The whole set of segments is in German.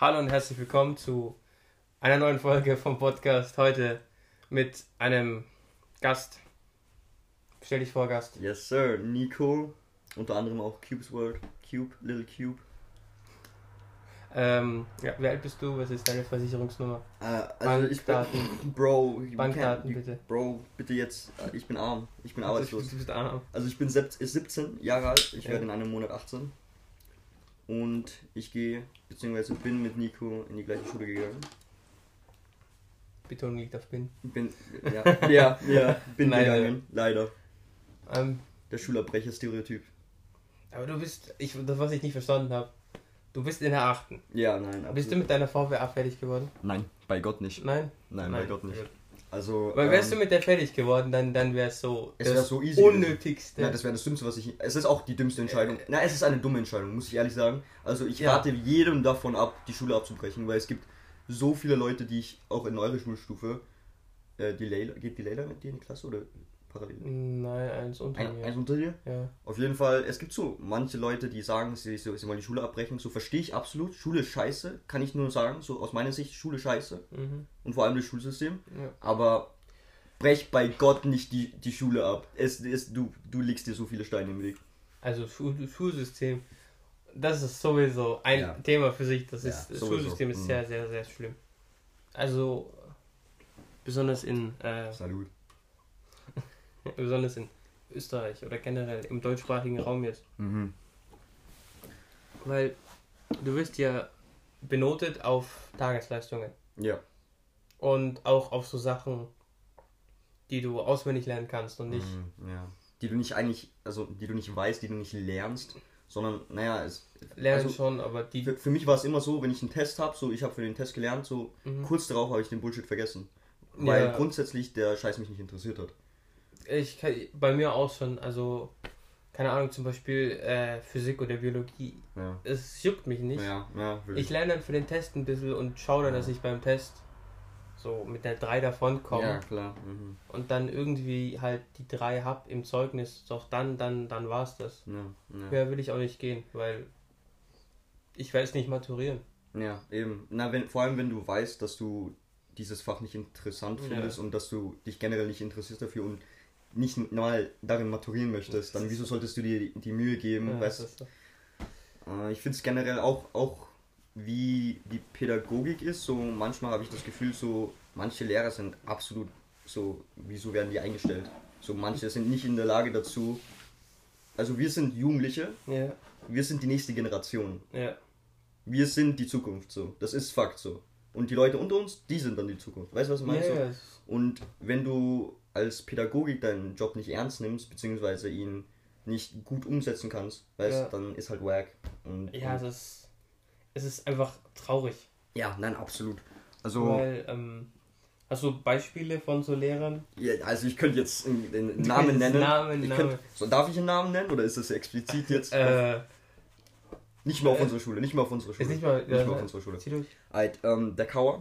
Hallo und herzlich willkommen zu einer neuen Folge vom Podcast. Heute mit einem Gast. Stell dich vor, Gast. Yes, sir. Nico. Unter anderem auch Cube's World. Cube, Little Cube. Ähm, ja, wie alt bist du? Was ist deine Versicherungsnummer? Äh, also ich bin, Bankdaten. Bro, Bankdaten bitte. Bro, bitte jetzt. äh, Ich bin arm. Ich bin Du arbeitslos. bist arm. Also ich bin sept- 17 Jahre alt. Ich Ja. werde in einem Monat 18. Und ich gehe, beziehungsweise bin mit Nico in die gleiche Schule gegangen. Betonung liegt auf bin. Bin, ja, ja, ja, bin Leider. gegangen. Leider. Ähm, Der Schulabbrecher-Stereotyp. aber du bist, ich, das was ich nicht verstanden habe. Du bist in der achten. Ja, nein. Bist du absolut. mit deiner VWA fertig geworden? Nein, bei Gott nicht. Nein? Nein, bei Gott nicht. Also. Weil wärst ähm, du mit der fertig geworden, dann, dann wäre es so Es das wär so easy unnötigste. Ja, das wäre das Dümmste, was ich. Es ist auch die dümmste Entscheidung. Na, es ist eine dumme Entscheidung, muss ich ehrlich sagen. Also ich Ja. rate jedem davon ab, die Schule abzubrechen, weil es gibt so viele Leute, die ich auch in eure Schulstufe. Äh, die Leila, geht die Leila mit dir in die Klasse oder parallel? Nein, eins unter Ein, mir. eins unter dir? ja. Auf jeden Fall, es gibt so manche Leute, die sagen, sie, sie, sie wollen die Schule abbrechen. So verstehe ich absolut. Schule ist scheiße, kann ich nur sagen. So aus meiner Sicht, Schule ist scheiße. Mhm. Und vor allem das Schulsystem. ja. Aber brech bei Gott nicht die, die Schule ab. Es, es, du, du legst dir so viele Steine im Weg. Also Schul Schulsystem, das ist sowieso ein Ja. Thema für sich. Das ist, das. Schulsystem ist Mhm. sehr, sehr, sehr schlimm. Also besonders in äh, Salut. Besonders in Österreich oder generell im deutschsprachigen Raum jetzt. Mhm. Weil du wirst ja benotet auf Tagesleistungen Ja. und auch auf so Sachen, die du auswendig lernen kannst und nicht. Mhm, ja. Die du nicht eigentlich, also die du nicht weißt, die du nicht lernst, sondern, naja, es, Lernen also, schon, aber die. für, für mich war es immer so, wenn ich einen Test habe, so ich habe für den Test gelernt, so Mhm. kurz darauf habe ich den Bullshit vergessen. Weil Ja. grundsätzlich der Scheiß mich nicht interessiert hat. Ich kann, bei mir auch schon, also keine Ahnung, zum Beispiel äh, Physik oder Biologie. Ja. Es juckt mich nicht. Ja, ja, Ich lerne dann für den Test ein bisschen und schaue dann, dass ich beim Test so mit der 3 davon komme Ja, klar. Mhm. und dann irgendwie halt die 3 hab im Zeugnis. Doch dann, dann, dann war's das. Ja, ja. Höher will ich auch nicht gehen, weil ich werde es nicht maturieren. Ja, eben. Na, wenn, vor allem, wenn du weißt, dass du dieses Fach nicht interessant findest und dass du dich generell nicht interessierst dafür und nicht mal darin maturieren möchtest, dann wieso solltest du dir die, die Mühe geben? Ja, weißt, so. äh, ich finde es generell auch, auch, wie die Pädagogik ist, so manchmal habe ich das Gefühl, so manche Lehrer sind absolut so, wieso werden die eingestellt? So manche sind nicht in der Lage dazu. Also wir sind Jugendliche, Ja, wir sind die nächste Generation ja. wir sind die Zukunft so. Das ist Fakt so. Und die Leute unter uns, die sind dann die Zukunft. Weißt du, was ich meine? ja, So? Und wenn du als Pädagogik deinen Job nicht ernst nimmst, beziehungsweise ihn nicht gut umsetzen kannst, weißt Ja. dann ist halt wack. Und, ja, und, das ist, es ist einfach traurig. ja, nein, absolut. Also, Weil, ähm, hast du Beispiele von so Lehrern? ja, also ich könnte jetzt einen, einen Namen nennen. Namen, ich Namen. Könnte, so, darf ich einen Namen nennen oder ist das explizit jetzt? Äh, nicht mehr auf äh, unsere Schule, nicht mehr auf unsere Schule. ist nicht mal, nicht mehr ja, auf unsere Schule. zieh durch. Halt, ähm, der Kauer.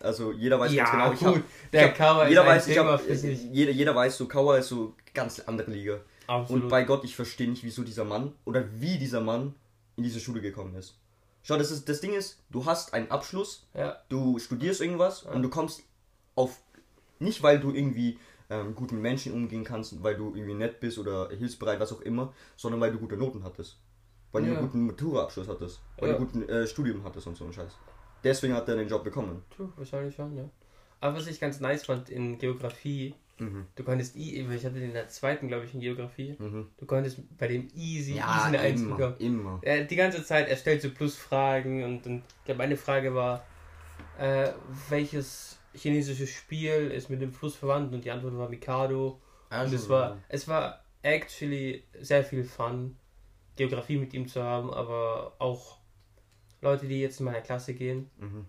Also jeder weiß Ja, ganz genau. Ich hab, der ich hab, Kauer ist jeder weiß, ich Thema hab, für sich. jeder, jeder weiß, so Kauer ist so ganz andere Liga. Absolut. Und bei Gott, ich verstehe nicht, wieso dieser Mann oder wie dieser Mann in diese Schule gekommen ist. Schau, das, ist, das Ding ist, du hast einen Abschluss, ja, du studierst irgendwas und du kommst auf, nicht weil du irgendwie ähm, gut mit Menschen umgehen kannst, weil du irgendwie nett bist oder hilfsbereit, was auch immer, sondern weil du gute Noten hattest. Weil du Ja. einen guten Maturaabschluss hattest, weil Ja. du einen guten äh, Studium hattest und so ein Scheiß. Deswegen hat er den Job bekommen. true, wahrscheinlich schon, ja. Aber was ich ganz nice fand in Geografie, Mhm. du konntest, ich hatte den in der zweiten, glaube ich, in Geografie, Mhm. du konntest bei dem easy, Ja, easy eine Eins bekommen. immer. Er, die ganze Zeit, er stellt so Plusfragen und, und ich glaube, eine Frage war, äh, welches chinesisches Spiel ist mit dem Fluss verwandt und die Antwort war Mikado. Und es war, es war actually sehr viel Fun, Geografie mit ihm zu haben, aber auch Leute, die jetzt in meiner Klasse gehen, Mhm.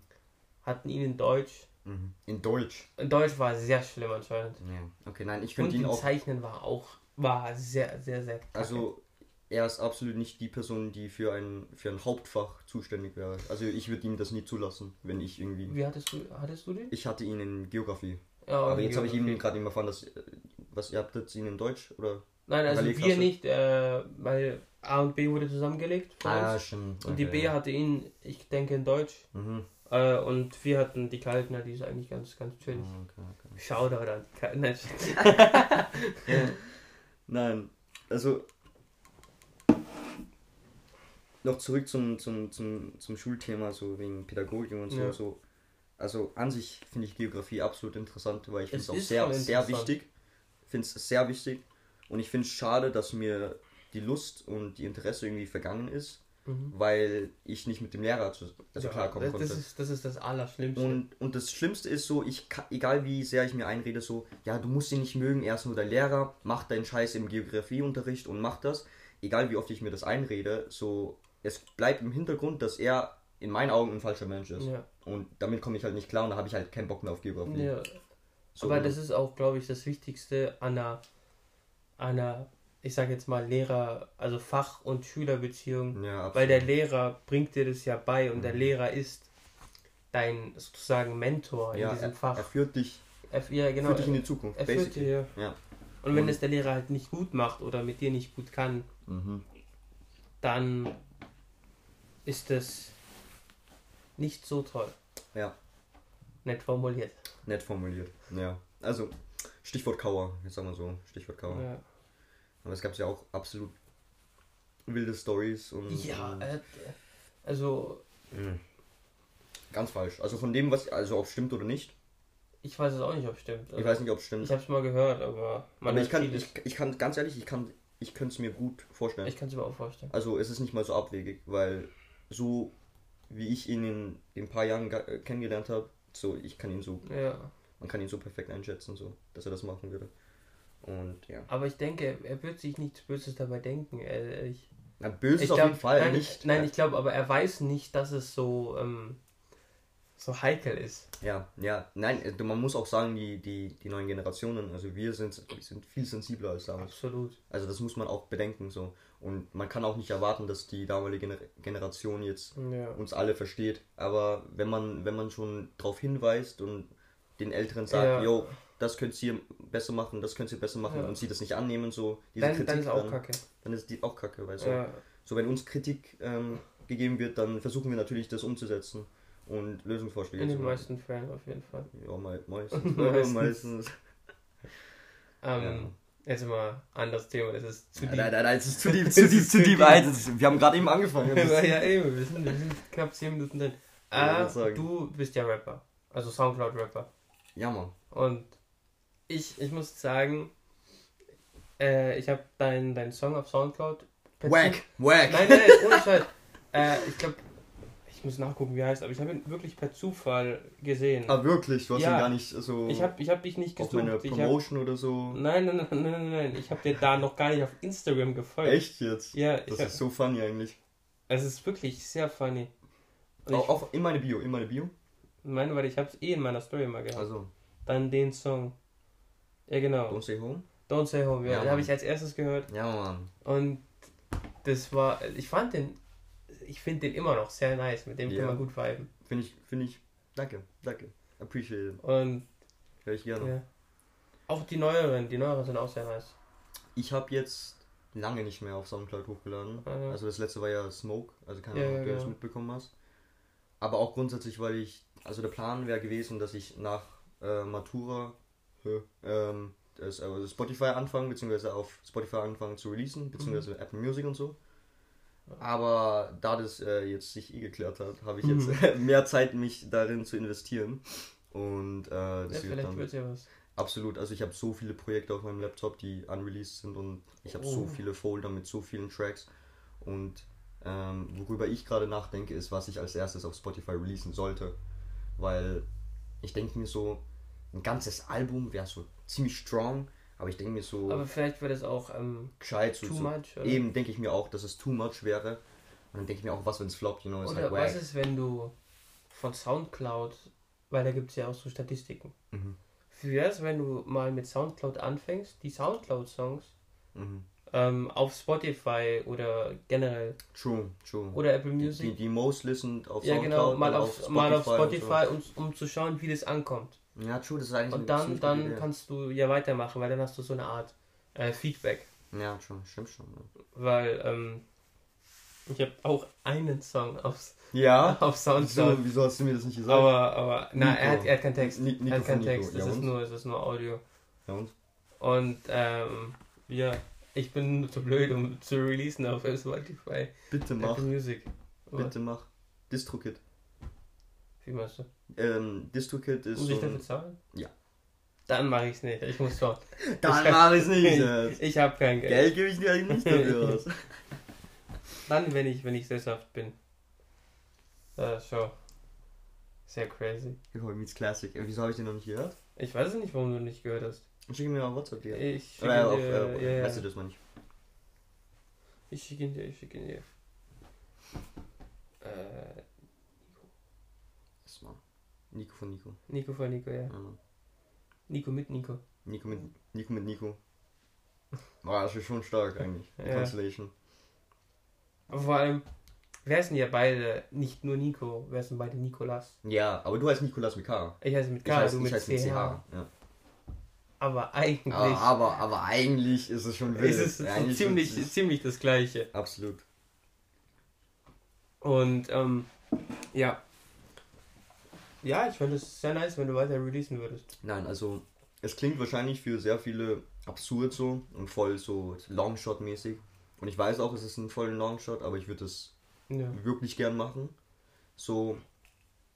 hatten ihn in Deutsch. Mhm. In Deutsch. In Deutsch war sehr schlimm anscheinend. Ja. Okay, nein, ich könnte ihn auch. Zeichnen war auch war sehr, sehr, sehr kacke. Also, er ist absolut nicht die Person, die für ein, für ein Hauptfach zuständig wäre. Also, ich würde ihm das nie zulassen, wenn ich irgendwie. Wie hattest du, hattest du den? Ich hatte ihn in Geografie. Ja, Aber in jetzt habe ich ihm gerade eben erfahren, dass. äh, Was, ihr habt jetzt ihn in Deutsch oder? Nein, also wir nicht, äh, weil A und B wurde zusammengelegt. ah, uns. stimmt. Okay, und die B ja. hatte ihn, ich denke, in Deutsch. Mhm. Äh, und wir hatten die Kaltner, die ist eigentlich ganz, ganz chillig. Oh, okay, okay. Shoutout an die Kaltner. Nein, also noch zurück zum, zum, zum, zum Schulthema, so wegen Pädagogik und so. Ja. so. Also an sich finde ich Geografie absolut interessant, weil ich finde es auch sehr, sehr wichtig. finde es sehr wichtig. Und ich finde es schade, dass mir die Lust und die Interesse irgendwie vergangen ist, mhm. weil ich nicht mit dem Lehrer zu, also ja, klarkommen das, konnte. Ist, das ist das Allerschlimmste. Und, und das Schlimmste ist so, ich egal wie sehr ich mir einrede, so, ja, du musst ihn nicht mögen, er ist nur der Lehrer, mach deinen Scheiß im Geografieunterricht und mach das. Egal wie oft ich mir das einrede, so, es bleibt im Hintergrund, dass er in meinen Augen ein falscher Mensch ist. Ja. Und damit komme ich halt nicht klar und da habe ich halt keinen Bock mehr auf Geografie. Ja. So, Aber das ist auch, glaube ich, das Wichtigste an einer, einer ich sage jetzt mal Lehrer, also Fach- und Schülerbeziehung, ja, weil der Lehrer bringt dir das ja bei und mhm. der Lehrer ist dein sozusagen Mentor ja, in diesem er, Fach. Er führt dich, er, ja, genau, führt dich in die Zukunft. Er führt dir, ja. Und wenn es der Lehrer halt nicht gut macht oder mit dir nicht gut kann, mhm. dann ist das nicht so toll. Ja. Nett formuliert. Nett formuliert, ja. Also, Stichwort Kauer, jetzt sagen wir so, Stichwort Kauer. Ja. Aber es gab ja auch absolut wilde Stories und. Ja, äh, also. Mh. Ganz falsch. Also von dem, was. Also ob stimmt oder nicht. Ich weiß es auch nicht, ob es stimmt. Also ich weiß nicht, ob es stimmt. Ich habe es mal gehört, aber. Man aber ich kann, ich, ich kann, ganz ehrlich, ich kann, ich könnte es mir gut vorstellen. Ich kann es mir auch vorstellen. Also es ist nicht mal so abwegig, weil so wie ich ihn in den paar Jahren äh, kennengelernt habe, so ich kann ihn so. Ja. Man kann ihn so perfekt einschätzen, so, dass er das machen würde. Und ja. Aber ich denke, er wird sich nichts Böses dabei denken. Er, ich, Na, Böses auf glaub, jeden Fall nein, nicht. Nein, ich glaube, aber er weiß nicht, dass es so, ähm, so heikel ist. Ja, ja. Nein, äh, man muss auch sagen, die, die, die neuen Generationen, also wir sind, sind viel sensibler als damals. Absolut. Also das muss man auch bedenken so. Und man kann auch nicht erwarten, dass die damalige Generation jetzt ja. uns alle versteht. Aber wenn man, wenn man schon darauf hinweist und den Älteren sagt, ja. yo, das könnt ihr besser machen, das könnt ihr besser machen ja. und sie das nicht annehmen, so diese dann, Kritik, dann ist auch dann, kacke. Dann ist die auch kacke, weil so, ja. so wenn uns Kritik ähm, gegeben wird, dann versuchen wir natürlich das umzusetzen und Lösungsvorschläge In den meisten Fällen auf jeden Fall. Ja, me meistens. meistens. meistens. ähm, ja. Jetzt mal anderes Thema, das ist zu deep. Nein, nein, nein, es ist zu deep, zu deep, zu deep. Wir haben gerade eben angefangen. ja, eben, wir sind, wir sind knapp 10 Minuten drin. Ah, du bist ja Rapper, also Soundcloud-Rapper. Ja, Mann. Und ich, ich muss sagen, äh, ich habe deinen dein Song auf Soundcloud. Wack, wack. Nein, nein, ohne Scheiß. äh, ich glaube, ich muss nachgucken, wie er heißt, aber ich habe ihn wirklich per Zufall gesehen. Ah, wirklich? Du hast ja, ihn gar nicht so. Ich habe ich hab dich nicht gesucht. Auf meine Promotion hab, oder so. Nein, nein, nein, nein, nein, nein. Ich habe dir da noch gar nicht auf Instagram gefolgt. Echt jetzt? Ja. Das ist so funny eigentlich. Es ist wirklich sehr funny. Auch, auch in meine Bio, in meine Bio? Meine, weil ich habe es eh in meiner Story mal gehabt. Also. Dann den Song. Ja, genau. Don't Stay Home? Don't Stay Home, ja. ja den habe ich als erstes gehört. Ja, Mann. Und das war, ich fand den, ich finde den immer noch sehr nice. Mit dem ja. kann man gut viben. Finde ich, finde ich, danke, danke. Appreciate it. Und. Hör ich gerne. Ja. Auch die neueren, die neueren sind auch sehr nice. Ich habe jetzt lange nicht mehr auf Soundcloud hochgeladen. Ah, Also das letzte war ja Smoke, also keine Ahnung, ob du das genau. mitbekommen hast. Aber auch grundsätzlich, weil ich, also der Plan wäre gewesen, dass ich nach äh, Matura ähm, das, also Spotify anfangen, beziehungsweise auf Spotify anfangen zu releasen, beziehungsweise mhm. Apple Music und so. Aber da das äh, jetzt sich eh geklärt hat, habe ich jetzt mhm. mehr Zeit, mich darin zu investieren. Und äh, das ja, wird dann wird ja was. Absolut, also ich habe so viele Projekte auf meinem Laptop, die unreleased sind und ich habe oh. so viele Folder mit so vielen Tracks. Und ähm, worüber ich gerade nachdenke, ist, was ich als erstes auf Spotify releasen sollte. Weil ich denke mir so, ein ganzes Album wäre so ziemlich strong, aber ich denke mir so. Aber vielleicht wäre das auch ähm, gescheit. Too so, much. Oder? Eben denke ich mir auch, dass es too much wäre. Und dann denke ich mir auch, was wenn es floppt, you know, ist oder halt was ist, wenn du von Soundcloud, weil da gibt es ja auch so Statistiken. Mhm. Wie wäre es, wenn du mal mit Soundcloud anfängst, die Soundcloud-Songs mhm. Ähm, auf Spotify oder generell. True, true. Oder Apple Music. Die, die most listened auf Soundcloud. Ja, genau, mal auf, auf Spotify, mal auf Spotify, so. um, um zu schauen, wie das ankommt. Ja, true, das ist eigentlich Und dann, dann kannst du ja weitermachen, weil dann hast du so eine Art äh, Feedback. Ja, schon, stimmt schon. Ja. Weil, ähm, ich habe auch einen Song aufs, Ja? auf Soundcloud. Wieso, wieso hast du mir das nicht gesagt? Aber, aber, na, er hat, er hat keinen Text. Ni- Nico er hat keinen von Nico, Text. ja es, ist und? nur, es ist nur Audio. Ja, und? Und, ähm, ja, ich bin zu blöd, um zu releasen auf Spotify. Bitte mach, Apple Music. Aber, bitte mach. DistroKid. Wie machst du? Ähm, DistroKid ist Muss so ich dafür zahlen? Ja. Dann mache ich es nicht. Ich muss schon. Dann Ich- mach ich's nicht. jetzt. Ich habe kein Geld. Geld gebe ich dir eigentlich nicht dafür aus. Dann, wenn ich, wenn ich sesshaft bin. Ist schon sehr crazy. Hip-Hop meets Classic. Äh, Wieso habe ich den noch nicht gehört? Ich weiß nicht, warum du nicht gehört hast. Schick mir mal WhatsApp dir. Ich schicke Oder ihn auf, dir. äh, ja, ja. Messages meine ich. Ich schicke ihn dir, ich schicke ihn dir. Äh, Das mal. Nico von Nico. Nico von Nico, ja. Mann. Nico mit Nico. Nico mit Nico. Mit Nico. Boah, das ist schon stark eigentlich. Die Ja. Constellation. Aber vor allem, wer sind ja beide nicht nur Nico, wer sind beide Nikolas? Ja, aber du heißt Nikolas mit K. Ich heiße mit Ich K, heiße, du ich mit heiße mit CH. CH. Ja. Aber eigentlich Aber, aber, aber eigentlich ist es schon wild. ist es so Eigentlich ziemlich, ist ziemlich das gleiche. Absolut. Und ähm, ja. Ja, ich fände es sehr nice, wenn du weiter releasen würdest. Nein, also es klingt wahrscheinlich für sehr viele absurd so und voll so Longshot-mäßig. Und ich weiß auch, es ist ein voll Longshot, aber ich würde es Ja. wirklich gern machen. So.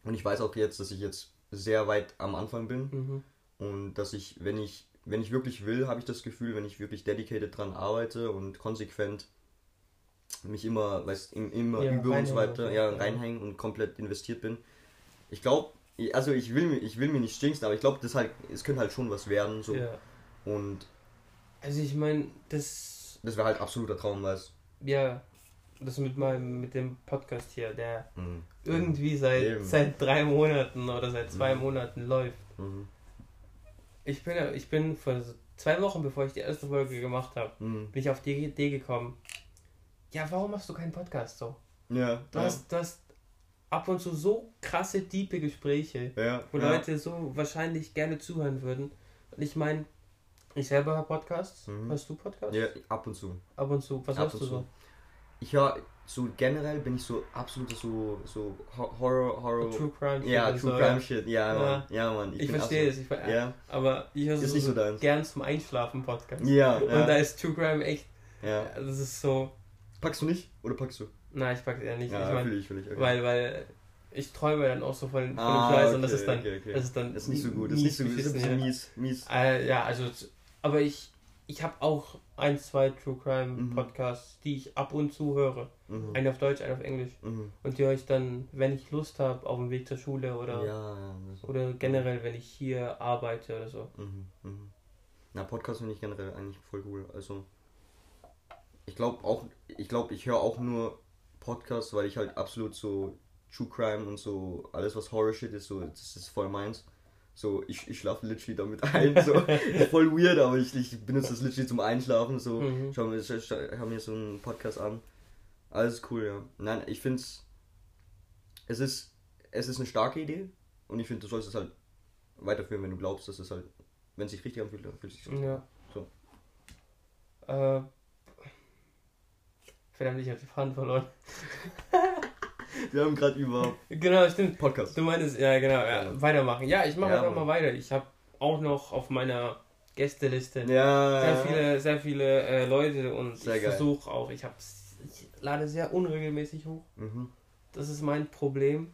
Und ich weiß auch jetzt, dass ich jetzt sehr weit am Anfang bin Mhm. Und dass ich, wenn ich, wenn ich wirklich will, habe ich das Gefühl, wenn ich wirklich dedicated dran arbeite und konsequent mich immer, weißt, im- immer Ja, übe und so weiter, ja, reinhängen und komplett investiert bin. Ich glaube, also ich will mir, ich will mir nicht stinksen, aber ich glaube, das halt, es könnte halt schon was werden, so. ja. Und Also ich meine, das das wäre halt absoluter Traum, weißt ja, das mit meinem, mit dem Podcast hier, der mhm. irgendwie seit, Eben. seit drei Monaten oder seit zwei Mhm. Monaten läuft. Mhm. Ich bin, ich bin vor zwei Wochen, bevor ich die erste Folge gemacht habe, Mhm. bin ich auf die Idee gekommen. Ja, warum machst du keinen Podcast so? Ja, Du hast, du hast ab und zu so krasse, diepe Gespräche, ja, wo ja. Leute so wahrscheinlich gerne zuhören würden. Und ich meine, ich selber höre Podcasts. Mhm. Hörst du Podcasts? ja, ab und zu. Ab und zu. Was Ab und du so? Ich höre so generell bin ich so absoluter so so Ho- Horror Horror True Crime. ja Shit und True so, Crime ja. Shit ja Ja. Mann ja Mann Ich, bin verstehe es. Ich, ver- ja Aber ich höre so, nicht so deins gern zum Einschlafen Podcast. ja Und ja, da ist True Crime echt. ja Das ist so. packst du nicht oder packst du Nein, ich pack's eher nicht. ja ich mein, ich ich okay. weil, weil ich träume dann auch so von, von ah, dem Scheiß okay, und das ist dann. okay, okay. Das ist dann. das ist nicht so gut das ist nicht so gut das ist ein bisschen mies mies Äh, ja, also, aber ich, ich habe auch ein, zwei True Crime Mhm. Podcasts, die ich ab und zu höre. mhm. Einen auf Deutsch, einen auf Englisch. Mhm. Und die höre ich dann, wenn ich Lust habe, auf dem Weg zur Schule oder, ja oder generell, wenn ich hier arbeite oder so. Mhm, mhm. Na, Podcast finde ich generell eigentlich voll cool. Also, ich glaube auch, ich glaube, ich höre auch nur Podcasts, weil ich halt absolut so True Crime und so alles, was Horror Shit ist, so, das ist voll meins. So, ich, ich schlafe literally damit ein. So, voll weird, aber ich, ich benutze das literally zum Einschlafen. So, Mhm. schau mir, schau, mir so einen Podcast an. Alles cool, ja. Nein, ich finde es ist, es ist eine starke Idee und ich finde, du sollst es halt weiterführen, wenn du glaubst, dass es halt, wenn es sich richtig anfühlt, dann fühlt es sich so. Ja. So. Äh, verdammt, ich habe die Faden verloren. Wir haben gerade über Genau, stimmt. Podcast. Du meinst, ja genau, ja, weitermachen. Ja, ich mache Ja, einfach Mann. mal weiter. Ich habe auch noch auf meiner Gästeliste Ja, sehr viele, sehr viele äh, Leute und Sehr ich versuche auch, ich habe ich lade sehr unregelmäßig hoch. Mhm. Das ist mein Problem.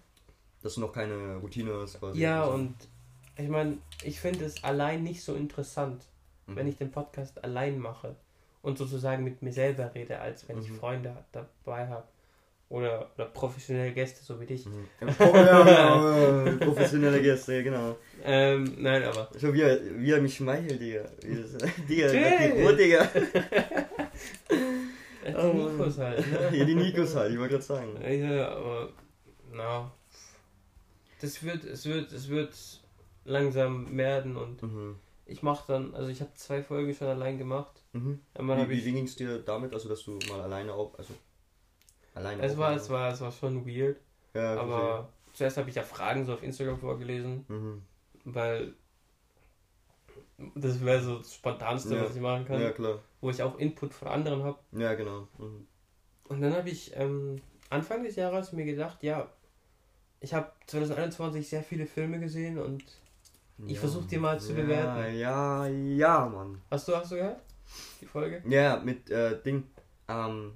Dass du noch keine Routine hast quasi. Ja, Also, und ich meine, ich finde es allein nicht so interessant, mhm. wenn ich den Podcast allein mache und sozusagen mit mir selber rede, als wenn ich Mhm. Freunde dabei habe. Oder, oder professionelle Gäste, so wie dich. Mhm. Oh, ja, ja, professionelle Gäste, genau. Ähm, nein, aber. Schau, wie er, wie er mich schmeichelt, Digga. Digga, die Digga. Äh, Oh, die Mann. Nikos halt, ne? Ja, die Nikos halt, ich wollte gerade sagen. Ja, aber. Na. Das wird, es wird, es wird langsam werden und Mhm. ich mache dann, also ich habe zwei Folgen schon allein gemacht. Mhm. Einmal Wie, habe wie, ich. wie ging es dir damit, also dass du mal alleine auf, also alleine Es war, es war, es war schon weird. ja, Aber zuerst habe ich ja Fragen so auf Instagram vorgelesen. Mhm. weil das wäre so das Spontanste, Ja. was ich machen kann. Ja, klar. Wo ich auch Input von anderen habe. Ja, genau. Mhm. Und dann habe ich ähm, Anfang des Jahres mir gedacht, ja, ich habe 2021 sehr viele Filme gesehen und Ich ja. versuch die mal zu ja, bewerten. Ja, ja, Mann. hast du, hast du gehört? Die Folge? Ja, mit äh, Ding. Ähm,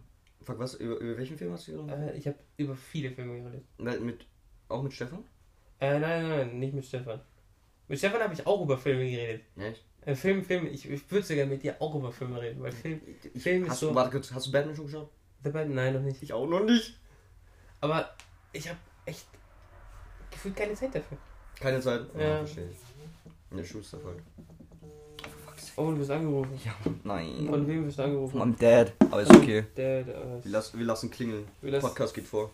fuck, was? Über, über welchen Film hast du geredet? Äh, ich habe über viele Filme geredet. Mit, mit, auch mit Stefan? Äh, nein, nein, nein, nicht mit Stefan. Mit Stefan habe ich auch über Filme geredet. Echt? Äh, Film, Film, ich, ich würde sogar mit dir auch über Filme reden, weil Film, Ich, Film ist hast, so- du, warte kurz, hast du Batman schon geschaut? The Bad, nein, noch nicht. Ich auch noch nicht. Aber ich habe echt gefühlt keine Zeit dafür. Keine Zeit? Ja. verstehe ich. In der Schuster voll. Oh, du bist angerufen. Ja, nein. Von wem bist du angerufen? Von meinem Dad. Aber ist okay. Der, der, Wir lassen, wir lassen klingeln. Wir lassen- Podcast geht vor.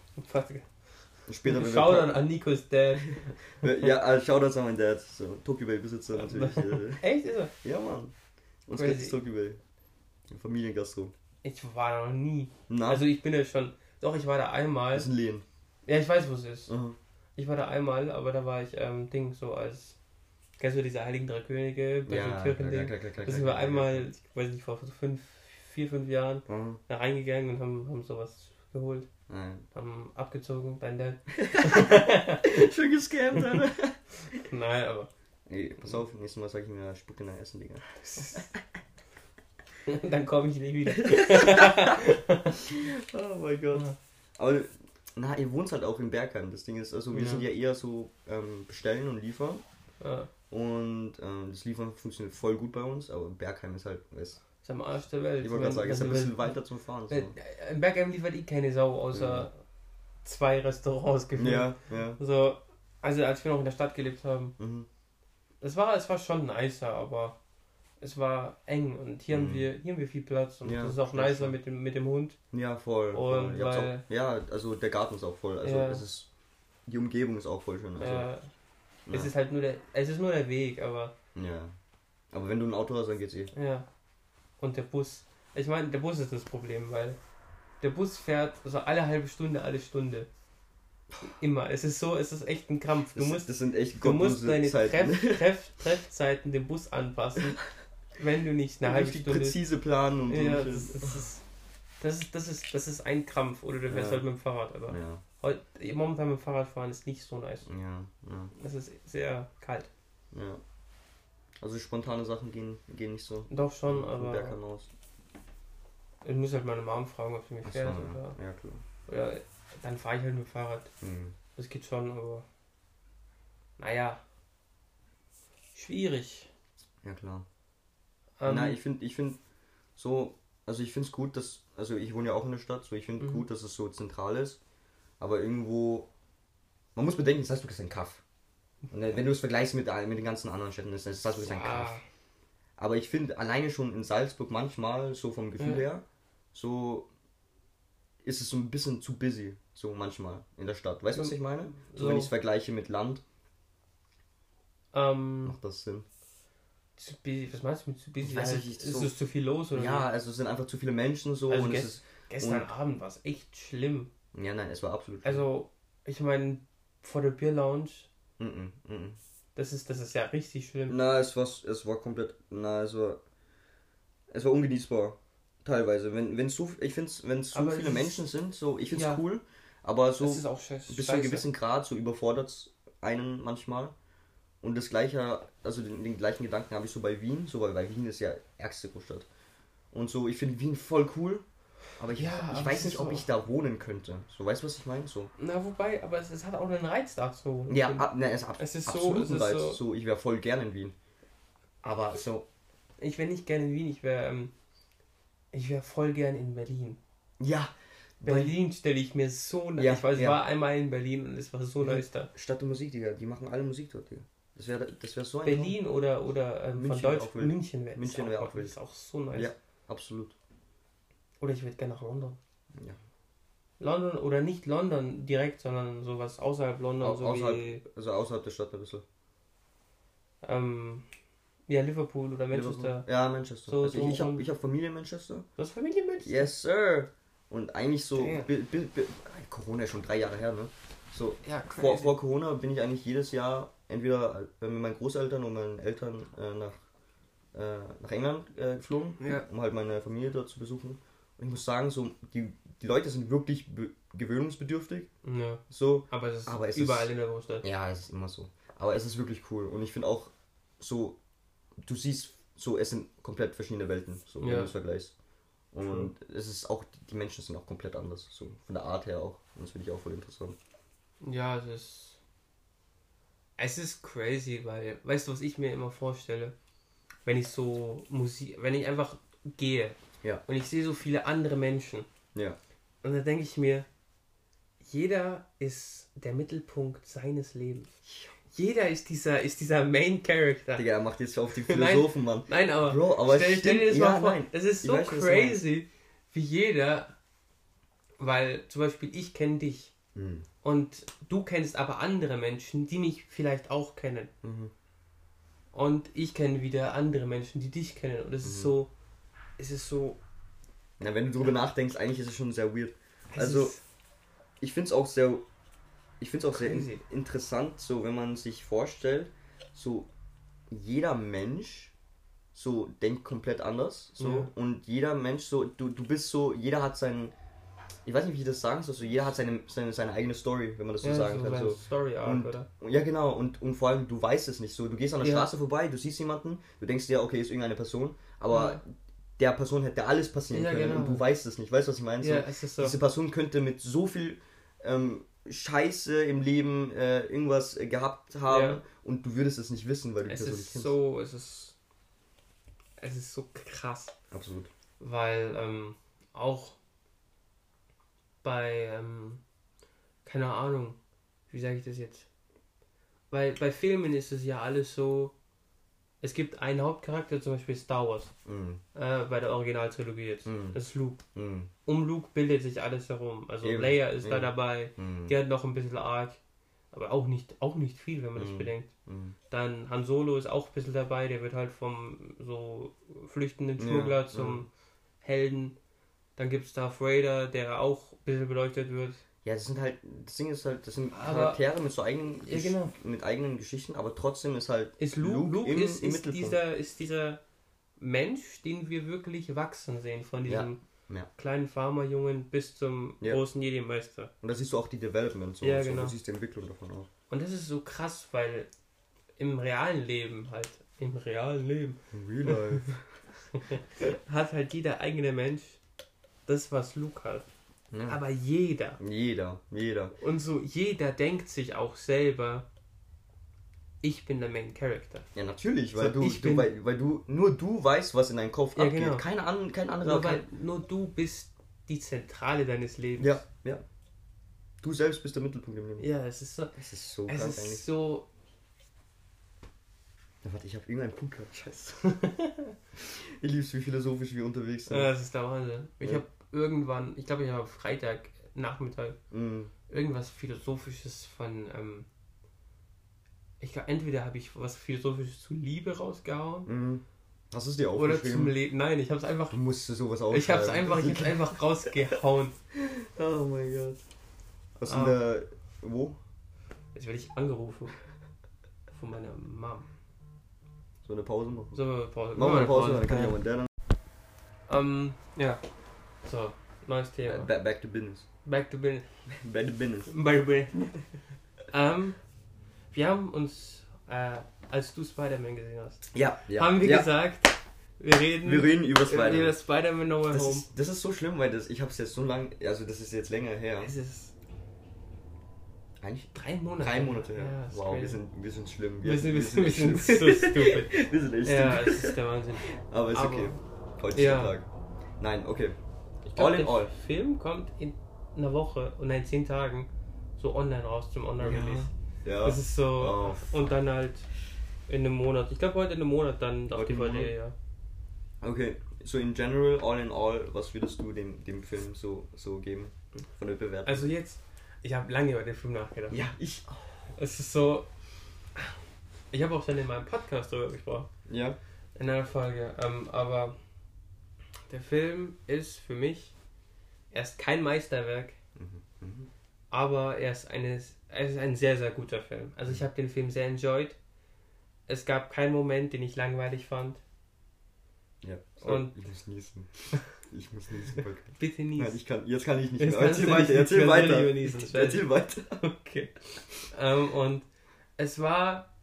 Und später, wenn wir Schau dann an Nikos Dad. Ja, also Shoutouts an meinen Dad. So, Tokyo Bay Besitzer natürlich. äh. Echt, ist er? ja, Mann. Uns kennt das Tokyo Bay. Familiengastro. Ich war da noch nie. Na, Also ich bin ja schon. Doch, ich war da einmal. das ist ein Lehen. Ja, ich weiß, wo es ist. Aha. Ich war da einmal, aber da war ich, ähm, Ding, so als. Kennst du diese Heiligen Drei Könige, bei Ja, so klar, klar, klar, Da sind wir einmal, ich weiß nicht, vor fünf, vier, fünf Jahren Aha. da reingegangen und haben, haben sowas geholt. Nein. Haben abgezogen, dein Dad. Schön gescammt, Alter. Nein, aber. Ey, pass auf, nächstes Mal sag ich mir Spucke nach Essen, Digga. Dann komme ich nicht wieder. Oh mein Gott. Aber, na, ihr wohnt halt auch in Bergheim. Das Ding ist, also wir Ja. sind ja eher so ähm, bestellen und liefern. Ja, Und ähm, das Liefern funktioniert voll gut bei uns, aber Bergheim ist halt, weißt ist am Arsch der Welt. ich wollte gerade sagen, ist Also, ein bisschen wenn- weiter zum Fahren. So. Im Bergheim liefert eh keine Sau, außer zwei Restaurants gefühlt. Ja, ja. So, also als wir noch in der Stadt gelebt haben. Mhm. Es war, es war schon nicer, aber es war eng und hier haben Mhm. wir hier haben wir viel Platz und Ja, das ist auch nicer schon. mit dem mit dem Hund. Ja, voll. voll. Und habt's weil- auch, ja, also der Garten ist auch voll. Also Ja. es ist. Die Umgebung ist auch voll schön. Also, äh, ja. Es ist halt nur der es ist nur der Weg, aber ja. Aber wenn du ein Auto hast, dann geht's eh. ja. Und der Bus. Ich meine, der Bus ist das Problem, weil der Bus fährt also alle halbe Stunde, alle Stunde. Immer. Es ist so, es ist echt ein Krampf. Du Das, musst das sind echt Du musst deine Zeiten. Treff, Treff, Treffzeiten dem Bus anpassen, wenn du nicht eine halbe Richtig Stunde. präzise planen und so. Ja, das, das, ist, das, ist, das, ist, das ist ein Krampf. Oder du fährst Ja. halt mit dem Fahrrad. Aber ja, momentan mit dem Fahrradfahren ist nicht so nice. ja, ja, Es ist sehr kalt. ja. Also spontane Sachen gehen, gehen nicht so. Doch schon, aber Bergheim aus. ich muss halt meine Mom fragen, ob sie mich so, fährt. ja. Oder, ja, klar. oder dann fahre ich halt mit dem Fahrrad. Mhm. Das geht schon, aber. Naja. Schwierig. Ja, klar. Ähm, Na, ich finde, ich finde so, also ich finde es gut, dass, also ich wohne ja auch in der Stadt, so ich finde Mhm. gut, dass es so zentral ist, aber irgendwo, man muss bedenken, Salzburg ist ein Kaff. Und wenn du es vergleichst mit, mit den ganzen anderen Städten, ist Salzburg ist ein Kaff. Aber ich finde alleine schon in Salzburg manchmal, so vom Gefühl Ja. her, so ist es so ein bisschen zu busy, so manchmal in der Stadt. Weißt du, was ich meine? So, So. wenn ich es vergleiche mit Land, ähm, macht das Sinn. zu busy, was meinst du mit zu busy? Weiß ich nicht, ist so- es zu viel los oder Ja, also es sind einfach zu viele Menschen so Also und es gest- ist. Gestern und- Abend war es echt schlimm. Ja, nein, es war absolut. Also, ich meine, vor der Bierlounge, Mhm, mhm. das ist, das ist ja richtig schlimm. Na, es war, es war komplett. Na, es war. Es war ungenießbar. Teilweise. Wenn, wenn so, ich finde wenn so viele Menschen sind, so, ich finde es Ja. cool, aber so auch scheiße. bis zu einem gewissen Grad so überfordert einen manchmal. Und das gleiche, also den, den gleichen Gedanken habe ich so bei Wien, so weil, weil Wien ist ja ärgste Großstadt. Und so, ich finde Wien voll cool, aber ich, Ja, ich aber weiß nicht, ob so- ich da wohnen könnte. So, weißt du, was ich meine? So. Na, wobei, aber es, es hat auch einen Reiz dazu. Ja, ab, ne, es, ab, Es ist so- absolut es ist Reiz. so- So, ich wäre voll gern in Wien. Aber so, Ich wäre nicht gerne in Wien, ich wäre, ähm, ich wäre voll gern in Berlin. ja, Berlin stelle ich mir so nice. Ja, ich weiß, ich ja. war einmal in Berlin und es war so Mhm. nice da. Stadt und Musik, Digga, die machen alle Musik dort, Digga. Das wäre das wär so ein Berlin oder, oder ähm, München von wär Deutsch, auch. München wäre München wär auch wild. ist auch so nice. Ja. Traum. Absolut. Oder ich würde gerne nach London. Ja. London oder nicht London direkt, sondern sowas außerhalb London, Au- so außerhalb- wie Also außerhalb der Stadt ein bisschen. ähm, ja, Liverpool oder Manchester. Liverpool. Ja, Manchester. So also ich, ich habe hab Familie in Manchester. Du hast Familie in Manchester? Yes, sir. Und eigentlich so, bi, bi, bi, Corona ist schon drei Jahre her, ne? So, Ja, vor, vor Corona bin ich eigentlich jedes Jahr entweder äh, mit meinen Großeltern und meinen Eltern äh, nach äh, nach England äh, geflogen, Ja. um halt meine Familie dort zu besuchen. Ich muss sagen, so die, die Leute sind wirklich be gewöhnungsbedürftig. Ja. So, Aber es ist Aber es überall ist- in der Großstadt. ja, es ist immer so. Aber es ist wirklich cool. Und ich finde auch so, du siehst so, es sind komplett verschiedene Welten, so wenn Ja. du es vergleichst. Und es ist auch, die Menschen sind auch komplett anders, so von der Art her auch. Und das finde ich auch voll interessant. Ja, es ist. Es ist crazy, weil, weißt du, was ich mir immer vorstelle? Wenn ich so Musik, wenn ich einfach gehe Ja. und ich sehe so viele andere Menschen Ja. und dann denke ich mir, jeder ist der Mittelpunkt seines Lebens. Jeder ist dieser, ist dieser Main Character. Digga, er macht jetzt auf die Nein. Philosophen, Mann. Nein, aber, Bro, aber stell, stell dir das stimmt. mal Ja, vor. nein. Es ist so weiß, crazy, wie jeder, weil zum Beispiel ich kenne dich Mhm. und du kennst aber andere Menschen, die mich vielleicht auch kennen. Mhm. Und ich kenne wieder andere Menschen, die dich kennen. Und es ist Mhm. so, es ist so. Na, wenn du drüber nachdenkst, eigentlich ist es schon sehr weird. Also, ich finde es auch sehr, ich finde es auch sehr Crazy. in, interessant, so wenn man sich vorstellt, so jeder Mensch so denkt komplett anders, so Ja. und jeder Mensch so, du, du bist so, jeder hat seinen, ich weiß nicht, wie ich das sagen soll, so jeder hat seine, seine, seine eigene Story, wenn man das so ja, sagen so kann, so. Story Arc, Und, oder? ja, genau. Und, und vor allem, du weißt es nicht so. Du gehst an der Ja. Straße vorbei, du siehst jemanden, du denkst dir, okay, ist irgendeine Person, aber Ja. Der Person hätte alles passieren Ja, können genau. und du weißt es nicht. Weißt du, was ich meine? Ja, so, ist so. Diese Person könnte mit so viel ähm, Scheiße im Leben äh, irgendwas äh, gehabt haben Ja. und du würdest es nicht wissen, weil du die Es Person nicht kennst. so, es ist. Es ist so krass. Absolut. Weil ähm, auch bei, ähm, keine Ahnung, wie sage ich das jetzt? Weil bei Filmen ist es ja alles so, es gibt einen Hauptcharakter, zum Beispiel Star Wars, Mhm. äh, bei der Originaltrilogie jetzt. Mhm. Das ist Luke. Mhm. Um Luke bildet sich alles herum. Also Eben, Leia ist da eben. dabei, Mhm. die hat noch ein bisschen Arc, aber auch nicht, auch nicht viel, wenn man das Mhm. bedenkt. Mhm. Dann Han Solo ist auch ein bisschen dabei, der wird halt vom so flüchtenden Ja, Schmuggler zum ja. Helden. Dann gibt es Darth Vader, der auch ein bisschen beleuchtet wird. Ja, das sind halt, das Ding ist halt, das sind Aber- Charaktere mit so eigenen, Ja, genau. mit eigenen Geschichten, aber trotzdem ist halt Ist Luke, Luke Luke, im- ist, im ist, dieser, ist dieser Mensch, den wir wirklich wachsen sehen, von Ja, diesem ja. kleinen Farmerjungen bis zum Ja. großen Jedi-Meister. Und da siehst du auch die Development, so, Ja, so genau. du siehst die Entwicklung davon auch. Und das ist so krass, weil im realen Leben halt, im realen Leben, Real life. hat halt jeder eigene Mensch das, was Luke hat. Ja. Aber jeder. Jeder, jeder. Und so jeder denkt sich auch selber, ich bin der Main Character. Ja, natürlich, weil So, du, du weil, weil du nur du weißt, was in deinem Kopf Ja, abgeht. genau. Keine an, kein anderer. Nur, weil, Kein, nur du bist die Zentrale deines Lebens. ja, ja. Du selbst bist der Mittelpunkt im Leben. Ja, es ist so. Das ist so Es ist eigentlich. so. Ja, warte, ich habe irgendeinen Punkt gehabt. Scheiße. ich lieb's, wie philosophisch wir unterwegs sind. Ja, das ist der Wahnsinn. Ich Ja. habe irgendwann, ich glaube, ich habe Freitag Nachmittag Mhm. irgendwas Philosophisches von. Ähm, ich glaube, entweder habe ich was Philosophisches zu Liebe rausgehauen Mhm. Hast du es dir oder zum aufgeschrieben? Leben. Nein, ich habe es einfach. Du musst dir sowas aufschreiben. Ich habe es einfach, ich hab's einfach rausgehauen. Oh mein Gott. Was Ah. in der... Wo? Jetzt werde ich angerufen. Von meiner Mom. So eine Pause machen. So, Pause. Machen wir eine Pause, Pause. dann kann ich auch mit der dann... Ähm, ja. So, neues Thema. Back, back to business. Back to business. Back to business. Baby. ähm, wir haben uns, äh, als du Spider-Man gesehen hast, Ja, ja. haben wir ja. gesagt, wir reden, Wir reden über Spider-Man. über Spider-Man No Way Das Home. ist, das ist so schlimm, weil das, ich habe es jetzt so lang, also das ist jetzt länger her. es ist Eigentlich drei Monate. drei Monate her. Ja, ist wow, wir sind, wir sind schlimm. wir sind, wir sind, wir sind so stupid. wir sind echt ja, stupid. es ist der Wahnsinn. Aber ist Aber- okay. Heute ist Ja. der Tag. Nein, okay. Glaub, All in der all. Film kommt in einer Woche und in zehn Tagen so online raus zum Online-Release. Ja. Das ist so. Oh, und dann halt in einem Monat. Ich glaube heute in einem Monat dann auf Heute im DVD, ja. Okay, so in general, all in all, was würdest du dem, dem Film so, so geben? Von der Bewertung? Also jetzt, ich habe lange über den Film nachgedacht. ja, ich. Es ist so. Ich habe auch schon in meinem Podcast darüber gesprochen. Ja. In einer Folge. Ähm, aber der Film ist für mich. Er ist kein Meisterwerk, Mhm. aber er ist, eine, er ist ein sehr, sehr guter Film. Also ich habe den Film sehr enjoyed. Es gab keinen Moment, den ich langweilig fand. Ja. Und ich muss niesen. Ich muss niesen. Bitte niesen. Nein, ich kann, jetzt kann ich nicht mehr. Erzähl nicht, weiter, erzähl weiter. niesen, Erzähl weiter. Okay. Ähm, und es war,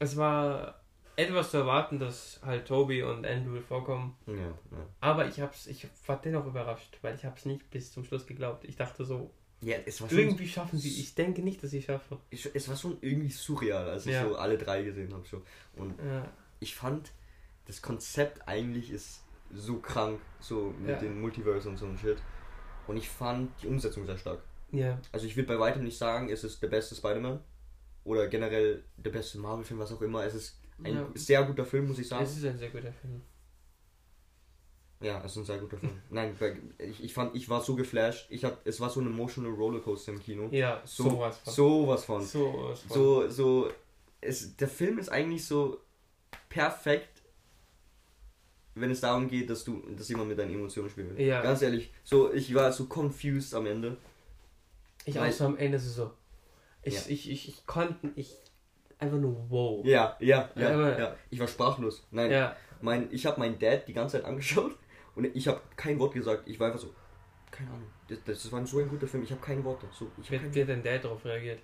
es war etwas zu erwarten, dass halt Toby und Andrew vorkommen. Ja, ja. Aber ich hab's, ich war dennoch überrascht, weil ich hab's nicht bis zum Schluss geglaubt. Ich dachte so, Ja, es war irgendwie schaffen sie. Ich denke nicht, dass sie schaffen. es war schon irgendwie surreal, als ich Ja. so alle drei gesehen habe. schon. Und Ja, ich fand, das Konzept eigentlich ist so krank, so mit Ja. den Multiverse und so ein Shit. Und ich fand die Umsetzung sehr stark. ja, Also ich würde bei weitem nicht sagen, es ist der beste Spider-Man. Oder generell der beste Marvel-Film, was auch immer. Es ist ein Ja. sehr guter Film, muss ich sagen. es ist ein sehr guter Film. Ja, es ist ein sehr guter Film. Nein, ich, ich fand, ich war so geflasht. Ich hab, es war so ein emotional Rollercoaster im Kino. Ja, So, sowas von. sowas von. sowas von. So, so, es, der Film ist eigentlich so perfekt, wenn es darum geht, dass du, dass jemand mit deinen Emotionen spielt. Ja. Ganz ehrlich, so, ich war so confused am Ende. Ich auch so am Ende so. so. Ich, Ja. ich, ich, ich konnte, ich einfach nur wow. Ja, ja, ja, Aber- ja. Ich war sprachlos. Nein, Ja, mein, ich habe meinen Dad die ganze Zeit angeschaut und ich habe kein Wort gesagt. Ich war einfach so, keine Ahnung. Das, das war so ein guter Film. Ich habe kein Wort dazu. Ich wie hat dir denn Dad darauf reagiert?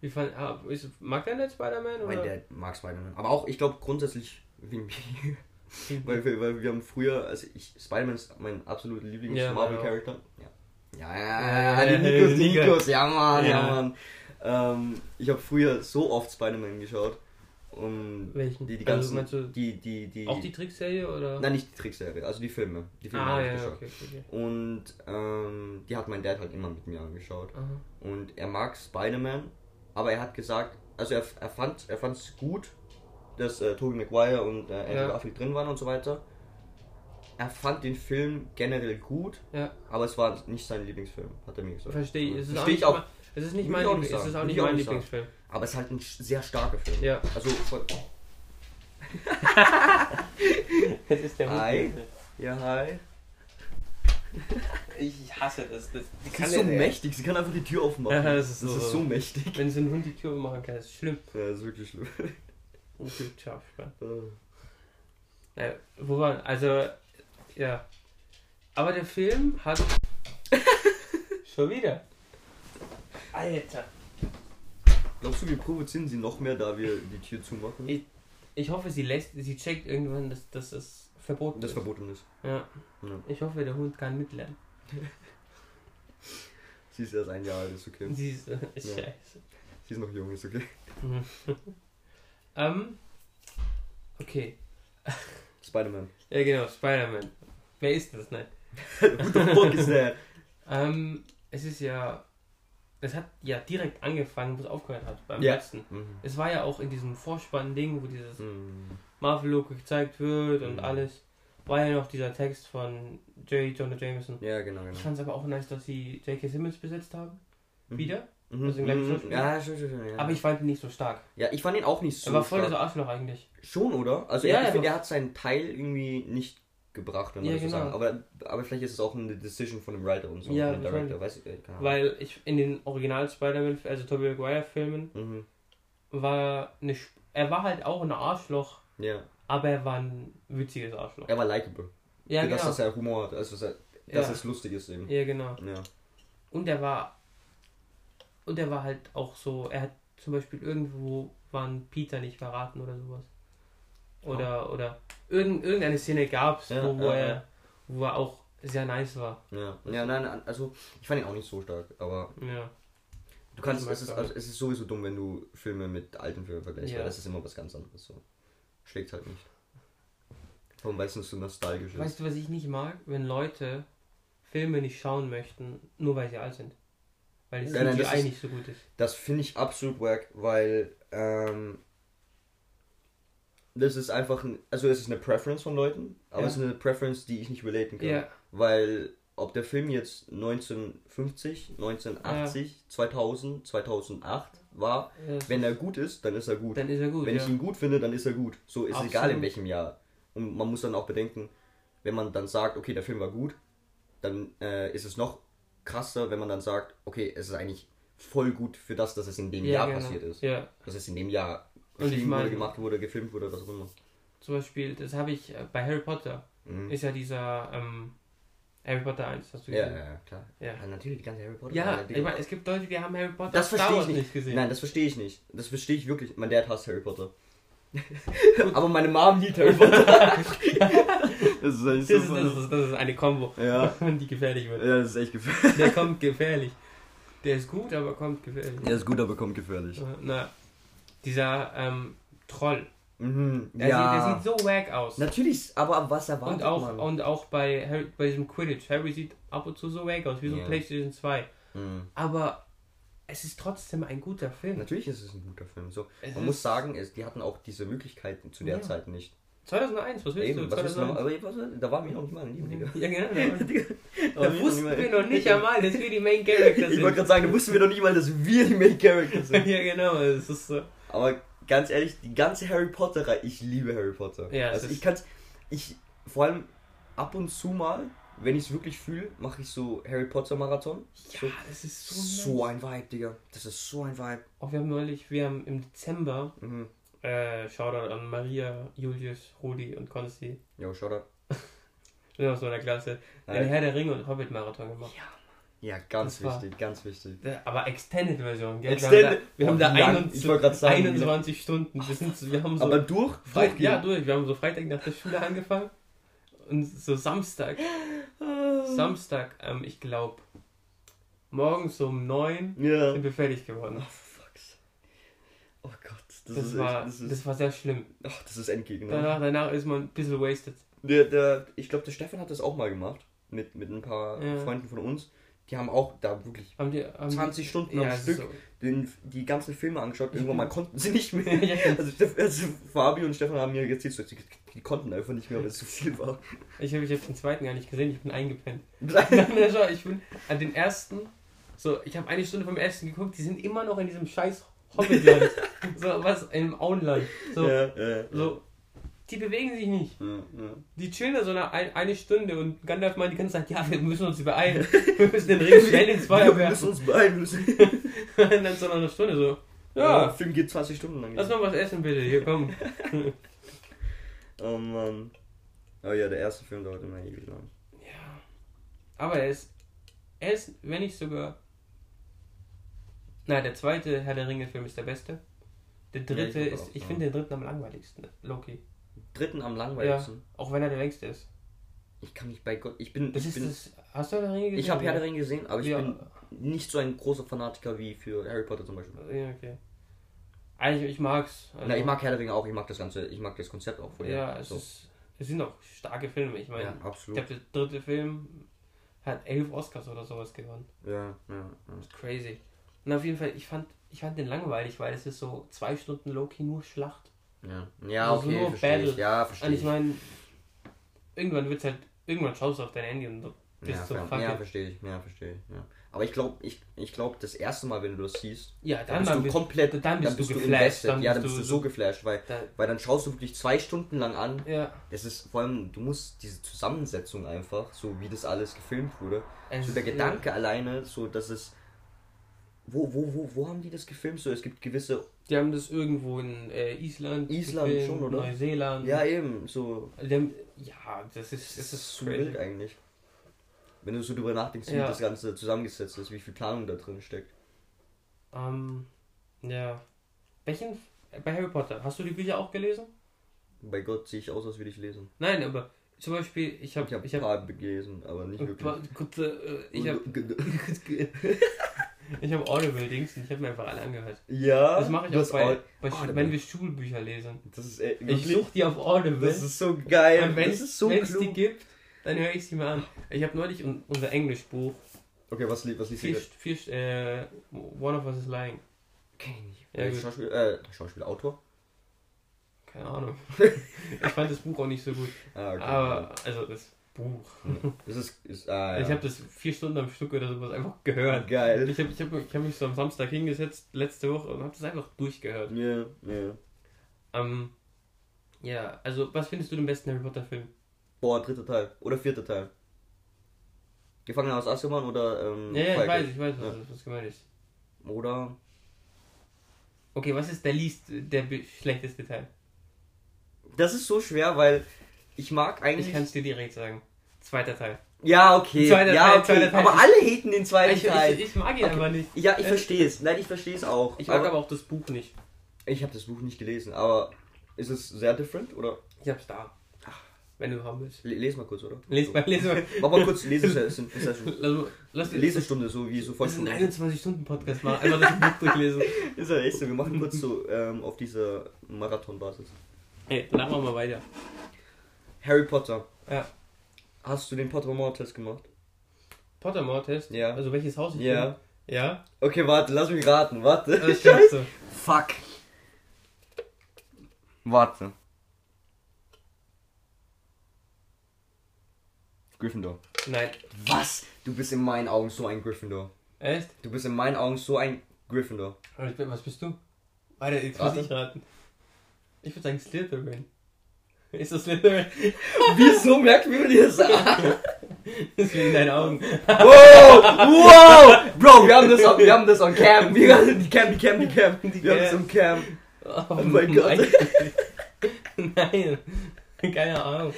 Wie fand, ah, ist, mag der nicht Spider-Man? Mein? Dad mag Spider-Man. Aber auch, ich glaube, grundsätzlich wegen mir. weil, wir, weil wir haben früher, also ich, Spider-Man ist mein absoluter Ja, Lieblings-Marvel-Charakter. Ja. Ja, ja, Ja, ja, die ja, Nikos, die Nikos. Nikos, ja, Mann, ja, Ja. Mann. Ähm, ich habe früher so oft Spider-Man geschaut. Und Welchen? die, die Also ganzen, du die, die, die, Auch die Trickserie oder? nein, nicht die Trickserie, also die Filme. Die Filme ah, habe ich ja, geschaut. okay, okay. Und ähm, die hat mein Dad halt immer mit mir angeschaut. Aha. Und er mag Spider-Man, aber er hat gesagt, also er, er fand er es gut, dass äh, Tobey Maguire und äh, Andrew Ja. Garfield drin waren und so weiter. Er fand den Film generell gut, Ja, aber es war nicht sein Lieblingsfilm, hat er mir gesagt. verstehe ich. Verstehe ich auch. Es ist nicht mein Lieblings, es ist auch nicht mein. Lieblingsfilm. Aber es ist halt ein sehr starker Film. Ja. Also von, Das ist der Hi. Hund. ja hi. Ich hasse das. das Sie ist so mächtig, sie kann einfach die Tür aufmachen. Ja, das ist so- so mächtig. Wenn so ein Hund die Tür machen kann, ist es schlimm. Ja, das ist wirklich schlimm. Okay, scharf, spannend. Äh, Ja, wo war, also, ja. Aber der Film hat. Schon wieder. Alter. Glaubst du, wir provozieren sie noch mehr, da wir die Tür zumachen? Ich- Ich hoffe, sie lässt, sie checkt irgendwann, dass, dass es verboten das ist. verboten ist. Ja. Ja. Ich hoffe, der Hund kann mitlernen. Sie ist erst ein Jahr alt, ist okay. Sie ist, äh, ist Ja. scheiße. Sie ist noch jung, ist okay. ähm, okay. Spider-Man. Ja, genau, Spider-Man. Wer ist das, ne? Who the fuck is that? Ähm, es ist ja. Es hat ja direkt angefangen, wo es aufgehört hat, beim Ja. letzten. Mhm. Es war ja auch in diesem Vorspann-Ding, wo dieses Mhm. Marvel-Logo gezeigt wird und Mhm. alles. War ja noch dieser Text von J. Jonah Jameson. Ja, genau, genau. Ich fand es aber auch nice, dass sie J.K. Simmons besetzt haben. Mhm. Wieder. Mhm. Also gleichen Mhm. Ja, schon, schon, schon. Ja. Aber ich fand ihn nicht so stark. ja, ich fand ihn auch nicht so. er war voll stark. so Arschloch eigentlich. Schon, oder? Also, Ja, ich er finde, er hat seinen Teil irgendwie nicht gebracht, wenn man Ja, das so genau. sagen. Aber, aber vielleicht ist es auch eine Decision von dem Writer und so. Ja, von dem. Director, weiß ich, Ahnung. Weil ich in den Original Spider-Man, also Tobey Maguire-Filmen, Mhm. war eine, er war halt auch ein Arschloch, Ja, aber er war ein witziges Arschloch. er war likable. Ja, Für genau. das, dass er Humor hat, also dass, er, dass Ja. es lustig ist eben. Ja, genau. Ja. Und er war. Und er war halt auch so, er hat zum Beispiel irgendwo waren Peter nicht verraten oder sowas. Oder, oder irgend, irgendeine Szene gab es, Ja, wo, wo, ja, er, ja. wo er auch sehr nice war. Ja. ja, nein, also ich fand ihn auch nicht so stark, aber Ja. du kannst, es ist, also, es ist sowieso dumm, wenn du Filme mit alten Filmen vergleichst, Ja. weil das ist immer was ganz anderes. So. Schlägt halt nicht. Warum weißt du, dass so nostalgisch ist? Weißt du, was ich nicht mag? Wenn Leute Filme nicht schauen möchten, nur weil sie alt sind. Weil das nein, das CGI ist- nicht so gut ist. Das finde ich absolut wack, weil ähm, das ist einfach ein, also es ist eine Preference von Leuten, aber Ja. es ist eine Preference, die ich nicht relaten kann. Ja, Weil ob der Film jetzt 1950, 1980, 2000, 2008 war, ja, wenn er gut ist, dann ist er gut. dann ist er gut. wenn ja. ich ihn gut finde, dann ist er gut. So ist egal in welchem Jahr. Und man muss dann auch bedenken, wenn man dann sagt, okay, der Film war gut, dann äh, ist es noch krasser, wenn man dann sagt, okay, es ist eigentlich voll gut für das, dass es in dem ja, Jahr genau. passiert ist. Ja, Dass es in dem Jahr Und ich geschrieben mein- wurde, gemacht wurde, gefilmt wurde, was auch immer. zum Beispiel, das habe ich äh, bei Harry Potter, mhm. ist ja dieser ähm, Harry Potter 1, hast du gesehen? Ja, ja, klar. Ja. ja natürlich, die ganze Harry Potter. Ja, ich meine, es gibt Leute, die haben Harry Potter das verstehe ich nicht. nicht gesehen. Nein, das verstehe ich nicht. Das verstehe ich wirklich. Mein Dad hasst Harry Potter. Aber meine Mom liebt Harry Potter. das, ist das, ist, das, ist, das ist eine Combo, ja. die gefährlich wird. Ja, das ist echt gefährlich. Der kommt gefährlich. Der ist gut, aber kommt gefährlich. Der ist gut, aber kommt gefährlich. Na, dieser ähm, Troll. Mhm, der, ja. sieht, der sieht so wack aus. Natürlich, aber was erwartet und auch, man? Und auch bei, Harry, bei diesem Quidditch. Harry sieht ab und zu so wack aus, wie so yeah. PlayStation 2. Mhm. Aber es ist trotzdem ein guter Film. Natürlich ist es ein guter Film. So, man muss sagen, es, die hatten auch diese Möglichkeiten zu der ja. Zeit nicht. 2001, was willst Eben, du? Was 2001? Ist noch, aber da waren wir noch nicht mal in Lieben, Ja, genau. Da, da wussten wir noch nicht einmal, dass wir die Main Characters sind. Ich wollte gerade sagen, da wussten wir noch nicht mal, dass wir die Main Characters sind. ja, genau. Das ist so. Aber ganz ehrlich, die ganze Harry Potter Reihe, ich liebe Harry Potter. Ja, also ich kann ich vor allem ab und zu mal, wenn ich es wirklich fühle, mache ich so Harry Potter Marathon. Ja, so, das ist so so ein Vibe, Digga. Das ist so ein Vibe. Auch wir haben neulich, wir haben im Dezember mhm. äh, Shoutout an Maria, Julius, Rudi und Konsti. Jo, Shoutout. Wir sind aus so einer Klasse. Den Herr der Ringe und Hobbit Marathon gemacht. Ja. Ja, ganz das wichtig, ganz wichtig. Aber Extended-Version, gell? Extended, wir haben da, wir haben da 21, sagen, 21 Stunden. Wir, sind, wir haben so aber durch? Freit, ja, durch. Wir haben so Freitag nach der Schule angefangen. Und so Samstag. Samstag, ähm, ich glaube, morgens um 9 ja. sind wir fertig geworden. Oh, fucks. Oh Gott. Das, das war, echt, das, ist, das war sehr schlimm. Ach, das ist Endgegner. Danach, danach ist man ein bisschen wasted. Der, der, ich glaube, der Stefan hat das auch mal gemacht. Mit, mit ein paar ja. Freunden von uns die haben auch da wirklich haben die, haben 20 Stunden ja, am Stück so. den, die ganzen Filme angeschaut. Irgendwann mal konnten sie nicht mehr. ja. also, also Fabi und Stefan haben mir erzählt, so, die, die, konnten einfach nicht mehr, weil es zu viel war. Ich habe ich hab den zweiten gar nicht gesehen, ich bin eingepennt. ich bin an den ersten, so, ich habe eine Stunde vom ersten geguckt, die sind immer noch in diesem scheiß Hobbitland. so was, einem Auenland. So, ja, ja, so die bewegen sich nicht. Ja, ja. Die chillen da so eine, eine Stunde und Gandalf meint die ganze Zeit, ja, wir müssen uns beeilen. Wir müssen den Ring schnell ins Feuer werfen. Wir müssen uns beeilen. Müssen. und dann so noch eine Stunde so. Ja, der Film geht 20 Stunden lang. Lass mal was essen bitte, hier komm. oh Mann. Oh ja, der erste Film dauert immer ewig lang. Ja. Aber er ist, er ist, wenn nicht sogar... Na, der zweite Herr der Ringe Film ist der beste. Der dritte ja, ich ist, ich finde den dritten am langweiligsten, Loki dritten am langweiligsten. Ja, auch wenn er der längste ist. Ich kann mich bei Gott. Ich bin. Das ich ist bin, das, hast du Herr der Ringe gesehen? Ich habe Herr der Ringe gesehen, aber ich ja. bin nicht so ein großer Fanatiker wie für Harry Potter zum Beispiel. Ja, okay. Eigentlich, ich mag's. Also, Na, ich mag Herr der Ringe auch, ich mag das ganze, ich mag das Konzept auch von Ja, es, so. ist, es sind auch starke Filme. Ich meine, ja, absolut. ich glaube, der dritte Film hat elf Oscars oder sowas gewonnen. Ja, ja. ja. Das ist crazy. Und auf jeden Fall, ich fand, ich fand den langweilig, weil es ist so zwei Stunden Loki nur Schlacht. Ja, ja also okay, verstehe ich. Ja, verstehe Und ich meine, irgendwann wird's halt, irgendwann schaust du auf dein Handy und bist ja, so fuck Ja, verstehe ich, ja, verstehe ich. Ja. Aber ich glaube, ich, ich glaub, das erste Mal, wenn du das siehst, ja, dann, dann bist du komplett, dann bist, dann bist du, geflasht. Dann ja, dann bist du so geflasht, weil, dann, weil dann schaust du wirklich zwei Stunden lang an. Ja. Das ist vor allem, du musst diese Zusammensetzung einfach, so wie das alles gefilmt wurde, es so der Gedanke ja. alleine, so dass es wo, wo, wo, wo haben die das gefilmt? So, es gibt gewisse. Die haben das irgendwo in äh, Island. Island gefilmt, schon, oder? Neuseeland. Ja, eben. So. Haben, ja, das ist. Das ist so wild eigentlich. Wenn du so drüber nachdenkst, wie das Ganze zusammengesetzt ist, wie viel Planung da drin steckt. Ähm, ja. Welchen. Bei Harry Potter, hast du die Bücher auch gelesen? Bei Gott sehe ich aus, als würde ich lesen. Nein, aber zum Beispiel, ich habe. Ich habe hab ein paar gelesen, aber nicht wirklich. Gut, äh, ich habe. Ich habe Audible-Dings und ich habe mir einfach alle angehört. Ja. Das mache ich auch bei, bei wenn wir Schulbücher lesen. Das ist ey, Ich suche die auf Audible. Das ist so geil. Und wenn es so die gibt, dann höre ich sie mal an. Ich habe neulich unser Englischbuch. Okay, was, was liest du vier, äh, One of Us is Lying. Kenn ich nicht. Ja, Schauspiel, äh, Schauspieler, Autor? Keine Ahnung. ich fand das Buch auch nicht so gut. Ah, okay. Aber, also das Buch. Das ist, ist ah, ja. Ich habe das vier Stunden am Stück oder sowas einfach gehört. Geil. Ich habe ich hab, ich hab mich so am Samstag hingesetzt, letzte Woche, und habe das einfach durchgehört. Ja, yeah, ja. Yeah. Ähm, ja, also was findest du den besten Harry Potter Film? Boah, dritter Teil. Oder vierter Teil. Gefangener aus Azkaban oder ähm, Ja, ja ich weiß, ich weiß, was, ja. was gemeint ist. Oder. Okay, was ist der least, der schlechteste Teil? Das ist so schwer, weil ich mag eigentlich. Ich kann es dir direkt sagen. Zweiter Teil. Ja, okay. Zweiter ja, Teil, okay. zweiter Teil. Aber alle haten den zweiten Ich, Teil. ich, ich mag ihn Okay. einfach nicht. ja, ich Äh, verstehe es. Nein, ich verstehe es auch. Ich mag aber auch das Buch nicht. Ich habe das Buch nicht gelesen, aber ist es sehr different oder? Ich hab's da. Wenn du haben willst. Le- Les mal kurz, oder? Lies mal, lies mal. Mach mal kurz Lesesession. Also, lass Lesestunde, so wie so Das ist ein Volksschule. 21-Stunden-Podcast, mal einfach das Buch durchlesen. Ist ja echt so. Wir machen kurz so ähm, auf dieser Marathonbasis. Hey, danach machen wir weiter. Harry Potter. Ja. Hast du den Pottermore-Test gemacht? Pottermore-Test? Ja. Also welches Haus ich Ja. bin? Ja. Okay, warte, lass mich raten. Warte. Das schaffst du. Fuck. Warte. Gryffindor. Nein. Was? Du bist in meinen Augen so ein Gryffindor. Echt? Du bist in meinen Augen so ein Gryffindor. Aber ich bin- Was bist du? Warte, jetzt muss Warte. ich raten. Ich würde sagen Slytherin. Ist das Slytherin? Wieso merkt die das an? Das ist in deinen Augen. Wow! Wow! Bro, wir haben das on, wir haben das on cam. Wir haben die Cam, die Cam, die Cam. Die Wir haben das on Cam. Oh, mein Gott. Nein. Keine Ahnung.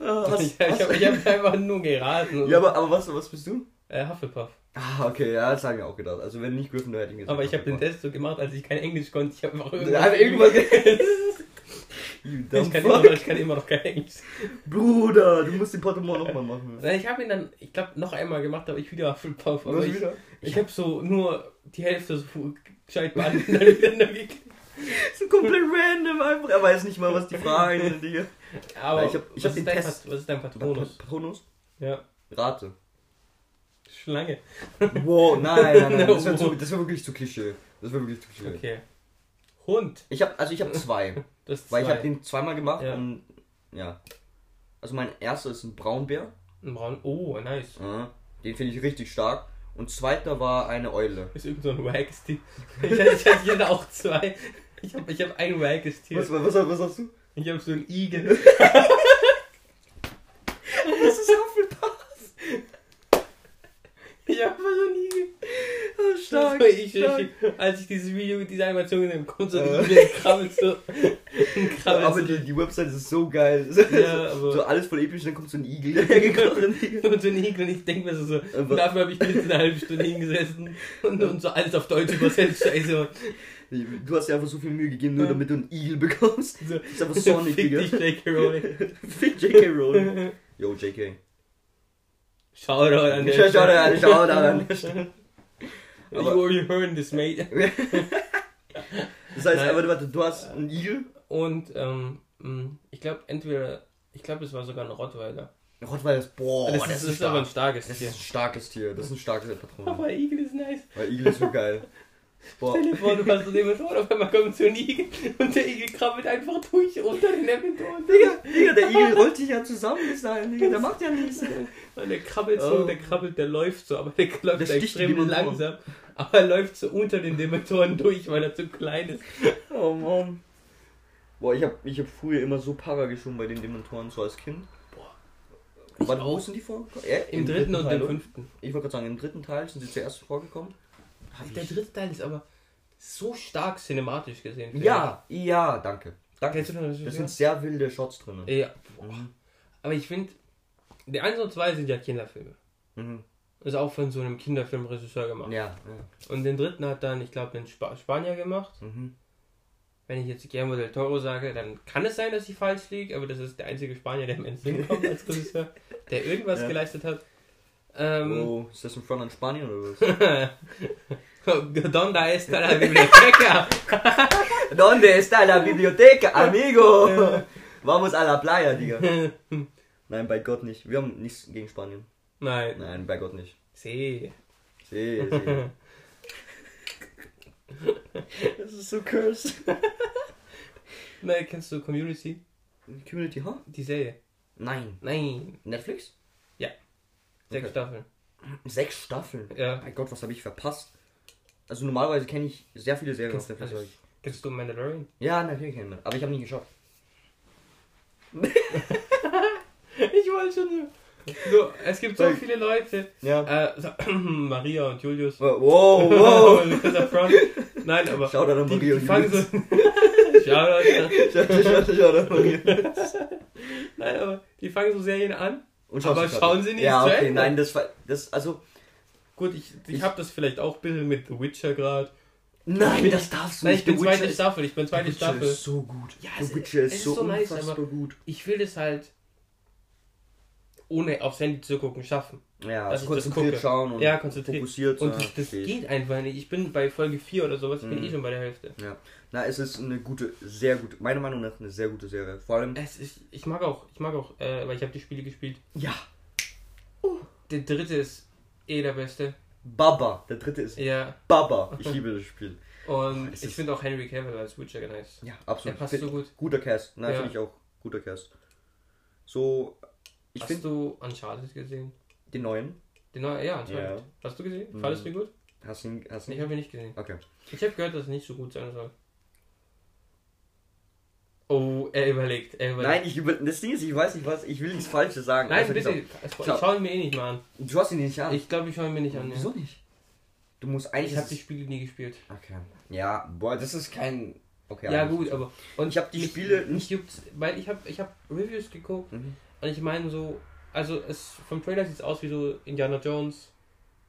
Ah, hast- ich ich habe hab einfach nur geraten. Ja, aber, aber was, was bist du? äh, Hufflepuff. Ah, okay, ja, das haben wir auch gedacht. Also wenn nicht Gryffindor hätte ich gesagt. Aber ich habe den. Test so gemacht, als ich kein Englisch konnte. Ich habe einfach Ja, aber irgendwas. Ich, kann noch, ich kann immer noch kein Englisch. Bruder, du musst den Pottermore nochmal machen. Nein, Ich habe ihn dann, ich glaube, noch einmal gemacht, aber ich wieder Hufflepuff. Aber Was ich, wieder? ich habe so nur die Hälfte so gescheit beantwortet. So komplett random einfach. Er weiß nicht mal, was die Fragen sind, Digga. Aber ich hab- ich was, hab ist den dein Test- Pat- was ist dein Patronus? Patronus? Ja, Rate. Schlange. Wow, nein, nein, nein. Das wäre wär wirklich zu Klischee. Das wäre wirklich zu Klischee. Okay. Hund. Ich habe also ich habe zwei. Das Weil ich habe den zweimal gemacht Ja. und ja. Also mein erster ist ein Braunbär. Ein Braun. Oh, nice. Ja, Den finde ich richtig stark. Und zweiter war eine Eule. Ist irgend so ein wackes Tier. Ich, ich, ich hatte auch zwei. Ich habe ich hab ein wackes Tier. Was, was, was hast du? Ich habe so ein Igel. Das ist Hufflepuff. Ich habe so ein Igel. Oh, stark, ich, stark. ich, als ich dieses Video, diese Animation gesehen habe, kommt so Äh. krabbelt so. krabbelt Aber so. die, die Website ist so geil. Ja, aber- so alles voll episch, dann kommt so ein Igel. hergekrochen. Und so ein Igel und ich denke mir so, so Aber- dafür habe ich mir jetzt eine halbe Stunde hingesessen und, und so alles auf Deutsch übersetzt. Scheiße. du hast dir einfach so viel Mühe gegeben, nur damit du einen Igel bekommst. So, Das ist einfach Sonic, Fick Digga. dich, J.K. Rowling. Fick J.K. Rowling. Yo, J.K. Shoutout an der Schau, schau da an, schau da an. You already heard this, mate. Das heißt, Nein. aber warte, du hast einen Igel? Und ähm, mh, ich glaube entweder, ich glaube es war sogar ein Rottweiler. Rottweiler ist, boah, das, ist, das ist aber ein starkes Das Tier. ist ein starkes Tier, das ist ein starkes Patron. Aber Igel ist nice. Weil Igel ist so geil. Boah. Stell dir vor, du hast so den Motor, auf einmal kommt so ein Igel und der Igel krabbelt einfach durch unter den Inventoren. Digga, Digga, der Igel rollt sich ja zusammen bis dahin, Digga, der macht ja nichts. Und der krabbelt so, Oh. der krabbelt, der läuft so, aber der läuft Der extrem langsam. Aber er läuft so unter den Dementoren durch, weil er zu klein ist. Oh Mann. Boah, ich hab, ich hab früher immer so Para geschwungen bei den Dementoren, so als Kind. Ich Warte, wo sind die vor? Ja, Im, dritten und Teil, im fünften. Ich wollte gerade sagen, im dritten Teil sind sie zuerst vorgekommen. Der dritte Teil ist aber so stark cinematisch gesehen. finde Ja, ja, danke. Danke. Das sind sehr wilde Shots drin. Ja, boah. Aber ich finde, die 1 und 2 sind ja Kinderfilme. Mhm. Ist auch von so einem Kinderfilmregisseur gemacht. Ja, ja. Und den dritten hat dann, ich glaube, ein Spa Spanier gemacht. Mhm. Wenn ich jetzt Guillermo del Toro sage, dann kann es sein, dass ich falsch liege, aber das ist der einzige Spanier, der mir ins Sinn kommt als Regisseur, der irgendwas Ja. geleistet hat. Ähm, Oh, ist das ein Front an Spanien oder was? Donde está la biblioteca? Donde está la biblioteca, amigo? Vamos a la playa, Digga. Nein, bei Gott nicht. Wir haben nichts gegen Spanien. Nein. Nein, bei Gott nicht. See. See, see. Das ist so cursed. Nein, kennst du Community? Community, huh? Die Serie? Nein. Nein. Netflix? Sechs Okay. Staffeln. Sechs Staffeln. Ja. Mein Gott, was habe ich verpasst? Also normalerweise kenne ich sehr viele Serien auf Kennst, Netflix. also, kennst du Mandalorian? Ja, natürlich kenne ich. Aber ich habe nicht geschaut. Ich wollte schon so. Es gibt so viele Leute. Ja. Äh, so, Maria und Julius. Wow, wow. Nein, aber Schau da die, Maria die und fangen so. Julius. Shoutout, Shoutout. Nein, aber die fangen so Serien an. Und aber schauen sie nicht Ja, okay, nein, das war. Das, also. Gut, ich, ich, ich habe das vielleicht auch ein bisschen mit The Witcher gerade. Nein, das darfst du nein, nicht. Ich bin zweite Staffel, ich bin zweite The Staffel. ist so gut. Ja, The Witcher ist, ist so, so nice, aber gut. Ich will das halt ohne aufs Handy zu gucken schaffen. Ja, dass also konzentriert schauen und ja, konzentriert. fokussiert. Und das, das geht einfach nicht. Ich bin bei Folge 4 oder sowas, ich bin mhm. eh schon bei der Hälfte. Ja. Na, es ist eine gute, sehr gute, meiner Meinung nach eine sehr gute Serie. Vor allem. Es ist, ich mag auch, ich mag auch, äh, weil ich habe die Spiele gespielt. Ja. Uh. Der dritte ist eh der beste. Baba, der dritte ist ja. Baba. Ich liebe das Spiel. Und ich finde auch Henry Cavill als Witcher nice. Ja, absolut. Der passt so gut. Guter Cast. Nein, ja. finde ich auch. Guter Cast. So, ich Hast find, du Uncharted gesehen? Den neuen? Den neuen, ja, Uncharted. Ja. Hast du gesehen? Mhm. Fandest du ihn gut? Hast du ihn, hast Ich habe ihn nicht gesehen. Okay. Ich habe gehört, dass es nicht so gut sein soll. Oh, er überlegt, er überlegt. Nein, ich über das Ding ist, ich weiß nicht was, ich will nichts Falsches sagen. Nein, also bitte, ich schaue ihn mir eh nicht mal an. Du hast ihn nicht an? Ich glaube, ich schaue ihn mir nicht an. Wieso ja. nicht? Du musst eigentlich. Ich habe die Spiele nie gespielt. Okay. Ja, boah, das ist kein. Okay. Ja gut, aber und ich habe die mich, Spiele nicht juckt, weil ich habe ich habe Reviews geguckt mhm. und ich meine so, also es vom Trailer sieht es aus wie so Indiana Jones,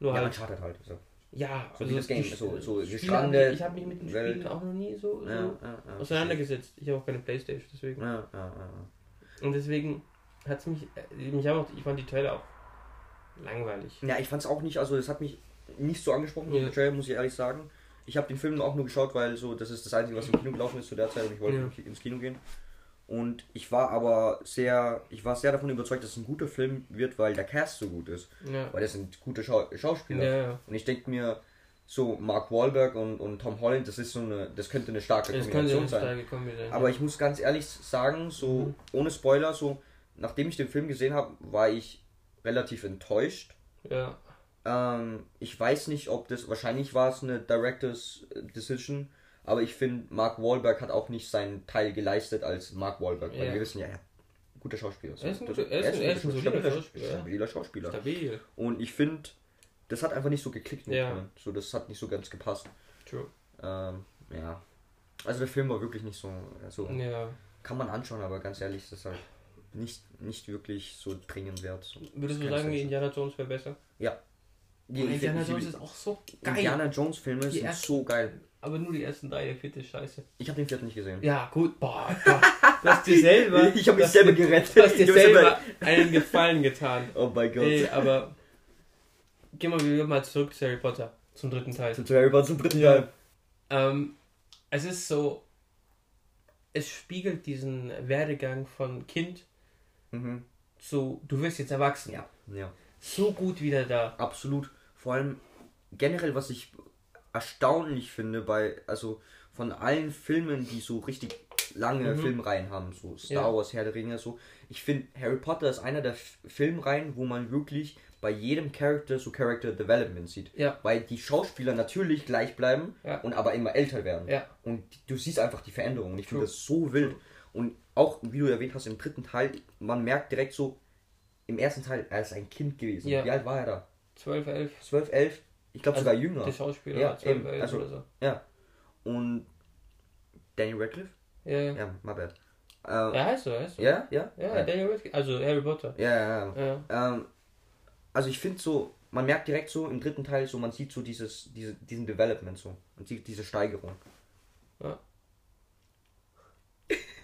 nur ja, halt. Uncharted halt so. Ja, so also das Game, so, so gestrandet. Ich habe mich mit den Welt. Spielen auch noch nie so, so ja, ja, ja, auseinandergesetzt. Ich habe auch keine Playstation, deswegen. Und deswegen hat es mich, äh, mich auch, ich fand die Trailer auch langweilig. Ja, ich fand es auch nicht, also es hat mich nicht so angesprochen, ja. Trailer, muss ich ehrlich sagen. Ich habe den Film auch nur geschaut, weil so das ist das Einzige, was im Kino gelaufen ist zu der Zeit und ich wollte ins Kino gehen. Und ich war aber sehr, ich war sehr davon überzeugt, dass es ein guter Film wird, weil der Cast so gut ist. Ja. Weil das sind gute Schau Schauspieler. Ja, ja. Und ich denke mir, so Mark Wahlberg und, und Tom Holland, das ist so eine, das könnte eine starke das Kombination sein. Kombination, aber ich muss ganz ehrlich sagen, so mhm. ohne Spoiler, so nachdem ich den Film gesehen habe, war ich relativ enttäuscht. Ähm, ich weiß nicht, ob das, wahrscheinlich war es eine Director's Decision, aber ich finde, Mark Wahlberg hat auch nicht seinen Teil geleistet als Mark Wahlberg, weil ja. wir wissen ja, ja guter Schauspieler. Er ist ein, guter, er ist ein, er ist ein stabiler Schauspieler. Stabiler Schauspieler. Stabil. Und ich finde, das hat einfach nicht so geklickt. Ja. So, das hat nicht so ganz gepasst. True. Ähm, ja. Also der Film war wirklich nicht so. Also, ja. Kann man anschauen, aber ganz ehrlich, das ist halt nicht, nicht wirklich so dringend wert. So, Würdest du sagen, Indiana Jones wäre besser? Ja. Die, Indiana Jones ist auch so geil. Indiana Jones Filme die sind ersten, so geil. Aber nur die ersten drei, der vierte ist scheiße. Ich habe den vierten nicht gesehen. Ja, gut. Boah, du hast dir selber. ich habe mich selber gerettet. Du hast dir selber einen Gefallen getan. Oh mein Gott. Ey, aber. Gehen wir wieder mal zurück zu Harry Potter. Zum dritten Teil. Zu Harry Potter zum dritten Teil. Ähm, es ist so. Es spiegelt diesen Werdegang von Kind mhm. zu. Du wirst jetzt erwachsen. Ja. ja. So gut wieder da. Absolut vor allem generell, was ich erstaunlich finde, bei, also von allen Filmen, die so richtig lange mhm. Filmreihen haben, so Star ja. Wars, Herr der Ringe, so, ich finde, Harry Potter ist einer der F Filmreihen, wo man wirklich bei jedem Charakter so Character Development sieht. Ja. Weil die Schauspieler natürlich gleich bleiben ja. und aber immer älter werden. Ja. Und du siehst einfach die Veränderung. Ich finde das so wild. Und auch, wie du erwähnt hast, im dritten Teil, man merkt direkt so, im ersten Teil, er ist ein Kind gewesen. Ja. Wie alt war er da? 12, 11. 12, 11. Ich glaube also sogar jünger. Der Schauspieler ja, 12, eben, 11 also, oder so. Ja. Und Daniel Radcliffe? Ja, ja. Ja, my bad. Ähm, ja, heißt so, heißt so. Ja, ja? Ja, ja. Daniel Radcliffe. Also Harry Potter. Ja, ja, ja. ja. Ähm, also ich finde so, man merkt direkt so im dritten Teil so, man sieht so dieses, diese, diesen Development so. Man sieht diese Steigerung. Ja.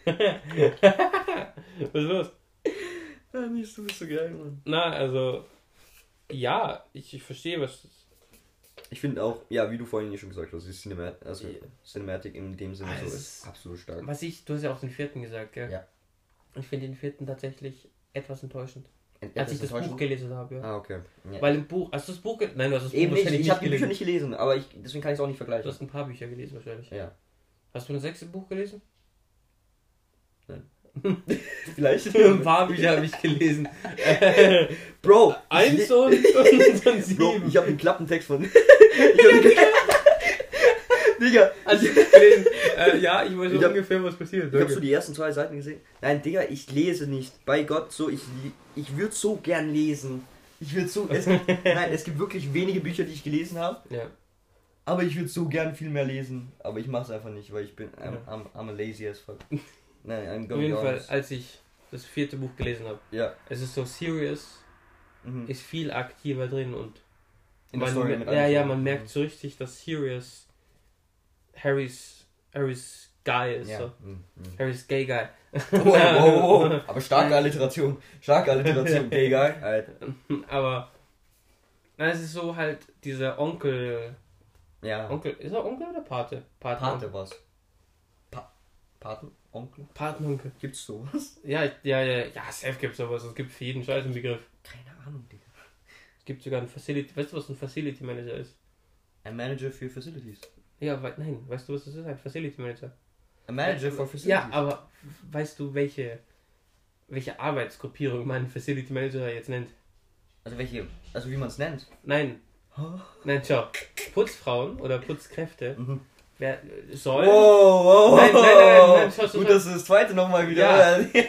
Was ist los? Ja, nicht, du bist so geil, Mann. Na, also ja, ich, ich verstehe, was. Ich finde auch, ja, wie du vorhin schon gesagt hast, die Cinemat also yeah. Cinematic in dem Sinne also so ist absolut stark. Was ich, du hast ja auch den vierten gesagt, gell? Ja. Ich finde den vierten tatsächlich etwas enttäuschend. Ent als ich das Buch gelesen habe, ja. Ah, okay. Ja. Weil im Buch, hast du das Buch gelesen? Nein, du hast das Eben Buch nicht, ich habe die Bücher nicht gelesen, aber ich, deswegen kann ich es auch nicht vergleichen. Du hast ein paar Bücher gelesen wahrscheinlich. Ja. Hast du ein sechste Buch gelesen? Vielleicht. Ein paar Bücher habe ich gelesen. Bro. Eins und, und, und sieben. Bro, ich habe den Klappentext von. Digga. Also, gelesen. Äh, ja, ich weiß ich ungefähr, was passiert. Ich habe so die ersten zwei Seiten gesehen. Nein, Digga, ich lese nicht. Bei Gott, so, ich, ich würde so gern lesen. Ich würde so. Es gibt, nein, es gibt wirklich wenige Bücher, die ich gelesen habe. Ja. Aber ich würde so gern viel mehr lesen, aber ich mache es einfach nicht, weil ich bin I'm, I'm, I'm a lazy as fuck. Nein, I'm Auf jeden Fall, als ich das vierte Buch gelesen habe, ja. es ist so serious, mhm. ist viel aktiver drin und In man, Story ja, ja, man merkt so richtig, dass Sirius Harrys, Harrys Guy ist. Ja. So. Mhm. mhm. Harrys Gay Guy. Oh, oh, oh. Aber starke Alliteration. Starke Alliteration, Gay Guy. Alter. Aber na, es ist so halt dieser Onkel. Ja. Onkel, ist er Onkel oder Pate? Pate, Pate was? Pa Paten? Onkel? Patenonkel. Gibt's sowas? Ja, ja, ja, ja, safe gibt's sowas. Es gibt für jeden Scheiß einen Begriff. Keine Ahnung, Digga. Es gibt sogar einen Facility. Weißt du, was ein Facility Manager ist? Ein Manager für Facilities. Ja, we nein, weißt du, was das ist? Ein Facility Manager. Ein Manager für Facilities? Ja, aber weißt du, welche, welche Arbeitsgruppierung man Facility Manager jetzt nennt? Also welche, also wie man es nennt? Nein. Nein, schau. Putzfrauen oder Putzkräfte mhm. Wer soll. Wow, wow, nein, nein, nein, nein, nein schau, schau, Gut, dass du das zweite nochmal wieder. Ja.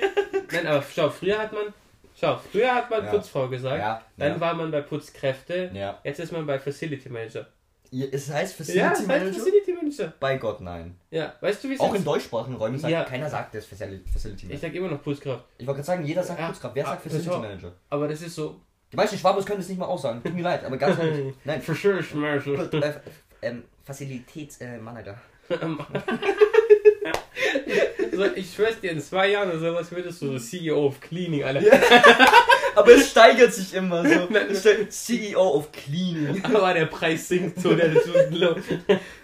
nein, aber schau, früher hat man. Schau, früher hat man ja. Putzfrau gesagt, ja, dann ja. war man bei Putzkräfte, ja. jetzt ist man bei Facility Manager. Es heißt Facility ja, es Manager? Heißt Facility Manager. Bei Gott, nein. Ja, weißt du, wie es Auch in deutschsprachigen Räumen sagt ja. keiner sagt das Facility Manager. Ich sag immer noch Putzkraft. Ich wollte gerade sagen, jeder sagt ja. Putzkraft. Wer sagt Facility Manager? Aber das ist so. Die meisten Schwabos können das nicht mal aussagen. Tut mir leid, aber ganz ehrlich. Nein. Facility Manager. Äh, ähm, Facilitätsmanager. so, ich schwör's dir, in zwei Jahren oder sowas würdest du CEO of Cleaning, Alter. Aber es steigert sich immer so. CEO of Cleaning. Aber der Preis sinkt so, der ist low.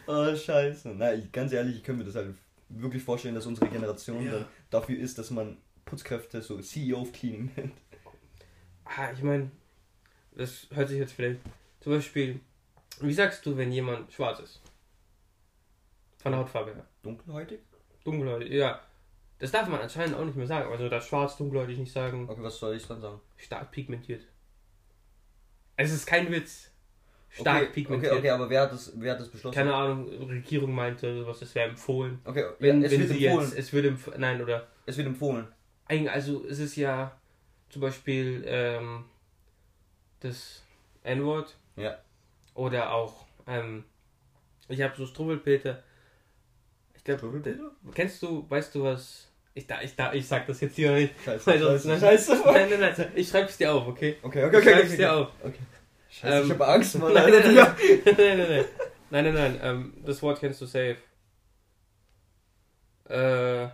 oh, scheiße. Na, ich, ganz ehrlich, ich könnte mir das halt wirklich vorstellen, dass unsere Generation ja. dann dafür ist, dass man Putzkräfte so CEO of Cleaning nennt. Ah, ich meine, das hört sich jetzt vielleicht. Zum Beispiel, wie sagst du, wenn jemand schwarz ist? Von der Hautfarbe her. Dunkelhäutig? Dunkelhäutig, ja. Das darf man anscheinend auch nicht mehr sagen. Also das schwarz, dunkelhäutig nicht sagen. Okay, was soll ich dann sagen? Stark pigmentiert. Es ist kein Witz. Stark okay, pigmentiert. Okay, okay, aber wer hat das, wer hat das beschlossen? Keine Ahnung, Regierung meinte, was es wäre empfohlen. Okay, wenn, es wenn wird empfohlen. Jetzt, es wird empfohlen. Nein, oder? Es wird empfohlen. Also es ist ja zum Beispiel ähm, das N-Wort. Ja. Oder auch, ähm, ich habe so Strubbelpeter. Ich glaube, kennst du, weißt du was? Ich, da, ich, da, ich sag das jetzt hier nicht. Scheiße, weil sonst, scheiße, scheiße. Nein, nein, nein. Ich schreib's dir auf, okay? Okay, okay, okay. Ich schreib's okay, dir auf. Okay. Scheiße, ähm, ich habe Angst, Mann. Nein, nein, nein. nein, nein, nein. Nein, nein, nein. Ähm, das Wort kennst du safe. Äh.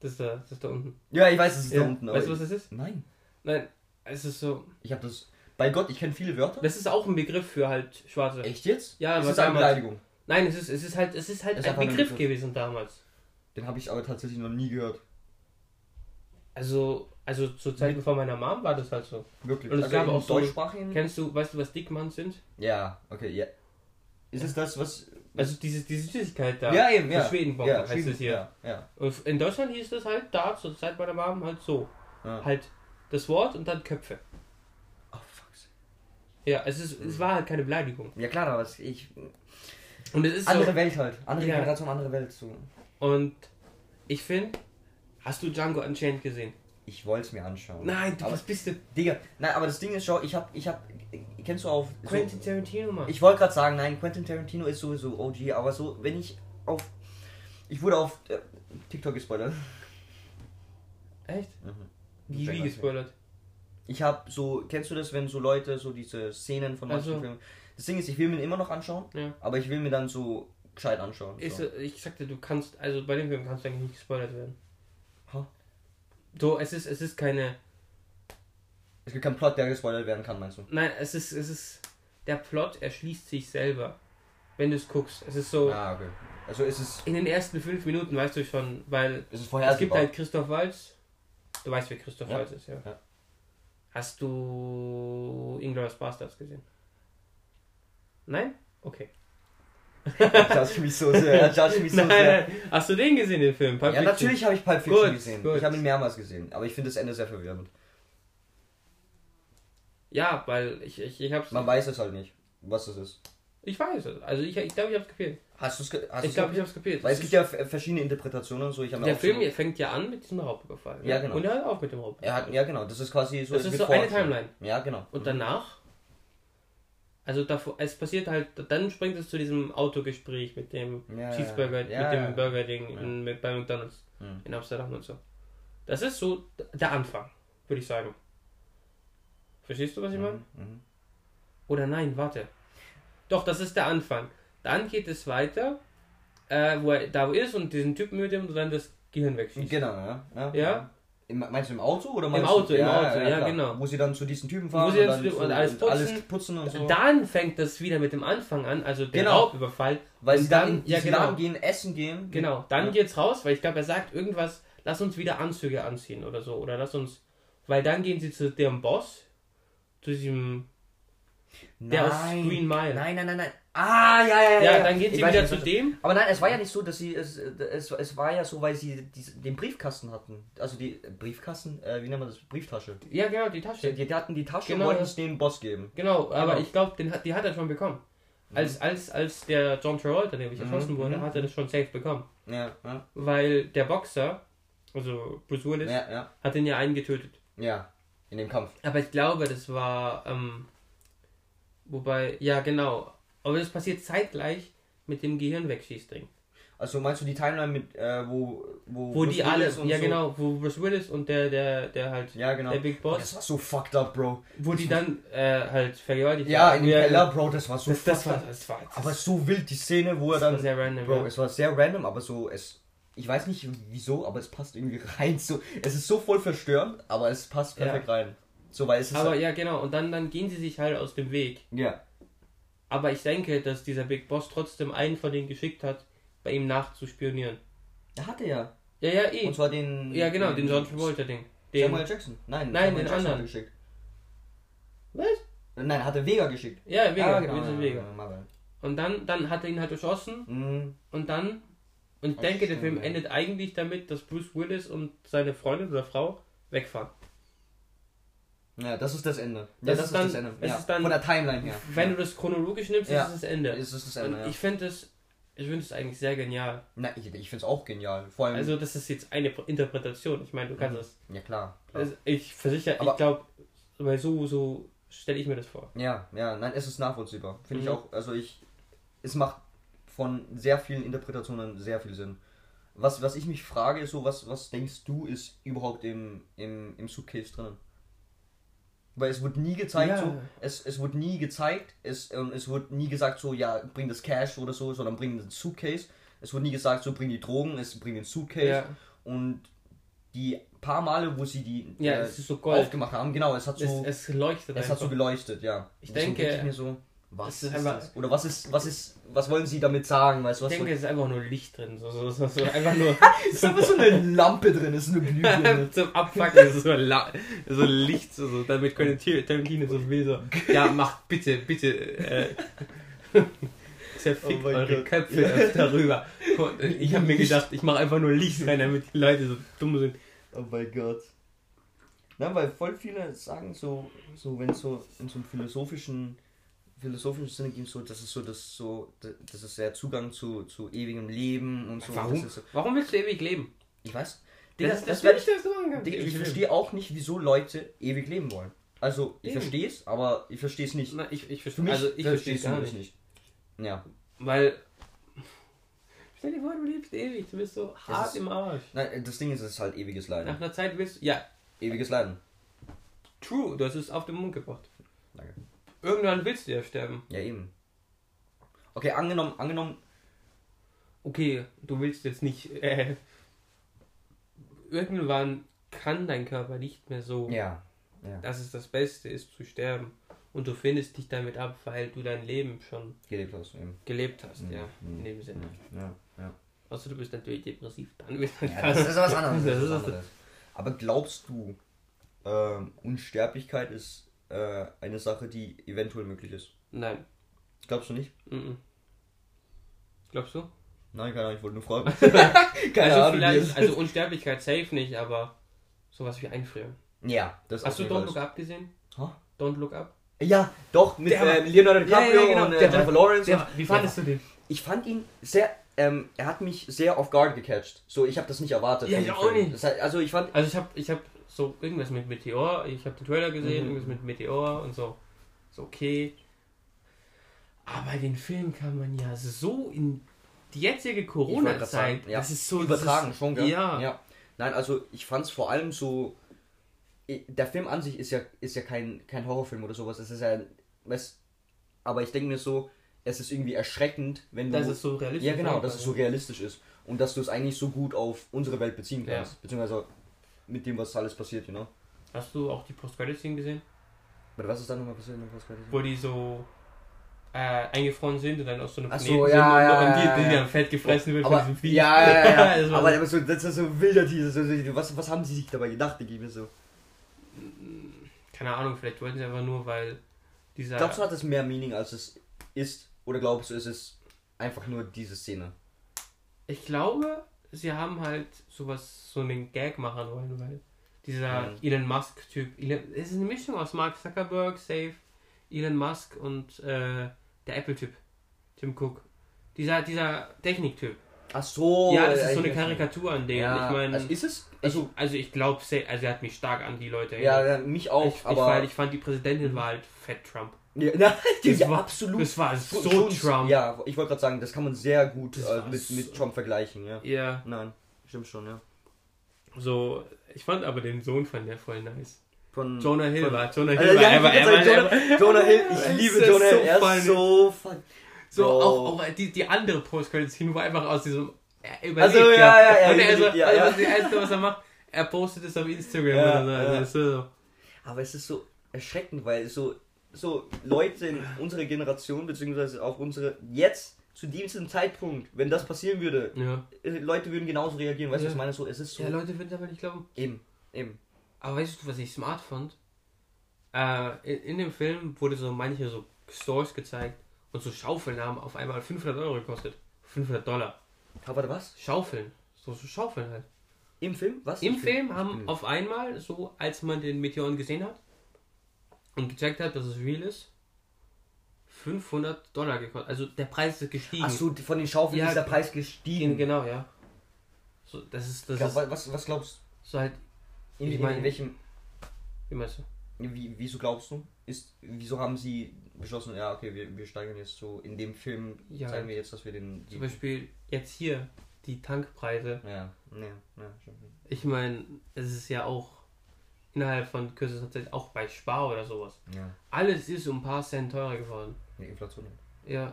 Das ist da, das ist da unten. Ja, ich weiß, es ist ja. da unten. Weißt du, was das ist? Nein. Nein, es ist so. Ich habe das. Bei Gott, ich kenne viele Wörter. Das ist auch ein Begriff für halt Schwarze. Echt jetzt? Ja, aber. Das ist eine Beleidigung. Nein, es ist, es ist halt, es ist halt es ein, Begriff, Begriff gewesen damals. Den habe ich aber tatsächlich noch nie gehört. Also, also zur Zeit von meiner Mom war das halt so. Wirklich? Und es also gab auch deutschsprachigen. So, kennst du, weißt du, was Dickmanns sind? Ja, okay, ja. Ist es das, was. Also diese, diese Süßigkeit da. Ja, eben, ja. Schwedenbombe ja, heißt es hier. Ja, ja. Und in Deutschland hieß das halt da, zur Zeit meiner Mom, halt so. Ja. Halt das Wort und dann Köpfe. Oh, fuck. Ja, es, ist, es war halt keine Beleidigung. Ja, klar, aber ich. Und es ist andere so, Welt halt. Andere ja. Generation, andere Welt. So. Und ich finde, hast du Django Unchained gesehen? Ich wollte es mir anschauen. Nein, du, aber, was bist du? Digga, nein, aber das Ding ist, schau, ich hab, ich hab, kennst du auf... Quentin so, Tarantino, Mann. Ich wollte gerade sagen, nein, Quentin Tarantino ist sowieso OG, aber so, wenn ich auf... Ich wurde auf äh, TikTok gespoilert. Echt? Mhm. Wie, wie gespoilert? Ich hab so, kennst du das, wenn so Leute so diese Szenen von manchen also. Filmen... Das Ding ist, ich will mir immer noch anschauen, ja. aber ich will mir dann so gescheit anschauen. So. Ich, sagte, du kannst, also bei dem Film kannst du eigentlich nicht gespoilert werden. Huh? So, es ist, es ist keine. Es gibt keinen Plot, der gespoilert werden kann, meinst du? Nein, es ist, es ist. Der Plot erschließt sich selber. Wenn du es guckst. Es ist so. Ah, okay. Also ist es. In den ersten fünf Minuten weißt du schon, weil. Es, ist es gibt halt Christoph Walz. Du weißt, wer Christoph ja. Ist, ja. ja. Hast du Inglourious Bastards gesehen? Nein? Okay. judge mich so sehr. Judge mich so nein, sehr. Nein. Hast du den gesehen, den Film? Pulp ja, Fiction? natürlich habe ich Pulp Fiction gut, gesehen. Gut. Ich habe ihn mehrmals gesehen, aber ich finde das Ende sehr verwirrend. Ja, weil ich, ich, ich hab's. Man weiß es halt nicht, was es ist. Ich weiß es. Also ich, ich glaube, ich hab's kapiert. Hast du es Ich glaube, ich hab's kapiert. Weil es gibt ja verschiedene Interpretationen und so. Ich der Film so fängt ja an mit diesem Raubüberfall. Ja, genau. Und er hört auch mit dem Raubüberfall. Er hat, ja, genau. Das ist quasi so. Das ist so eine Timeline. Ja, genau. Und danach Also davor, es passiert halt, dann springt es zu diesem Autogespräch mit dem ja, Cheeseburger, ja, mit dem ja. Burger-Ding in, bei McDonalds hm. in Amsterdam und so. Das ist so der Anfang, würde ich sagen. Verstehst du, was ich meine? Mhm, mhm. Oder nein, warte. Doch, das ist der Anfang. Dann geht es weiter, äh, wo er da ist und diesen Typen mit dem dann das Gehirn wegschießt. Genau, ja. Ja? ja? Im, meinst du im Auto oder Im Auto, du, im ja, Auto, ja, ja, genau. Wo sie dann zu diesen Typen fahren und, dann und, alles, putzen, alles putzen und so. Dann fängt das wieder mit dem Anfang an, also der genau. Raubüberfall. Weil sie dann, in ja, genau. Laden gehen, essen gehen. Genau, dann ja. geht's raus, weil ich glaube, er sagt irgendwas, lass uns wieder Anzüge anziehen oder so. Oder lass uns. Weil dann gehen sie zu dem Boss, zu diesem. Der nein. aus Green Mile. Nein, nein, nein, nein. Ah, ja, ja, ja. Ja, dann geht sie wieder nicht, zu dem. Aber nein, es war ja nicht so, dass sie. Es, es, es war ja so, weil sie die, den Briefkasten hatten. Also die Briefkasten, äh, wie nennt man das? Brieftasche. Ja, genau, die Tasche. Die, die hatten die Tasche genau. und wollten es dem Boss geben. Genau, aber genau. ich glaube, die hat er schon bekommen. Mhm. Als, als, als der John Travolta nämlich erschossen mhm. wurde, mhm. hat er das schon safe bekommen. Ja, ja. Weil der Boxer, also Bruce Willis, ja, ja. hat ihn ja einen getötet. Ja, in dem Kampf. Aber ich glaube, das war. Ähm, wobei, ja, genau. Aber das passiert zeitgleich mit dem Gehirnwegschießding. Also meinst du die Timeline mit, äh, wo, wo, wo die alle, ja so genau, wo Bruce Willis und der, der, der halt, ja, genau. der Big Boss. Das war so fucked up, Bro. Wo das die dann äh, halt vergewaltigt Ja, in dem Keller, Bro, das war so das, fucked das war, das war, das Aber so wild, die Szene, wo er dann... War sehr random, Bro, ja. es war sehr random, aber so, es... Ich weiß nicht wieso, aber es passt irgendwie rein. So, es ist so voll verstörend, aber es passt perfekt ja. rein. So, weil es ist aber halt ja, genau, und dann, dann gehen sie sich halt aus dem Weg. Ja. Aber ich denke, dass dieser Big Boss trotzdem einen von denen geschickt hat, bei ihm nachzuspionieren. Er hatte ja. Ja, ja, eh. Und zwar den. Ja, genau, den John Travolta-Ding. Samuel Jackson. Nein, Nein Samuel den Jackson anderen. geschickt. Was? Nein, hat er Vega geschickt. Ja, Vega, ah, genau. Vega. Und dann, dann hat er ihn halt erschossen. Mhm. Und dann. Und ich denke, der Film endet eigentlich damit, dass Bruce Willis und seine Freundin oder Frau wegfahren. Ja, das ist das Ende. Das, ja, das ist, dann, das Ende. Ja, dann, von der Timeline her. Wenn du das chronologisch nimmst, ja. ist es das Ende. Ist es das Ende, ja. Ich finde es ich finde es eigentlich sehr genial. Na, ich, ich finde es auch genial. Vor allem also das ist jetzt eine Interpretation. Ich meine, du kannst es. Ja klar. klar. Also ich versichere, ich glaube, weil so so stelle ich mir das vor. Ja, ja, nein, es ist nachvollziehbar. Finde mhm. ich auch. Also ich, es macht von sehr vielen Interpretationen sehr viel Sinn. Was, was ich mich frage, ist so, was, was denkst du, ist überhaupt im, im, im Suitcase drinnen? Weil es wurde nie gezeigt, ja. so, es, es wurde nie gezeigt, es, ähm, es wurde nie gesagt, so, ja, bring das Cash oder so, sondern bring den Suitcase. Es wurde nie gesagt, so, bring die Drogen, es bring den Suitcase. Ja. Und die paar Male, wo sie die ja, äh, so aufgemacht haben, genau, es hat so. Es, es leuchtet Es einfach. hat so geleuchtet, ja. Ich denke. Ich mir so, was ist, ist das? Oder was ist, was ist, was wollen sie damit sagen? Weißt, was ich denke, es ist einfach nur Licht drin. So, so, so, so einfach nur. es ist einfach so eine Lampe drin, es ist eine Glühbirne. Zum Abfacken ist so, La so Licht, so, so, damit können Tarantino so will so. Ja, macht bitte, bitte. Äh, zerfickt oh eure Gott. Köpfe ja. darüber. Ich habe mir gedacht, ich mache einfach nur Licht rein, damit die Leute so dumm sind. Oh mein Gott. Na, weil voll viele sagen so, so wenn es so in so einem philosophischen philosophischen Sinne ging so, das ist so, das so, das ist der Zugang zu, zu ewigem Leben und so. Warum? So, Warum willst du ewig leben? Ich weiß. Digga, das, das, das werde ich, das sagen Digga, ich verstehe auch nicht, wieso Leute ewig leben wollen. Also, ich verstehe es, aber ich verstehe es nicht. Na, ich ich verstehe also ich verstehe es gar nicht. nicht. Ja. Weil Stell dir vor, du lebst ewig, du bist so hart ist, im Arsch. Nein, das Ding ist, es ist halt ewiges Leiden. Nach einer Zeit willst du. Ja. Ewiges Leiden. True, du hast es auf den Mund gebracht. Danke. Irgendwann willst du ja sterben. Ja, eben. Okay, angenommen, angenommen. Okay, du willst jetzt nicht. Äh, irgendwann kann dein Körper nicht mehr so. Ja, ja. Dass es das Beste ist zu sterben. Und du findest dich damit ab, weil du dein Leben schon gelebt hast. Eben. Gelebt hast, mhm. ja, in dem Sinne. Ja, ja. Außer du bist natürlich depressiv, dann bist du. Ja, das ist was anderes. Das ist was anderes. Aber glaubst du, äh, Unsterblichkeit ist äh, eine Sache, die eventuell möglich ist. Nein. Glaubst du nicht? Mm Glaubst du? Nein, keine Ahnung, ich wollte nur fragen. keine also Ahnung. Vielleicht, also Unsterblichkeit safe nicht, aber sowas wie einfrieren. Ja, das Hast du Don't Look Up gesehen? Huh? Don't Look Up? Ja, doch, mit äh, Leonardo DiCaprio ja, ja, genau. und äh, Jennifer Lawrence. Der, wie fandest du den? Ich fand ihn sehr, ähm, er hat mich sehr off guard gecatcht. So, ich habe das nicht erwartet. Ja, ich auch nicht. Das heißt, also ich fand... Also ich habe ich hab so irgendwas mit Meteor. Ich habe den Trailer gesehen, mhm. irgendwas mit Meteor und so. So, okay. Aber den Film kann man ja so in die jetzige Corona-Zeit, ja. das ist so übertragen ist, schon, gell? Ja. ja. Nein, also ich fand es vor allem so. Der Film an sich ist ja, ist ja kein, kein Horrorfilm oder sowas. Es ist ja. Was, aber ich denke mir so, es ist irgendwie erschreckend, wenn du. Dass es so realistisch Ja, genau, ist, dass es so realistisch ist. Und dass du es eigentlich so gut auf unsere Welt beziehen Ja. kannst. Beziehungsweise mit dem, was alles passiert, you know? Hast du auch die Post-Credit-Scene gesehen? Aber was ist da nochmal passiert in der Postcard? Wo die so äh, eingefroren sind und dann aus so einem Planeten so, sind ja, und, ja, und die, ja, die ja. dann fett gefressen wird aber, von diesem Vieh. Ja, ja, ja. Das war- aber aber so, das ist so wilder Teaser. So, so, was, was haben sie sich dabei gedacht, die mir so? Keine Ahnung, vielleicht wollten sie einfach nur, weil dieser. Glaubst du, hat es mehr Meaning, als es ist? Oder glaubst du, ist es einfach nur diese Szene? Ich glaube, sie haben halt sowas, so einen Gag machen wollen, weil dieser Mhm. Elon Musk-Typ, es ist eine Mischung aus Mark Zuckerberg, Safe, Elon Musk und äh, der Apple-Typ, Tim Cook. Dieser, dieser Technik-Typ. Ach so. ja, das ist so eine ich- Karikatur an denen. Ja, ich meine, also ist es? also, Also, ich, also ich glaube, also er hat mich stark an die Leute ja, erinnert. ja, mich auch, ich, ich, aber. weil ich fand, die Präsidentin war halt Fett Trump. Ja, na, Das ja, war- absolut. Das war so Schon- Trump. Ja, ich wollte gerade sagen, das kann man sehr gut äh, mit, so- mit Trump vergleichen, ja. Ja, Nein, stimmt schon, ja. so, ich fand aber den Sohn von der voll nice. Von Jonah Hill von- war, Jonah Hill Also, war, ja, er ich war, wollte er war, sagen, er war, Jonah, Hill, ich liebe Jonah Hill, so er funny. ist so fun. So, Bro. auch, auch die, die andere Post-Credit-Scene war einfach aus diesem. Er überlebt, Also, ja, ja, ja, Und er ja, also, ja. was das Erste, was er macht, er postet es auf Instagram Ja, oder so. ja. Also, so. Aber es ist so erschreckend, weil so, so Leute in unserer Generation, beziehungsweise auch unsere, jetzt, zu diesem Zeitpunkt, wenn das passieren würde, Ja. äh, Leute würden genauso reagieren, weißt du, Ja. was ich meine? So, es ist so, ja, Leute würden aber nicht glauben. eben, eben. Aber weißt du, was ich smart fand? Äh, in, in dem Film wurde so manche so Stores gezeigt und so Schaufeln haben auf einmal 500 Euro gekostet. 500 Dollar. Aber was? Schaufeln. So, so Schaufeln halt. Im Film? Was? Im Film bin- haben auf einmal, so als man den Meteoren gesehen hat und gecheckt hat, dass es real ist, 500 Dollar gekostet. Also der Preis ist gestiegen. Ach so, von den Schaufeln Ja, ist der Preis gestiegen. Genau, ja. So, das ist, das Ja, ist wa- was, was glaubst so halt, du? In, Ich in, meine- in welchem, wie meinst du? wie, wieso glaubst du? Ist, wieso haben sie beschlossen, ja, okay, wir, wir steigern jetzt so, in dem Film Ja. zeigen wir jetzt, dass wir den, Zum Beispiel jetzt hier die Tankpreise. ja, ja, ja, schon. Ich meine, es ist ja auch innerhalb von kürzester Zeit auch bei Spar oder sowas. Ja, Alles ist um ein paar Cent teurer geworden. die Inflation. Ja.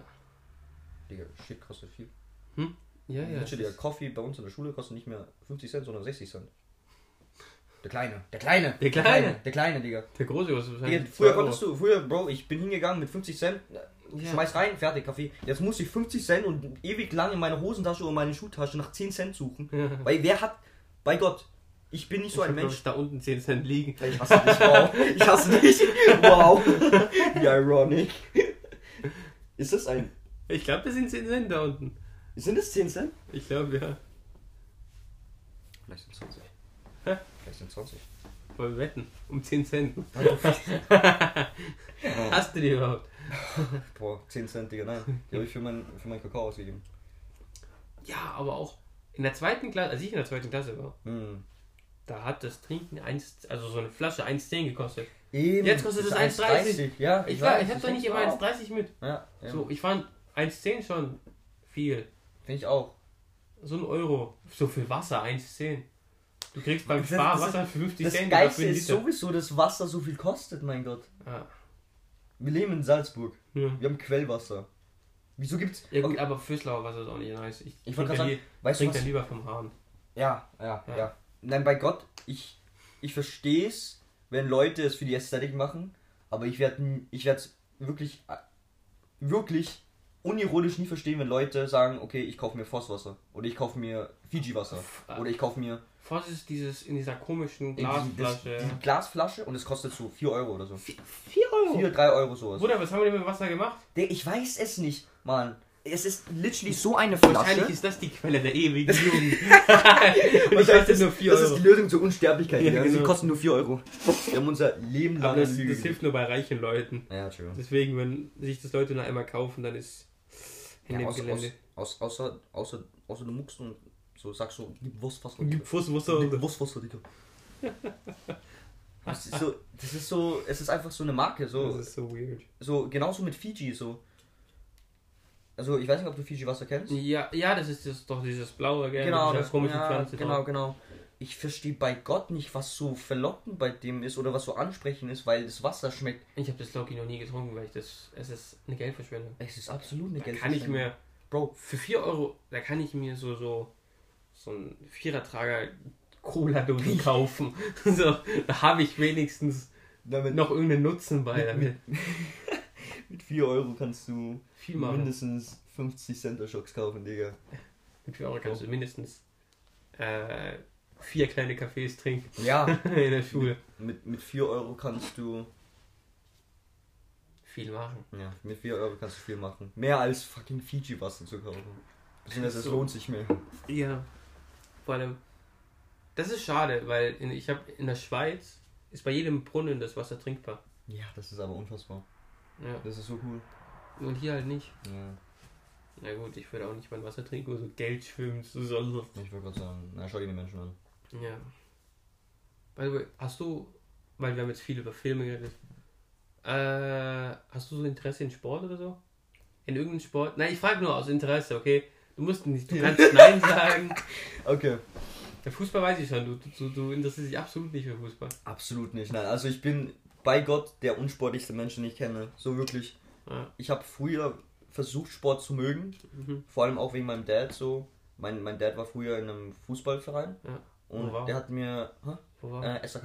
Digga, shit kostet viel. Ja, ja. Ja, es der Coffee bei uns in der Schule kostet nicht mehr 50 Cent, sondern 60 Cent. Der Kleine. Der Kleine. Der Kleine. Der Kleine, Digga. Der große was Digga wahrscheinlich. früher 2 Euro. konntest du, früher, Bro, ich bin hingegangen mit 50 Cent, Ja. schmeiß rein, fertig, Kaffee. Jetzt muss ich 50 Cent und ewig lang in meiner Hosentasche oder meine Schuhtasche nach 10 Cent suchen. Ja. Weil wer hat, bei Gott, ich bin nicht so Ich ein hab, glaub Mensch. ich, da unten 10 Cent liegen. Ich hasse dich, wow. Ich hasse dich. Wow. Wie ironic. Ist das ein. Ich glaube, das sind 10 Cent da unten. Sind es 10 Cent? Ich glaube, ja. Vielleicht sind es 20. Hä? Vielleicht sind es 20. Wollen wir wetten? Um 10 Cent. Hast du die überhaupt? Boah, 10 Cent, Digga, nein. Die habe ich für meinen für meinen Kakao ausgegeben. Ja, aber auch in der zweiten Klasse, als ich in der zweiten Klasse war, Hm. Da hat das Trinken 1, also so eine Flasche 1,10 gekostet. Eben. Jetzt kostet es 1,30. Ja, Ich, war, weiß, ich hab doch nicht immer auch. 1,30 mit. Ja. So, ich fand 1,10 schon viel. Finde ich auch. So ein Euro. So viel Wasser, 1,10. Du kriegst beim Das- Spar das- Wasser für 50 Das Cent. Geilste für einen ist sowieso, dass Wasser so viel kostet, mein Gott. Ja. Wir leben in Salzburg. Ja. Wir haben Quellwasser. Wieso gibt's. Ja gut, Okay, aber Füßlauer Wasser ist auch nicht nice. Ich, Ich trinke gerade li- sagen, weißt du trinke was? dann lieber vom Hahn. Ja, ja, Ja. ja, Nein, bei Gott, ich, ich verstehe es, wenn Leute es für die Ästhetik machen, aber ich werde ich es wirklich, wirklich unironisch nie verstehen, wenn Leute sagen, okay, ich kaufe mir Vosswasser oder ich kaufe mir Fiji-Wasser Ah. oder ich kaufe mir Voss ist dieses in dieser komischen Glasflasche. diese Glasflasche und es kostet so 4 Euro oder so. 4 Euro? 4, 3 Euro sowas. Bruder, was haben wir denn mit Wasser gemacht? Der, ich weiß es nicht, Mann. Es ist literally so eine Wahrscheinlich Flasche. ist das die Quelle der ewigen Jugend. Und ich Wahrscheinlich kostet ist- nur 4 Das ist Euro. die Lösung zur Unsterblichkeit. Ja, Ja, Sie genau. kosten nur 4 Euro. Wir haben unser Leben lang Aber das, das hilft nur bei reichen Leuten. Ja, true. Deswegen, wenn sich das Leute noch einmal kaufen, dann ist in Ja, dem aus, aus, Gelände. aus, außer, außer, außer du muckst und so sagst so, gib Wurstwasser. Gib Fußwasser Gib Wurstwasser, Digga. Das ist so, das ist so, es ist einfach so eine Marke, so, Das ist so weird. so genauso mit Fiji, so. Also ich weiß nicht, ob du Fiji-Wasser kennst. Ja, ja, das ist das, doch dieses blaue, gell? Genau, das komischen ja, Pflanze Genau, drauf. genau. Ich verstehe bei Gott nicht, was so verlockend bei dem ist oder was so ansprechend ist, weil das Wasser schmeckt. Ich habe das Loki noch nie getrunken, weil ich das. Es ist eine Geldverschwendung. Es ist absolut eine Da kann ich Geldverschwendung. mir. Bro, Für 4 Euro, da kann ich mir so, so, so ein Vierertrager Cola-Dose kaufen. so, da habe ich wenigstens damit noch irgendeinen Nutzen bei. Damit mit 4 Euro kannst du viel machen. mindestens 50 Center Schocks kaufen, Digga. Mit 4 Euro kannst du mindestens äh, vier kleine Kaffees trinken Ja, in der Schule. mit, mit 4 Euro kannst du. Viel machen. Ja, mit 4 Euro kannst du viel machen. Mehr als fucking Fiji-Wasser zu kaufen. Beziehungsweise es So. lohnt sich mehr. Ja. Vor allem, das ist schade, weil in, ich habe in der Schweiz ist bei jedem Brunnen das Wasser trinkbar. Ja, das ist aber unfassbar. Ja. Das ist so cool. Und hier halt nicht. Ja, Na gut, ich würde auch nicht mein Wasser trinken, wo so Geld schwimmt, so sonst. ich würde gerade sagen, na schau dir die Menschen an. Ja. By the way, hast du, weil wir haben jetzt viel über Filme geredet, äh, hast du so Interesse in Sport oder so? In irgendeinem Sport? Nein, ich frage nur aus Interesse, okay? Du musst nicht, du kannst Nein sagen. Okay. Der Fußball weiß ich schon, du, du, du interessierst dich absolut nicht für Fußball. Absolut nicht. Nein, also ich bin bei Gott der unsportlichste Mensch, den ich kenne. So wirklich. Ja. Ich habe früher versucht, Sport zu mögen. Mhm. Vor allem auch wegen meinem Dad so. Mein, mein Dad war früher in einem Fußballverein. Ja. Und Wo war der er? hat mir. Hä? Wo war? Äh, SAK.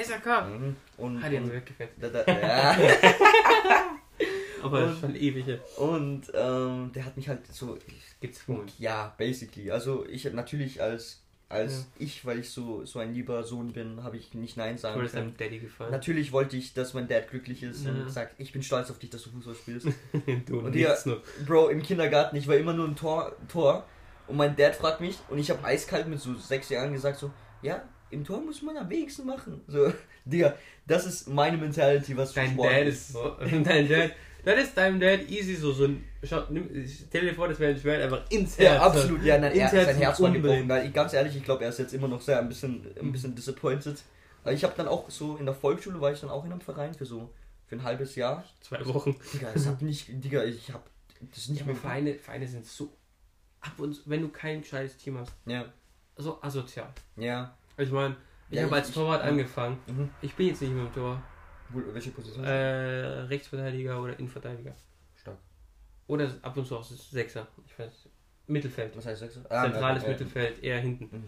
SAK! Mhm. Und, Hat weggefällt. da, da, ja. Aber Und- ist schon ewig. und ähm, der hat mich halt so. Gezwungen. Ja, basically. Also ich natürlich als als ich, weil ich so so ein lieber Sohn bin, habe ich nicht Nein sagen können. deinem Daddy gefallen. Natürlich wollte ich, dass mein Dad glücklich ist Ja. und sagt, ich bin stolz auf dich, dass du Fußball spielst. du Und nur. Bro, im Kindergarten, ich war immer nur ein Tor, Tor. Und mein Dad fragt mich, und ich habe eiskalt mit so sechs Jahren gesagt, so, ja, im Tor muss man am wenigsten machen. So, Digga, das ist meine Mentality, was für Dein Sport Dad ist so. Dein Dad. Das ist deinem Dad easy so. so ein, schau, nimm, stell dir vor, das wäre ein Schwert einfach ins Herz. Ja, absolut, ja, nein, er, Ins Herz sein Herz war gebrochen. Weil, ich- ganz ehrlich, ich glaube, er ist jetzt immer noch sehr ein bisschen, ein bisschen disappointed. Aber ich habe dann auch so, in der Volksschule war ich dann auch in einem Verein für so, für ein halbes Jahr. Zwei Wochen. Digga, es hat nicht, Digga, ich habe das nicht Ja, mehr Vereine, Vereine sind so. Ab und zu, wenn du kein gescheites Team hast, Ja, so asozial. ja. Ich meine, ich Ja, habe als ich- Torwart ja. angefangen. Mhm. Ich bin jetzt nicht mehr im Tor. Welche Position? Äh, Rechtsverteidiger oder Innenverteidiger. Stark. Oder ab und zu auch Sechser. Ich weiß. Mittelfeld. Was heißt Sechser? Zentrales äh, Mittelfeld, eher hinten. Mhm.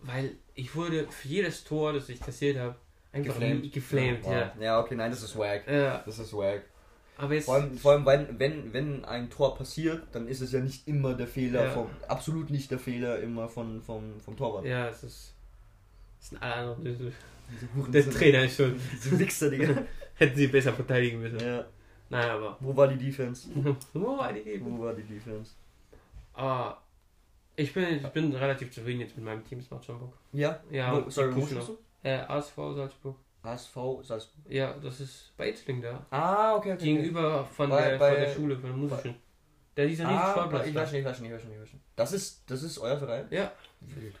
Weil ich wurde für jedes Tor, das ich kassiert habe, einfach Geflamed. geflamed, Wow. ja. Ja, okay, nein, das ist wack. Ja, Das ist wack. aber jetzt. Vor allem, vor allem wenn, wenn, wenn ein Tor passiert, dann ist es ja nicht immer der Fehler Ja. vom, absolut nicht der Fehler immer von, vom, vom Torwart. Ja, es ist. Es sind alle anderen. Der Trainer ist schon. Diese Wichser, Digga. Hätten sie besser verteidigen müssen. ja. Nein, aber. Wo war die Defense? Wo war die Idee? Wo war die Defense? Aber. Ich bin, ich bin relativ zufrieden jetzt mit meinem Team, es macht schon Bock. Ja? Ja, wo, sorry, wo? Äh, ASV Salzburg. ASV Salzburg. Ja, das ist bei Itzling da. Ah, okay, okay. Gegenüber von, Bei- der, bei- von der Schule, von der musischen. Der dieser riesen Ah, Sportplatz. ich da. weiß nicht, ich weiß nicht, ich weiß nicht, ich weiß nicht. Das ist, das ist euer Verein? Ja. Wild.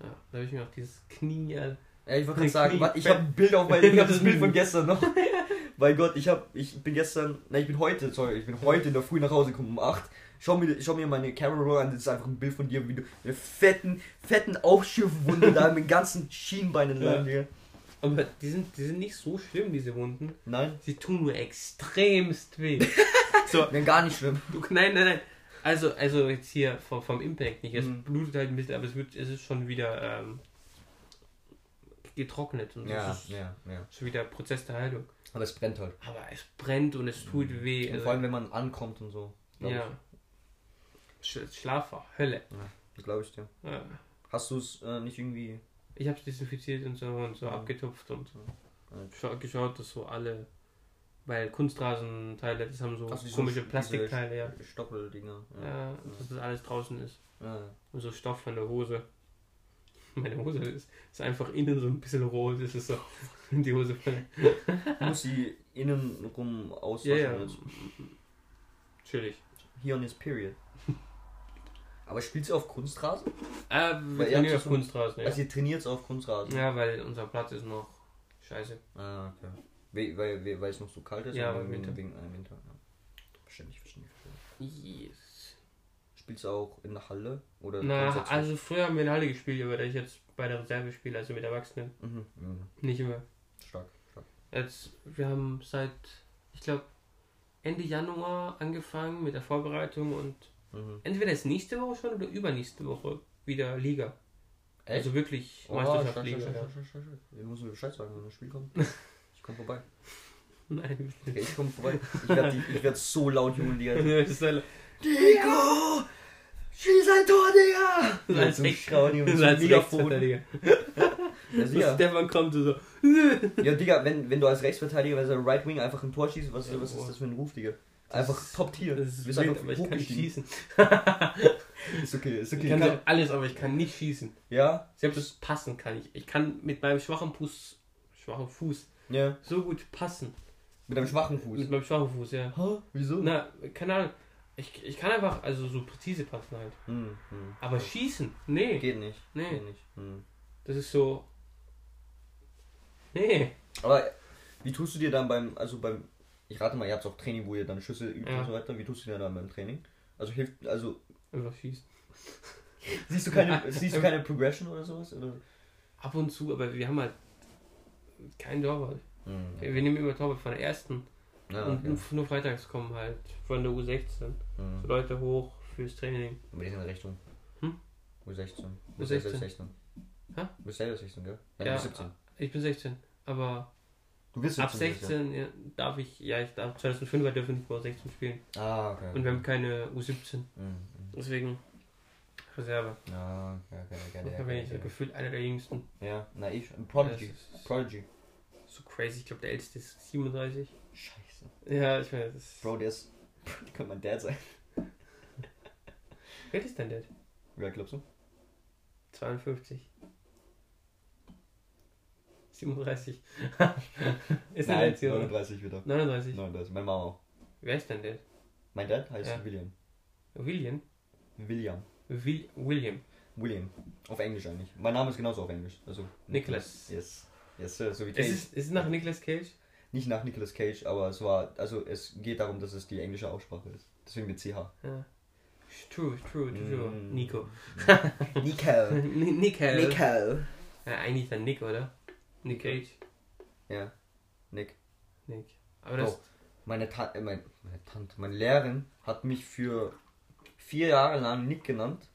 Ja, da habe ich mir auch dieses Knie. Ja, ich wollte gerade sagen, Knie- ich habe ein Bild auf mein, ich habe das Bild von gestern noch. Bei Gott, ich habe, ich bin gestern, nein, ich bin heute, sorry, ich bin heute in der Früh nach Hause gekommen um 8. Schau mir, schau mir meine Camera Roll an, das ist einfach ein Bild von dir, wie du eine fetten, fetten Aufschiffwunde da mit ganzen Schienbeinen Ja. lang. Aber die sind, die sind nicht so schlimm, diese Wunden. Nein, Sie tun nur extremst weh. so, nein, gar nicht schlimm. du, nein, nein, nein. Also, also jetzt hier vom, vom Impact nicht. Es Mhm. blutet halt ein bisschen, aber es, wird, es ist schon wieder ähm, getrocknet. Und Ja, das ist ja, ja. schon wieder Prozess der Heilung. Aber es brennt halt. Aber es brennt und es tut weh. Und Also, vor allem, wenn man ankommt und so. ja. Sch Schlaf war Hölle. Ich, glaube ich dir. Ja. Hast du es äh, nicht irgendwie. Ich habe es desinfiziert und so und so Mhm. abgetupft und so. Ja. Scha geschaut, dass so alle, weil Kunstrasenteile, das haben so diese- komische diese Plastikteile, ja. Stoppeldinger. Ja, dass das alles draußen ist. ja. Und so Stoff von der Hose. Meine Hose ist, ist einfach innen so ein bisschen rot. Das ist so die Hose. Muss sie innen rum Ja, auswaschen. ja. jetzt. Natürlich. Here on his period. Aber spielt sie auf Kunstrasen? Äh, Weil wir ihr trainieren auf so- Kunstrasen, ja. Also ihr trainiert auf Kunstrasen? Ja, weil unser Platz ist noch scheiße. Ah, okay. Weil, weil, weil, weil es noch so kalt ist? Ja, im Winter. Wegen, wegen, äh, Winter. Ja. Verständlich, verständlich, verständlich. Yes. Spielst du auch in der Halle? Oder Na, also früher haben wir in der Halle gespielt, aber da ich jetzt bei der Reserve spiele, also mit Erwachsenen, Mhm. Mhm. nicht immer. Stark, stark. Jetzt, wir haben seit, ich glaube, Ende Januar angefangen mit der Vorbereitung und Mhm. entweder ist nächste Woche schon oder übernächste Woche wieder Liga. Echt? Also wirklich Oh, Meisterschaft Liga. stark, stark, stark. Ich muss mir Bescheid sagen, wenn das Spiel kommt. Ich komme vorbei. Nein, Okay, ich komme vorbei. Ich werde werd so laut jubeln, Das Diego! Schieß ein Tor, Digga! Das so das mit ist so als Megafon. Rechtsverteidiger. Ja. Stefan kommt so. Ja, Digga, wenn, wenn du als Rechtsverteidiger, du Right Wing einfach ein Tor schießt, was, Ja, was ist das für ein Ruf, Digga? Einfach Das- Top Tier. Das ist wild, aber ich kann nicht schießen. Ist okay, ist Ich okay. kann Kann- so alles, aber ich kann nicht schießen. ja? Selbst passen kann ich. Ich kann mit meinem schwachen Fuß, schwachen Fuß Ja. so gut passen. Mit einem schwachen Fuß. Mit meinem schwachen Fuß, ja. Hä? Wieso? Na, keine Ahnung. Ich, ich kann einfach, also so präzise passen halt. Hm, hm. Aber schießen, nee. Geht nicht. Nee. Geht nicht. Hm. Das ist so. Nee. Aber wie tust du dir dann beim, also beim, ich rate mal, ihr habt auch Training, wo ihr dann Schüsse übt Ja. und so weiter. Wie tust du dir dann beim Training? Also hilft, also Einfach schießen. siehst du keine, siehst du keine Progression oder sowas? Oder? Ab und zu, aber wir haben halt kein Torwart. Hm. Wir wir nehmen immer Torwart von der ersten. Ja, und okay. nur, nur freitags kommen halt von der U16 so Hm. Leute hoch fürs Training. In welche Richtung? Hm? U16. U16. selber 16. Hä? Du bist selber 16, gell? Nein, Ja, bist 17. Ich bin 16, aber Du bist ab 17. dieses 16 ja, darf ich, ja, ich darf 2005 dürfen nicht vor 16 spielen. Ah, okay. Und wir haben keine U17. Hm, hm. Deswegen Reserve. Ja, okay, okay, okay. Da bin ich so gefühlt einer der jüngsten. Ja, na ich. Prodigy. Prodigy. So crazy. Ich glaube, der älteste ist 37. Scheiße. Ja, ich meine, das ist. Bro, der ist. Der könnte mein Dad sein. Wer ist der? Wie alt glaubst du? 52. 37. ist Nein, hier? oder? 39 wieder. 39. 39. Meine Mama auch. Wer ist denn der? Mein Dad heißt Ja. William. William? William. Will William. William. Auf Englisch eigentlich. Mein Name ist genauso auf Englisch. Also Nicholas. Yes. Yes, sir. So wie Ist es, ist es nach Nicolas Cage? Nicht nach Nicolas Cage, aber es war. Also es geht darum, dass es die englische Aussprache ist. Deswegen mit CH. Ja. True, true, true. Mm. Nico. Nico. Ni- Nick. halt. Nico. Ja, eigentlich dann Nick, oder? Nick Cage. Ja. Nick. Nick. Aber das. Oh. Meine, Ta äh, mein, meine Tante, meine Lehrerin hat mich für vier Jahre lang Nick genannt.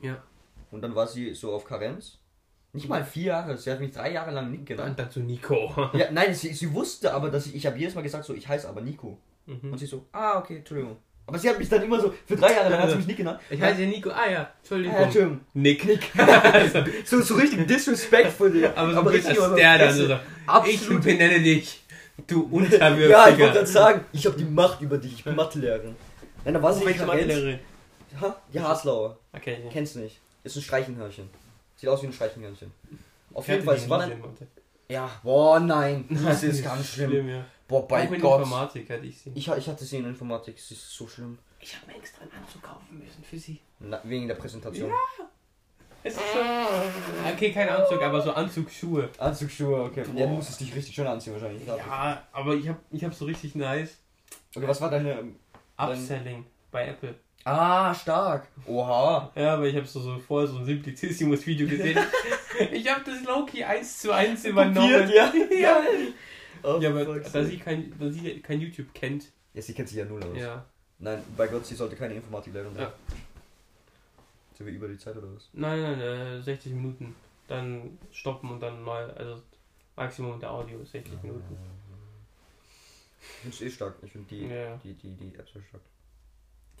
Ja. Und dann war sie so auf Karenz. Nicht mal vier Jahre, sie hat mich drei Jahre lang Nick Dann genannt. dazu Nico. Ja, nein, sie, sie wusste aber, dass ich, ich habe jedes Mal gesagt, so, ich heiße aber Nico. Mhm. Und sie so, ah, okay, Entschuldigung. Aber sie hat mich dann immer so, für drei Jahre lang hat sie mich Nick genannt. Ich heiße ja Nico. Ah ja, Entschuldigung. Ah, Entschuldigung. Nick. Nick. So, so richtig disrespectful, aber so bisschen richtig aber der dann Fresse. so. Ich Absolut. benenne dich. Du Unterwürfiger. Ja, ich wollte gerade sagen, ich habe die Macht über dich, ich bin Mathelehrerin. Nein, da war sie welche Karenz. Mathelehrerin? Ha? Die Haslauer. Okay, ja. Kennst nicht. Ist ein Streichenhörnchen. Sieht aus wie ein Streichenhörnchen. Auf Ich jeden Fall, sie war dann. Ja, boah, nein. Das ist ganz schlimm. ja. Boah, bei Auch in Gott. Informatik hatte ich sie. Ich, ich hatte sie in Informatik, es ist so schlimm. Ich habe mir extra einen Anzug kaufen müssen für sie. Na, wegen der Präsentation. Es ist so. Okay, kein Anzug, aber so Anzugsschuhe. Anzugsschuhe, okay. Ja, Boah. du musstest dich richtig schön anziehen wahrscheinlich. Ja, aber ich habe ich hab so richtig nice Okay, was war deine. Upselling bei Apple. Ah, stark. Oha. Ja, aber ich habe so, so vorher so ein Simplicissimus-Video gesehen. ich habe das Loki 1 zu 1 übernommen. ja. ja. Oh, Ja, aber da sie kein, da sie kein YouTube kennt. Ja, sie kennt sich ja null aus. Ja. Nein, bei Gott, sie sollte keine Informatiklehrerin sein. Ja. Sind wir über die Zeit oder was? Nein, nein, äh, 60 Minuten. Dann stoppen und dann neu. Also Maximum der Audio 60 Minuten. Ich finde es eh stark. Ich finde die, Ja. die, die, die App sehr stark.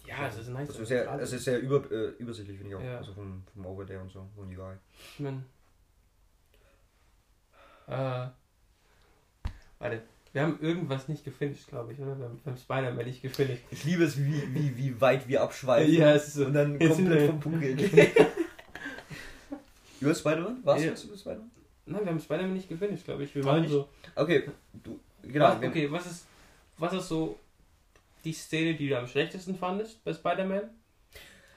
Ja, es ist nice. Also sehr, es ist sehr über, äh, übersichtlich, finde ich auch. Ja. Also vom, vom Overlay und so, vom UI. Ich mein, äh, warte, wir haben irgendwas nicht gefinisht, glaube ich, oder? Wir haben, haben Spider-Man nicht gefinisht. Ich liebe es, wie, wie, wie weit wir abschweifen. Ja, es ist so. Und dann Jetzt komplett vom Punkt gehen. Über Spider-Man? Warst Ja. du über Spider-Man? Nein, wir haben Spider-Man nicht gefinisht, glaube ich. Wir waren so. Okay, du, genau. was, okay, was ist, was ist so die Szene, die du am schlechtesten fandest bei Spider-Man?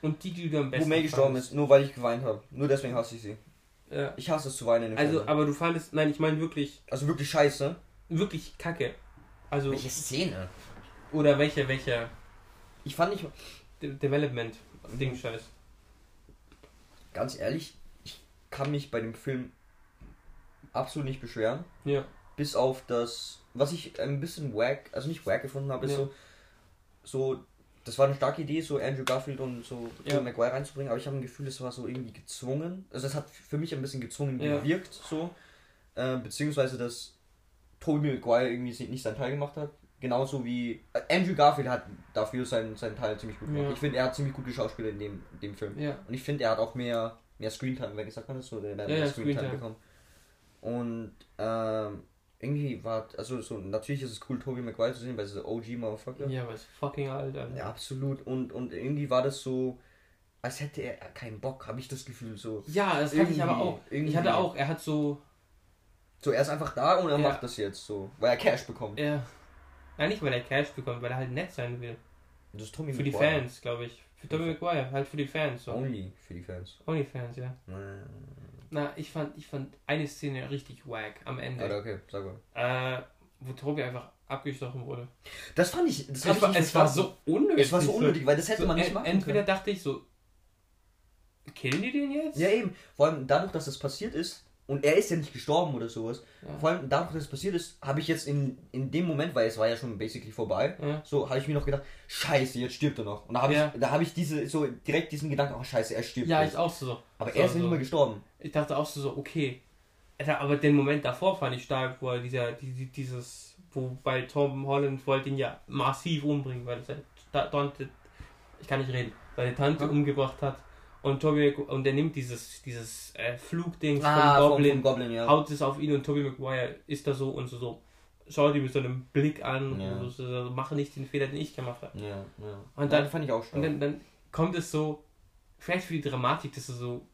Und die, die du am Wo besten May gestorben fandest? ist, nur weil ich geweint habe. Nur deswegen hasse ich sie. Ja. Ich hasse es zu weinen in Also, Filmen. aber du fandest, nein, ich meine wirklich, Also wirklich scheiße. wirklich kacke. Also, Szene? oder welche, welche, ich fand nicht. De Development, Ding Scheiß. Ganz ehrlich, ich kann mich bei dem Film absolut nicht beschweren. Ja. Bis auf das, was ich ein bisschen wack, also nicht wack gefunden habe, ist Ja. so, so, das war eine starke Idee, so Andrew Garfield und so Ja. Tobey Maguire reinzubringen, aber ich habe ein Gefühl, es war so irgendwie gezwungen. Also es hat für mich ein bisschen gezwungen Ja. gewirkt, so. Äh, beziehungsweise, dass Tobey Maguire irgendwie nicht seinen Teil gemacht hat. Genauso wie äh, Andrew Garfield hat dafür seinen, seinen Teil ziemlich gut gemacht. Ja. Ich finde, er hat ziemlich gute Schauspieler in dem, in dem Film. Ja. Und ich finde, er hat auch mehr, mehr Screentime, wer gesagt hat das so, der hat mehr Screentime. bekommen. Und ähm, irgendwie war, also so, natürlich ist es cool, Tobey Maguire zu sehen, weil es ist der OG-Motherfucker. Ja, aber ist fucking alt, Alter. Ja, absolut. Und, und irgendwie war das so, als hätte er keinen Bock, habe ich das Gefühl so. Ja, das hatte ich aber auch. irgendwie. Ich hatte auch, er hat so. So, er ist einfach da und er Ja. macht das jetzt so, weil er Cash bekommt. Ja. Ja, nicht weil er Cash bekommt, weil er halt nett sein will. Das ist Tommy Für die Maguire. Fans, glaube ich. Für Tommy Maguire, halt für die Fans. So. Only für die Fans. Only Fans, ja. Äh, Na, ich fand, ich fand eine Szene richtig wack am Ende. Alter, okay, sag mal. Äh, wo Tobi einfach abgestochen wurde. Das fand ich, das Es hab ich war, nicht es war so unnötig. Es war so unnötig, weil das hätte So, man nicht en- machen Entweder können. dachte ich so, killen die den jetzt? Ja, eben. Vor allem dadurch, dass das passiert ist, und er ist ja nicht gestorben oder sowas, Ja. vor allem dadurch, dass es passiert ist, habe ich jetzt in, in dem Moment, weil es war ja schon basically vorbei, Ja. so habe ich mir noch gedacht, scheiße, jetzt stirbt er noch. Und da habe Ja. ich, da habe ich diese, so direkt diesen Gedanken, oh scheiße, er stirbt Ja, jetzt. ich auch so. Aber so, er ist ja so. nicht mehr gestorben. Ich dachte auch so, okay. Aber den Moment davor fand ich stark, wo er dieser, die, die, dieses, wo bei Tom Holland wollte ihn ja massiv umbringen, weil seine Ta- Tante, ich kann nicht reden, seine Tante umgebracht hat. Und Toby und er nimmt dieses, dieses äh, Flugding Ah, vom vom- Goblin, vom Goblin, ja. haut es auf ihn und Toby Maguire ist da so und so, so schaut ihn mit so einem Blick an Ja. und so, so, mache nicht den Fehler, den ich gemacht habe. Ja, ja. Und Ja, dann- fand ich auch Und stark. dann, dann kommt es so, vielleicht für die Dramatik, dass so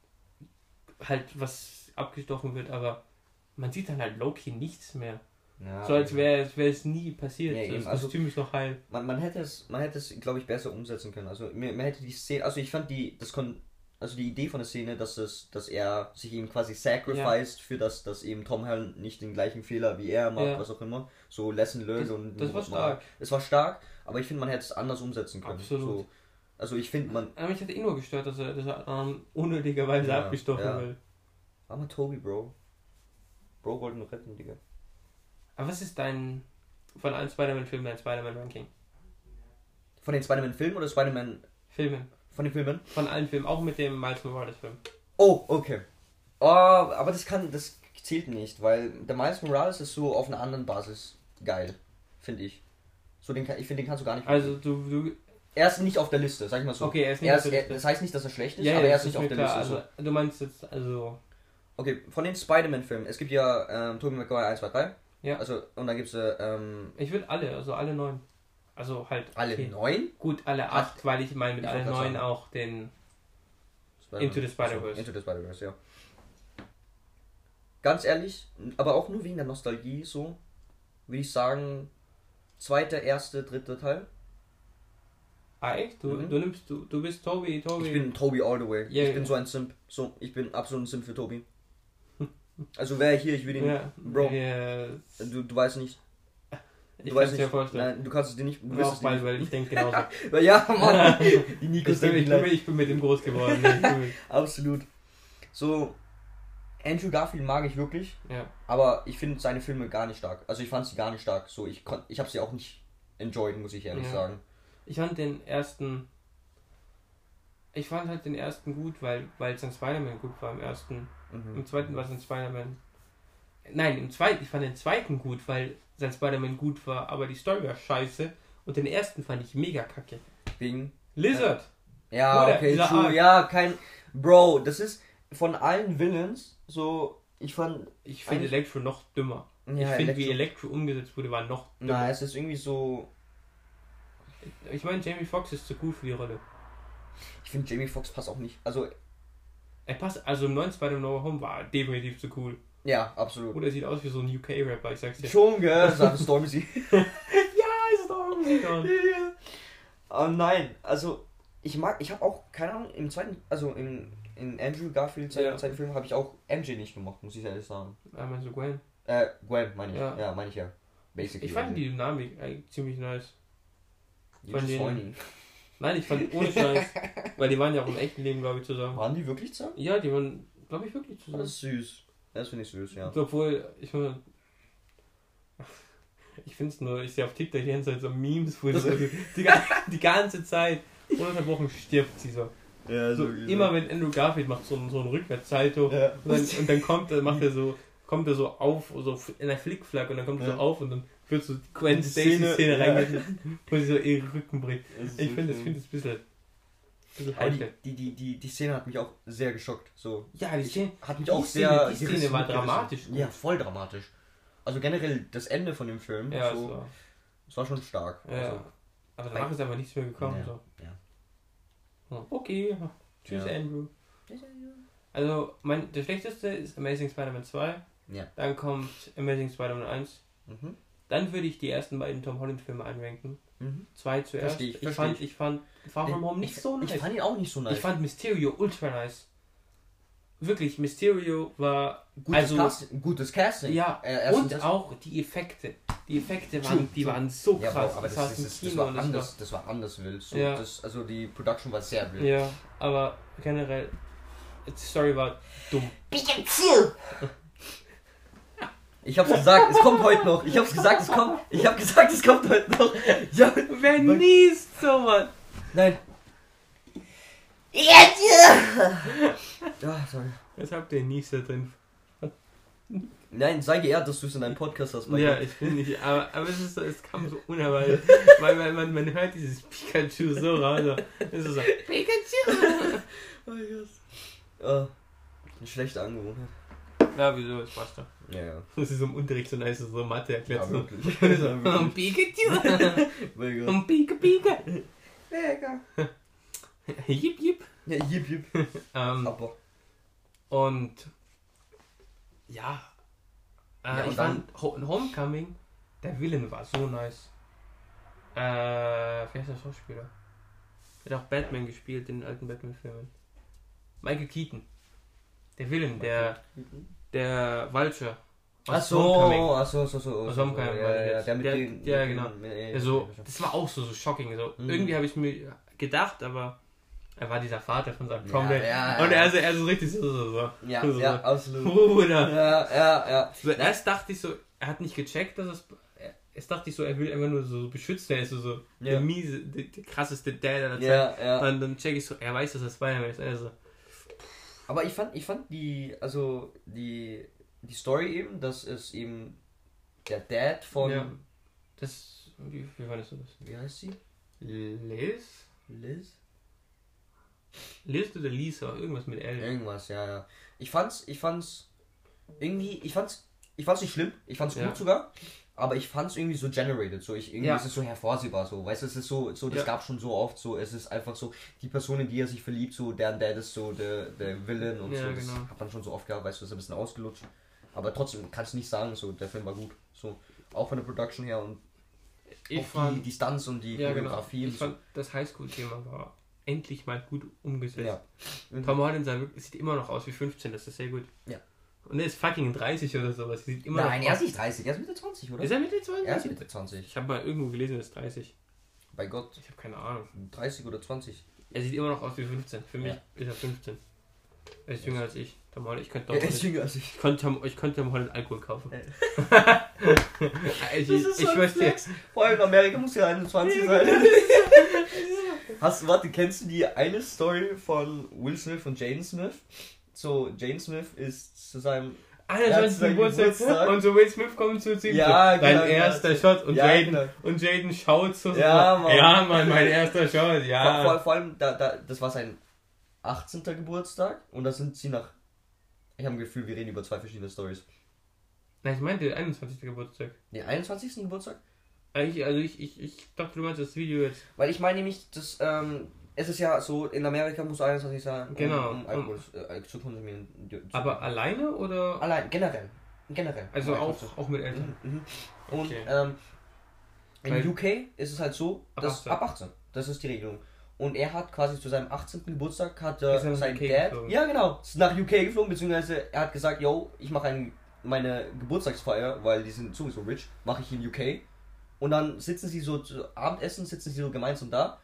halt was abgestochen wird, aber man sieht dann halt Loki nichts mehr. ja, so als wäre wär es nie passiert. Ja, eben, das also- Kostüm ist noch heil. man, man hätte es, man hätte es, glaube ich, besser umsetzen können. Also mir, mir hätte die Szene, also ich fand die, das kon, also die Idee von der Szene, dass es, dass er sich ihm quasi sacrificed für das, dass eben Tom Holland nicht den gleichen Fehler wie er macht, Ja. was auch immer, so Lesson learned Das- und das war stark. Es war stark, aber ich finde, man hätte es anders umsetzen können. Absolut. So, also ich finde, man, Aber mich hat eh nur gestört, dass er, dass er ähm, unnötigerweise Ja, abgestochen ja. will. armer Toby, Bro. Bro wollte nur retten, Digga. Aber was ist dein von allen Spider-Man-Filmen dein Spider-Man-Ranking? Von den Spider-Man-Filmen oder Spider-Man Filmen. Von den Filmen? Von allen Filmen, auch mit dem Miles Morales-Film. Oh, okay. Oh, aber das kann, das zählt nicht, weil der Miles Morales ist so auf einer anderen Basis geil, finde ich. So den ich finde den kannst du gar nicht. Also du, du er ist nicht auf der Liste, sag ich mal so. okay, er ist nicht er auf ist, der er, Liste. das heißt nicht, dass er schlecht ist, ja, ja, aber er das ist nicht auf der klar. Liste. Also, du meinst jetzt, also so. Okay, von den Spider-Man-Filmen, es gibt ja ähm, Tobey Maguire 1, 2, 3. Ja. Also, und dann gibt es äh, ähm, Ich würde alle, also alle neun. Also halt. alle okay. neun. Gut, alle acht, weil ich meine mit Ich allen neun sagen. auch den. Into the Spider-Verse. So, Into the Spider-Verse, ja. Ganz ehrlich, aber auch nur wegen der Nostalgie so, würde ich sagen, zweiter, erster, dritter Teil. Ah, echt? Du, Mhm. du nimmst, du, du bist Toby, Toby. Ich bin Toby all the way. Ja, ich ja. bin so ein Simp. So, ich bin absolut ein Simp für Toby. Also wer hier, ich will ihn. ja, Bro. Ja, Du, du weißt nicht. Ich kann es nicht. vorstellen. Nein, du kannst es dir nicht. Du auch es dir bald, weil ich denke genauso. Ja, Mann. Die Nikos ich, bin, denken ich, bin, ich bin mit ihm groß geworden. Absolut. So, Andrew Garfield mag ich wirklich, ja. aber ich finde seine Filme gar nicht stark. Also ich fand sie gar nicht stark. So, ich kon, ich habe sie auch nicht enjoyed, muss ich ehrlich Ja. sagen. Ich fand den ersten. Ich fand halt den ersten gut, weil weil sein Spider-Man gut war im ersten. Mhm. Im zweiten war sein Spider-Man. Nein, im zweiten, ich fand den zweiten gut, weil sein Spider-Man gut war, aber die Story war scheiße. Und den ersten fand ich mega kacke. Wegen. Lizard! Ja, Bruder, okay, true. Arc. Ja, kein. Bro, das ist von allen Villains so. Ich fand. Ich finde Electro noch dümmer. ich Ja, finde, wie Electro- umgesetzt wurde, war noch dümmer. Na, es ist irgendwie so. Ich meine, Jamie Foxx ist zu gut für die Rolle. Ich finde Jamie Foxx passt auch nicht. Also, Er passt, also im neuen Spider-Man No Home war definitiv zu cool. Ja, absolut. Oder er sieht aus wie so ein UK-Rapper, ich sag's dir. Schon, gell? Das ist Stormzy. Ja, irgendwie schon. Oh nein, also ich mag, ich habe auch, keine Ahnung, im zweiten, also in, in Andrew Garfield seinen, Ja. seinen Film habe ich auch MJ nicht gemacht, muss ich ehrlich sagen. Ah, meinst du Gwen? Äh, Gwen meine ich. Ja. Ja, meine ich ja. Basically. Ich fand die Dynamik eigentlich ziemlich nice. You von denen-. Nein, ich fand ohne Scheiß. weil die waren ja auch im echten Leben, glaube ich, zusammen. Waren die wirklich zusammen? Ja, die waren, glaube ich, wirklich zusammen. Das ist süß. Das finde ich süß, ja. Obwohl, ich finde. Ich finde es nur, ich sehe auf TikTok die ganze Zeit so Memes, wo so die, die, die ganze Zeit, ununterbrochen stirbt sie so. Ja, so, so immer wenn Andrew Garfield macht so, einen, so einen Rückwärtssalto ja. und, dann, und dann kommt er, macht er so, kommt er so auf, so in der Flickflack und dann kommt er ja. so auf und dann wird so die Gwen Stacy Szene, ja. reingeschnitten, wo sie so ihren Rücken bricht. Ich finde das, find das ein bisschen, bisschen heikel. Die, die, die, die Szene hat mich auch sehr geschockt. So. Ja, die Szene hat mich auch sehr. Die Szene war dramatisch. Ja, voll dramatisch. Also generell das Ende von dem Film. Ja, so, es, war, es war schon stark. Ja, also, aber danach ist einfach nichts mehr gekommen. Ja, so. ja. Okay, tschüss ja. Andrew. Also, mein, der schlechteste ist Amazing Spider-Man 2. Ja. Dann kommt Amazing Spider-Man 1. Mhm. Dann würde ich die ersten beiden Tom Holland-Filme anranken. Mhm. Zwei zuerst. Versteh ich, ich, fand, ich fand Far From Home nicht ich, so nice. Ich fand ihn auch nicht so nice. Ich fand Mysterio ultra nice. Wirklich, Mysterio war gutes, also, Casting, gutes Casting. Ja, äh, und auch die Effekte. Die Effekte waren, die waren so krass. Ja, aber, aber das, das, das, das, war anders, das war anders wild. So, ja. also die Production war sehr wild. Ja, aber generell, die Story war dumm. Ich hab's gesagt, es kommt heute noch. Ich hab's gesagt, es kommt. Ich hab gesagt, es kommt heute noch. Ja, Wer niest so, Mann? Nein, Jetzt! Ja, sorry. Jetzt habt ihr Nieser drin. Nein, sei geehrt, dass du es in deinem Podcast hast. Ja, ich bin nicht, aber, aber es, ist so, es kam so unerwartet, weil, weil man, man hört dieses Pikachu so raus. Es ist so, Pikachu! oh Gott. Oh, eine schlechte Angewohnheit. Ja, wieso? Es passt doch. Ja, ja. Das ist so im Unterricht so nice, so Mathe erklärt. Ja, wirklich. so, Pikachu! Und Pika Pika! Mega! jip, jip. Ja, jip, jip. ähm, Aber. Und ja, äh, ja und ich fand in Homecoming, der Villain war so nice. Äh, wer ist der Schauspieler? Der hat auch Batman gespielt in den alten Batman-Filmen. Michael Keaton. Der Villain, der, der Vulture. Ach so, ach so, so, so. Homecoming. Ja, ja, der mit der, den, ja, genau. Also, das war auch so, so shocking. So. Mhm. Irgendwie habe ich mir gedacht, aber er war dieser Vater von seinem Prom ja, ja, Und er so, er so richtig so, so, so. Ja, so, ja, absolut. Bruder. Ja, ja, ja. So, erst dachte ich so, er hat nicht gecheckt, dass es. Erst dachte ich so, er will einfach nur so beschützt werden, so, so ja. der miese, der, der krasseste Dad der Zeit. Ja, ja. Und dann check ich so, er weiß, dass er Spider-Man ist. Also. Aber ich fand, ich fand die, also die, die Story eben, dass es eben der Dad von. Ja. Das. Wie, wie war das so? Wie heißt sie? Liz? Liz? Liz oder Lisa? Irgendwas mit L. Irgendwas, ja, ja. Ich fand's, ich fand's irgendwie, ich fand's, ich fand's nicht schlimm. Ich fand's ja. gut sogar. Aber ich fand's irgendwie so generated, so ich irgendwie ja. ist es so hervorsehbar, so weißt du, es ist so, so das ja. gab schon so oft, so es ist einfach so die Person, in die er sich verliebt, so deren Dad ist so der der Villain und ja, so, das genau. hat man schon so oft gehabt, weißt du, ist ein bisschen ausgelutscht. Aber trotzdem kannst du nicht sagen, so der Film war gut, so auch von der Production her und ich fand, die Distanz und die ja, Choreografie. Genau. Ich fand das Highschool-Thema war endlich mal gut umgesetzt. Ja. Tom Holland sieht immer noch aus wie 15, das ist sehr gut. Ja. Und er ist fucking 30 oder sowas. Sieht immer Nein, er ist nicht 30, er ist Mitte 20, oder? Ist er Mitte 20? Er ist Mitte 20. Ich habe mal irgendwo gelesen, er ist 30. Bei Gott. Ich habe keine Ahnung. 30 oder 20. Er sieht immer noch aus wie 15. Für mich ja. ist er 15. Er ist jünger als ich. Holland, ich könnte Tom Er ist jünger als ich. Ich könnte, ich könnte Tom Holland Alkohol kaufen. ich, das ist so ich möchte. Vor allem in Amerika muss ja 21 sein. Hast, warte, kennst du die eine Story von Will Smith und Jaden Smith? So, Jaden Smith ist zu seinem 21. Geburtstag, Geburtstag und so Will Smith kommt zu ihm. Ja, so, genau. Dein erster genau. Shot und ja, Jaden genau. und Jaden schaut so. Ja, Mann. Ja, Mann, mein erster Shot, ja. Vor, vor, vor allem, da, da, das war sein 18. Geburtstag und da sind sie nach. Ich habe ein Gefühl, wir reden über zwei verschiedene Stories. Nein, ich meinte 21. Geburtstag. Den 21. Geburtstag? Eigentlich, also ich, ich, ich dachte, du meinst das Video jetzt. Weil ich meine nämlich, dass, ähm, es ist ja so, in Amerika muss 21 sein, genau. um, um Alkohol äh, zu konsumieren. Aber alleine oder? Allein, generell. Generell. Also auch, auch mit Eltern. Mhm, mhm. Und okay. ähm, in Weil UK ist es halt so, dass ab 18. ab 18, das ist die Regelung. Und er hat quasi zu seinem 18. Geburtstag hat er sein Dad, geflogen. ja genau, ist nach UK geflogen, beziehungsweise er hat gesagt, yo, ich mache meine Geburtstagsfeier, weil die sind sowieso rich, mache ich in UK und dann sitzen sie so zu Abendessen, sitzen sie so gemeinsam da.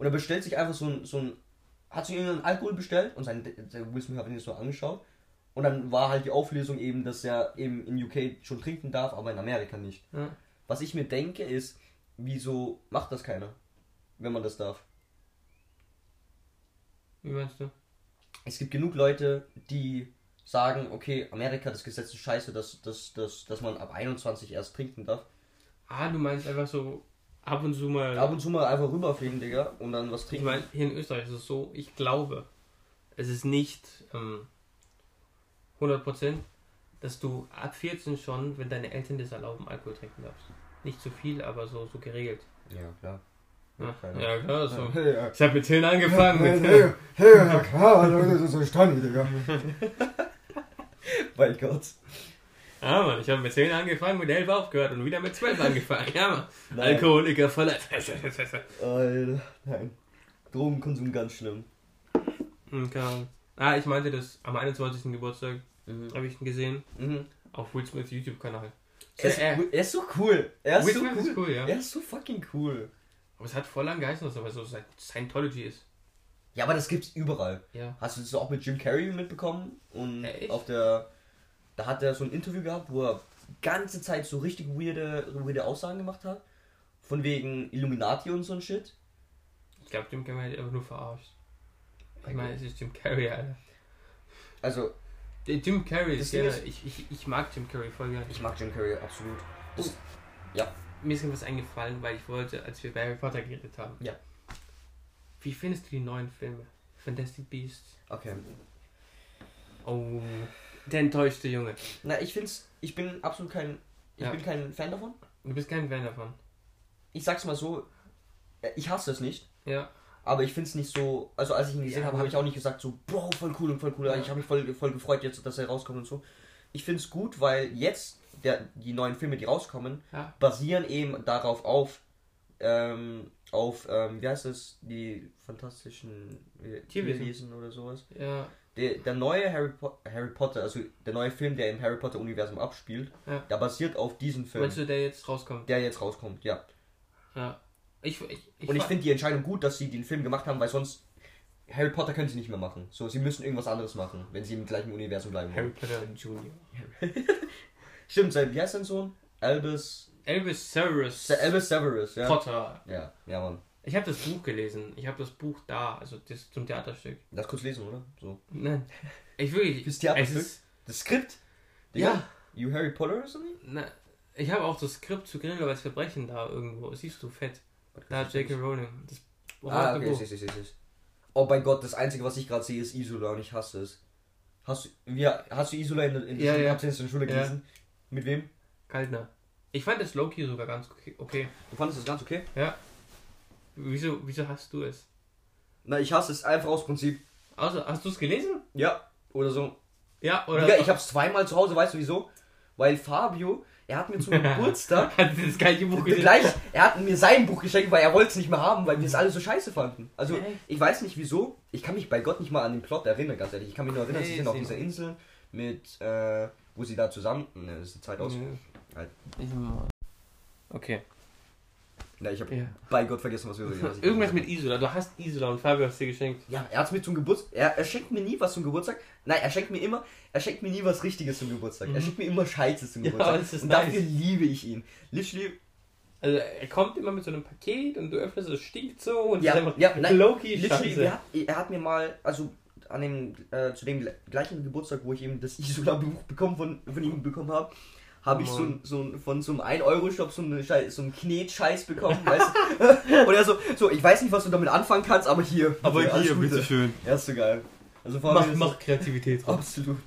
Und er bestellt sich einfach so ein, so ein hat sich irgendeinen Alkohol bestellt und sein, der Will Smith hat ihn so angeschaut. Und dann war halt die Auflösung eben, dass er eben in UK schon trinken darf, aber in Amerika nicht. Ja. Was ich mir denke ist, wieso macht das keiner, wenn man das darf? Wie meinst du? Es gibt genug Leute, die sagen, okay, Amerika, das Gesetz ist scheiße, dass, dass, dass, dass man ab 21 erst trinken darf. Ah, du meinst einfach so ab und zu mal. Ab und zu mal einfach rüberfliegen, Digga, und dann was trinken. Ich meine, hier in Österreich ist es so, ich glaube, es ist nicht ähm, 100%, dass du ab 14 schon, wenn deine Eltern das erlauben, Alkohol trinken darfst. Nicht zu viel, aber so, so geregelt. Ja, klar. Ja, ja, klar, so. Ja. Ich habe mit 10 angefangen. Ja, mit hey, ja, klar, das ist so Stani, Digga. mein Gott. Ja, Mann, ich habe mit 10 angefangen, mit 11 aufgehört und wieder mit 12 angefangen. Ja, Mann. Nein. Alkoholiker verletzt. Alter, nein. Drogenkonsum ganz schlimm. Okay. Ah, ich meinte das am 21. Geburtstag. Mhm. Habe ich ihn gesehen. Mhm. Auf Will Smith YouTube-Kanal. Er, er, er, ist so cool. Er ist Will so cool. Ist cool ja. Er ist so fucking cool. Aber es hat voll lang geheißen, dass er so Scientology ist. Ja, aber das gibt's überall. Ja. Hast du das auch mit Jim Carrey mitbekommen? Und Echt? auf der da hat er so ein Interview gehabt, wo er die ganze Zeit so richtig weirde, weirde Aussagen gemacht hat. Von wegen Illuminati und so ein Shit. Ich glaube, Jim Carrey hat einfach nur verarscht. Ich meine, es ist Jim Carrey, Alter. Also. Der Jim Carrey ist ja. Ich, ich, ich mag Jim Carrey voll gerne. Ich mag Jim Carrey absolut. Das, oh. Ja. Mir ist etwas eingefallen, weil ich wollte, als wir bei Harry Potter geredet haben. Ja. Wie findest du die neuen Filme? Fantastic Beasts. Okay. Oh. Der enttäuschte Junge. Na, ich find's. Ich bin absolut kein. Ich ja. bin kein Fan davon. Du bist kein Fan davon. Ich sag's mal so, äh, ich hasse es nicht. Ja. Aber ich find's nicht so. Also als ich ihn gesehen ja, habe, habe ich auch nicht gesagt so, Bro, voll cool und voll cool. Ja. Ich habe mich voll, voll gefreut jetzt, dass er rauskommt und so. Ich find's gut, weil jetzt der, die neuen Filme, die rauskommen, ja. basieren eben darauf auf, ähm, auf, ähm, wie heißt es, die fantastischen Tierwesen oder sowas. Ja der, der neue Harry, po Harry Potter, also der neue Film, der im Harry Potter-Universum abspielt, ja. der basiert auf diesem Film. Meinst du, der jetzt rauskommt? Der jetzt rauskommt, ja. Ja. Ich, ich, ich Und ich finde die Entscheidung gut, dass sie den Film gemacht haben, weil sonst Harry Potter können sie nicht mehr machen. So, sie müssen irgendwas anderes machen, wenn sie im gleichen Universum bleiben wollen. Harry Potter Junior. Stimmt, sein, wie heißt sein Sohn? Albus. Albus Severus. Albus Severus, ja. Potter. Ja, ja, Mann. Ich habe das Buch gelesen. Ich habe das Buch da, also das zum Theaterstück. Das kurz lesen, oder? So. Nein. Ich wirklich. Das Theaterstück? Das Skript? Digga? Ja. You Harry Potter oder so? Na, ich habe auch das Skript zu Grindelwalds Verbrechen da irgendwo. Siehst du, fett. Da hat J.K. Rowling. Das ah, okay, ich, ich, ich, Oh mein Gott, das Einzige, was ich gerade sehe, ist Isola und ich hasse es. Hast du, wie, hast du Isola in, in, ja, ja. in der Schule gelesen? Ja. Mit wem? Kaltner. Ich fand das Loki sogar ganz okay. Du fandest das ganz okay? Ja. Wieso, wieso hast du es? Na, ich hasse es einfach aus Prinzip. Also, hast du es gelesen? Ja, oder so. Ja, oder? Digga, ich hab's zweimal zu Hause, weißt du wieso? Weil Fabio, er hat mir zum Geburtstag. hat das gleiche Buch gleich, Er hat mir sein Buch geschenkt, weil er wollte es nicht mehr haben, weil wir es alle so scheiße fanden. Also, ich weiß nicht wieso. Ich kann mich bei Gott nicht mal an den Plot erinnern, ganz ehrlich. Ich kann mich nur erinnern, sie sind auf dieser Insel mit, äh, wo sie da zusammen. Ne, das ist eine Zeit aus. Mhm. Halt. Okay. Na, ich habe ja. bei Gott vergessen, was wir reden. Irgendwas mit Isola. Du hast Isola und Fabio hast dir geschenkt. Ja, er hat mir zum Geburtstag. Er, er schenkt mir nie was zum Geburtstag. Nein, er schenkt mir immer. Er schenkt mir nie was Richtiges zum Geburtstag. Mhm. Er schenkt mir immer Scheiße zum Geburtstag. Ja, das ist und nice. dafür liebe ich ihn. Literally. Also er kommt immer mit so einem Paket und du öffnest es, stinkt so und ja, ist einfach ja, nein, Loki literally, er hat, er hat mir mal, also an dem, äh, zu dem gleichen Geburtstag, wo ich eben das Isola-Buch bekommen von, von ihm bekommen habe, habe ich so, so von so einem 1-Euro-Shop so, eine so einen Knet-Scheiß bekommen, weißt du? Und er so, so, ich weiß nicht, was du damit anfangen kannst, aber hier. Aber bitte, hier, bitteschön. Ja, ist so geil. Also mach, mach Kreativität drauf. Absolut.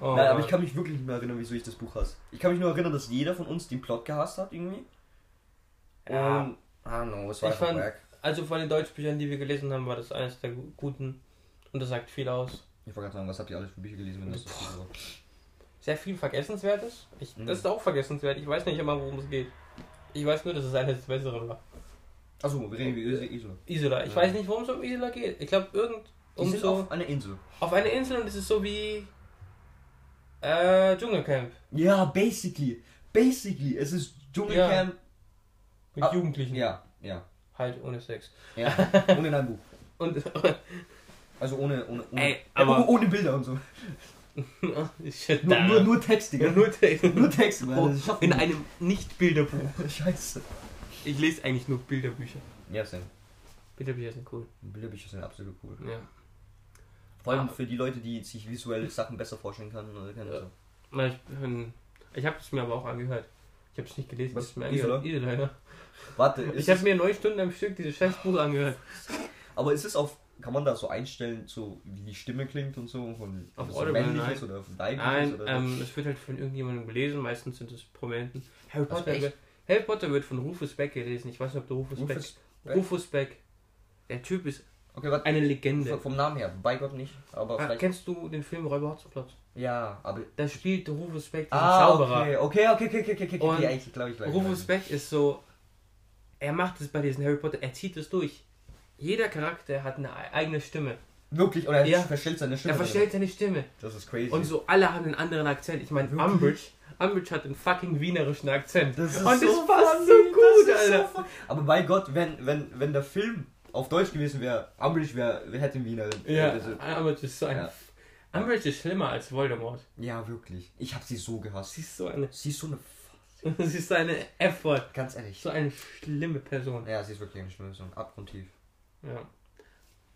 Oh, Nein, aber ich kann mich wirklich nicht mehr erinnern, wieso ich das Buch hasse. Ich kann mich nur erinnern, dass jeder von uns den Plot gehasst hat, irgendwie. Ja. Und, I don't know, es war ich fand, Werk. Also von den Deutschbüchern, die wir gelesen haben, war das eines der guten. Und das sagt viel aus. Ich wollte gerade sagen, was habt ihr alles für Bücher gelesen, wenn das so? Sehr viel Vergessenswertes. Ich, mhm. Das ist auch vergessenswert. Ich weiß nicht immer, worum es geht. Ich weiß nur, dass es eines der besseren war. Achso, wir reden über Isola. Isola. Ich ja. weiß nicht, worum es um Isola geht. Ich glaube, irgend. Um so auf einer Insel. Auf einer Insel und es ist so wie. Äh, Dschungelcamp. Ja, basically. Basically. Es ist Dschungelcamp. Ja. Mit ah, Jugendlichen. Ja, ja. Halt ohne Sex. Ja, ohne in einem Buch. Und Also ohne, ohne, ohne, Ey, aber- ohne Bilder und so. ich Nur, nur, nur Text, Digga. ja, nur Text. Nur Text, Mann. Oh, in man einem Nicht-Bilderbuch. nicht. Scheiße. Ich lese eigentlich nur Bilderbücher. Ja, Sam. Bilderbücher sind cool. Bilderbücher sind absolut cool. Ja. Vor allem Ah. für die Leute, die sich visuelle Sachen besser vorstellen können. Oder können Ja. so. Na, ich bin, ich habe es mir aber auch angehört. Ich habe es nicht gelesen. Was? Ich mir Isola? angehört. Isola, ja. Warte, ist Ich habe mir neun Stunden am Stück dieses scheiß Buch angehört. aber ist es auf, kann man da so einstellen, so wie die Stimme klingt und so? Von, Auf so Audible, männliches nein. oder von weibliches? Nein, oder ähm, es wird halt von irgendjemandem gelesen. Meistens sind es Prominenten. Harry Was, Potter, wird, Harry Potter wird von Rufus Beck gelesen. Ich weiß nicht, ob du Rufus, Rufus Beck. Beck? Rufus Beck. Der Typ ist Okay, warte. eine Legende. Vom, Namen her, bei Gott nicht, aber Ah, vielleicht. kennst du den Film Räuber Hotzenplotz? Ja, aber. Da spielt Rufus Beck den Ah, Zauberer. okay, okay, okay, okay, okay, okay, okay, Und okay, ich glaube, ich glaube. Rufus Beck ist so. Er macht es bei diesen Harry Potter, er zieht es durch. Jeder Charakter hat eine eigene Stimme. Wirklich, oder er Ja. verstellt seine Stimme. Er verstellt seine Stimme. Das ist crazy. Und so alle haben einen anderen Akzent. Ich meine? Umbridge, Umbridge hat einen fucking wienerischen Akzent. Das ist Und das so passt funny, so das gut, so Alter. funny. Aber bei Gott, wenn, wenn, wenn der Film auf Deutsch gewesen wäre, Umbridge wer hätte ihn Wiener. ja, Umbridge ist so ein. Ja. Umbridge ist schlimmer als Voldemort. ja, wirklich. Ich habe sie so gehasst. Sie ist so eine. Sie ist so eine. Sie ist so eine Effort. Ganz ehrlich. So eine schlimme Person. Ja, sie ist wirklich eine schlimme Person. Abgrundtief. Ja.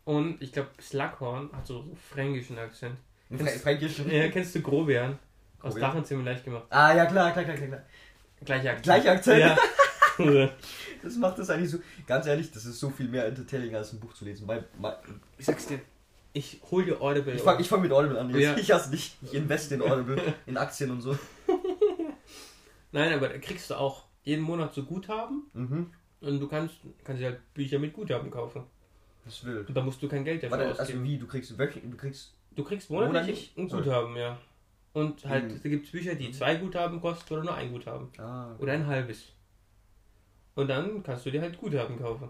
Und ich glaube, Slughorn hat so, so fränkischen Akzent. Kennst- Fra Fränkisch. Ja, kennst du Grobian? Aus ziemlich leicht gemacht. Ah, ja, klar, klar, klar, klar. klar. Gleicher Akzent. Gleicher Akzent. Ja. Das macht das eigentlich so. Ganz ehrlich, das ist so viel mehr entertaining als ein Buch zu lesen. Weil, weil- ich sag's dir. Ich hol dir Audible. ich fange ich fang mit Audible an. Jetzt. Ja. Ich hasse dich. Ich investe in Audible, in Aktien und so. Nein, aber da kriegst du auch jeden Monat so Guthaben Mhm. und du kannst, kannst dir halt Bücher mit Guthaben kaufen. Das ist wild. Und da musst du kein Geld dafür Warte, also ausgeben. wie, du kriegst wöchentlich, du kriegst. Du kriegst monatlich Monatlich? ein. Guthaben, ja. Und halt, Mhm. da gibt es Bücher, die zwei Guthaben kosten oder nur ein Guthaben. Ah, Oder ein halbes. Und dann kannst du dir halt Guthaben kaufen.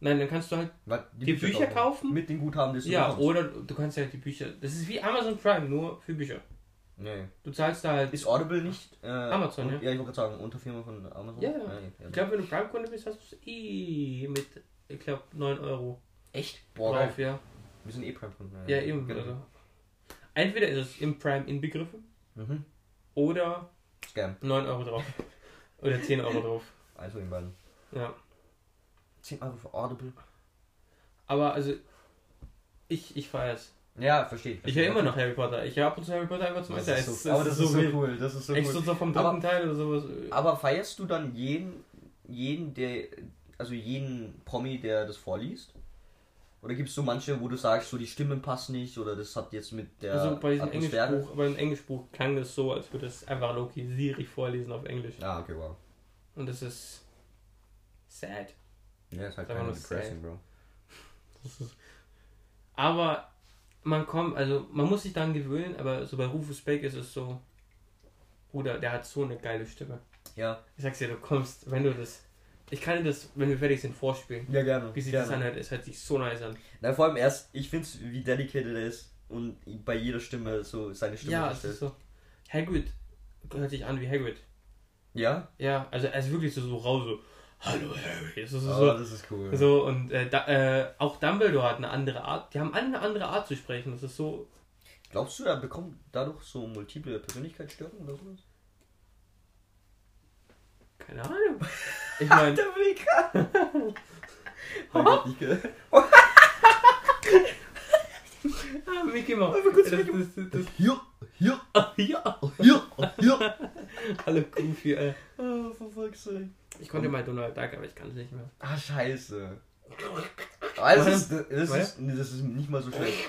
Nein, dann kannst du halt, Was, Die Bücher kaufen? Mit den Guthaben, die du ja, bekommst. oder du kannst halt die Bücher, das ist wie Amazon Prime, nur für Bücher. Nee. Du zahlst da halt, Ist Audible nicht. Äh, Amazon, un- ja. Ja, ich wollte gerade sagen, Unterfirma von Amazon. Ja, ja. nee, ich glaube, wenn du Prime-Kunde bist, hast du es eh mit, ich glaube, 9 Euro Echt? Boah, geil. drauf, ja. Wir sind eh Prime-Kunden. Ja, eben. Genau. Also. Entweder ist es im Prime inbegriffen Mhm. oder Scam. 9 Euro drauf. oder 10 Euro drauf. Also in beiden. Ja. 10 Euro für Audible. Aber also, ich, ich feiere es. Ja, verstehe. Ich höre immer noch Harry Potter. Ich höre ab und zu Harry Potter einfach zum ist so, aber das ist so wild. cool. Das ist so Echt cool. so, so vom dritten Aber- Teil oder sowas. Aber feierst du dann jeden, jeden, der, also jeden Promi, der das vorliest? Oder gibt es so manche, wo du sagst, so die Stimmen passen nicht oder das hat jetzt mit der also bei diesem Atmosphäre? Englischbuch, bei dem Englischbuch klang das so, als würde es einfach Loki sierig vorlesen auf Englisch. Ah, okay, wow. Und das ist sad. Ja, ist halt nur of depressing, bro. Das ist, aber man kommt, also man muss sich daran gewöhnen, aber so bei Rufus Beck ist es so, Bruder, der hat so eine geile Stimme. Ja, Ich sag's dir, du kommst, wenn du das, ich kann dir das, wenn wir fertig sind, vorspielen. ja gerne. Wie sich das anhört, es hört sich so nice an. Na, vor allem erst, ich find's, wie dedicated er ist und bei jeder Stimme so seine Stimme ja, ist so. Hagrid hört sich an wie Hagrid. Ja? Ja, also er ist wirklich so, so raus, so, hallo Harry. Das ist Oh, so, das ist cool. so und äh, da, äh, auch Dumbledore hat eine andere Art, die haben alle eine andere Art zu sprechen. Das ist so, Glaubst du, er bekommt dadurch so multiple Persönlichkeitsstörungen oder sowas? keine Ahnung. Ich meine, Der Blick! Nicht ge- ah, Mickey Mouse. Das, Mickey das, das, Hier, hier, das, ja, hier, hier. alle Goofy, ey. Oh, for fuck's sake. Ich konnte mal Donald Duck, aber ich kann es nicht mehr. Ah, scheiße. Das, ist, das, ist, nee, das ist nicht mal so schlecht.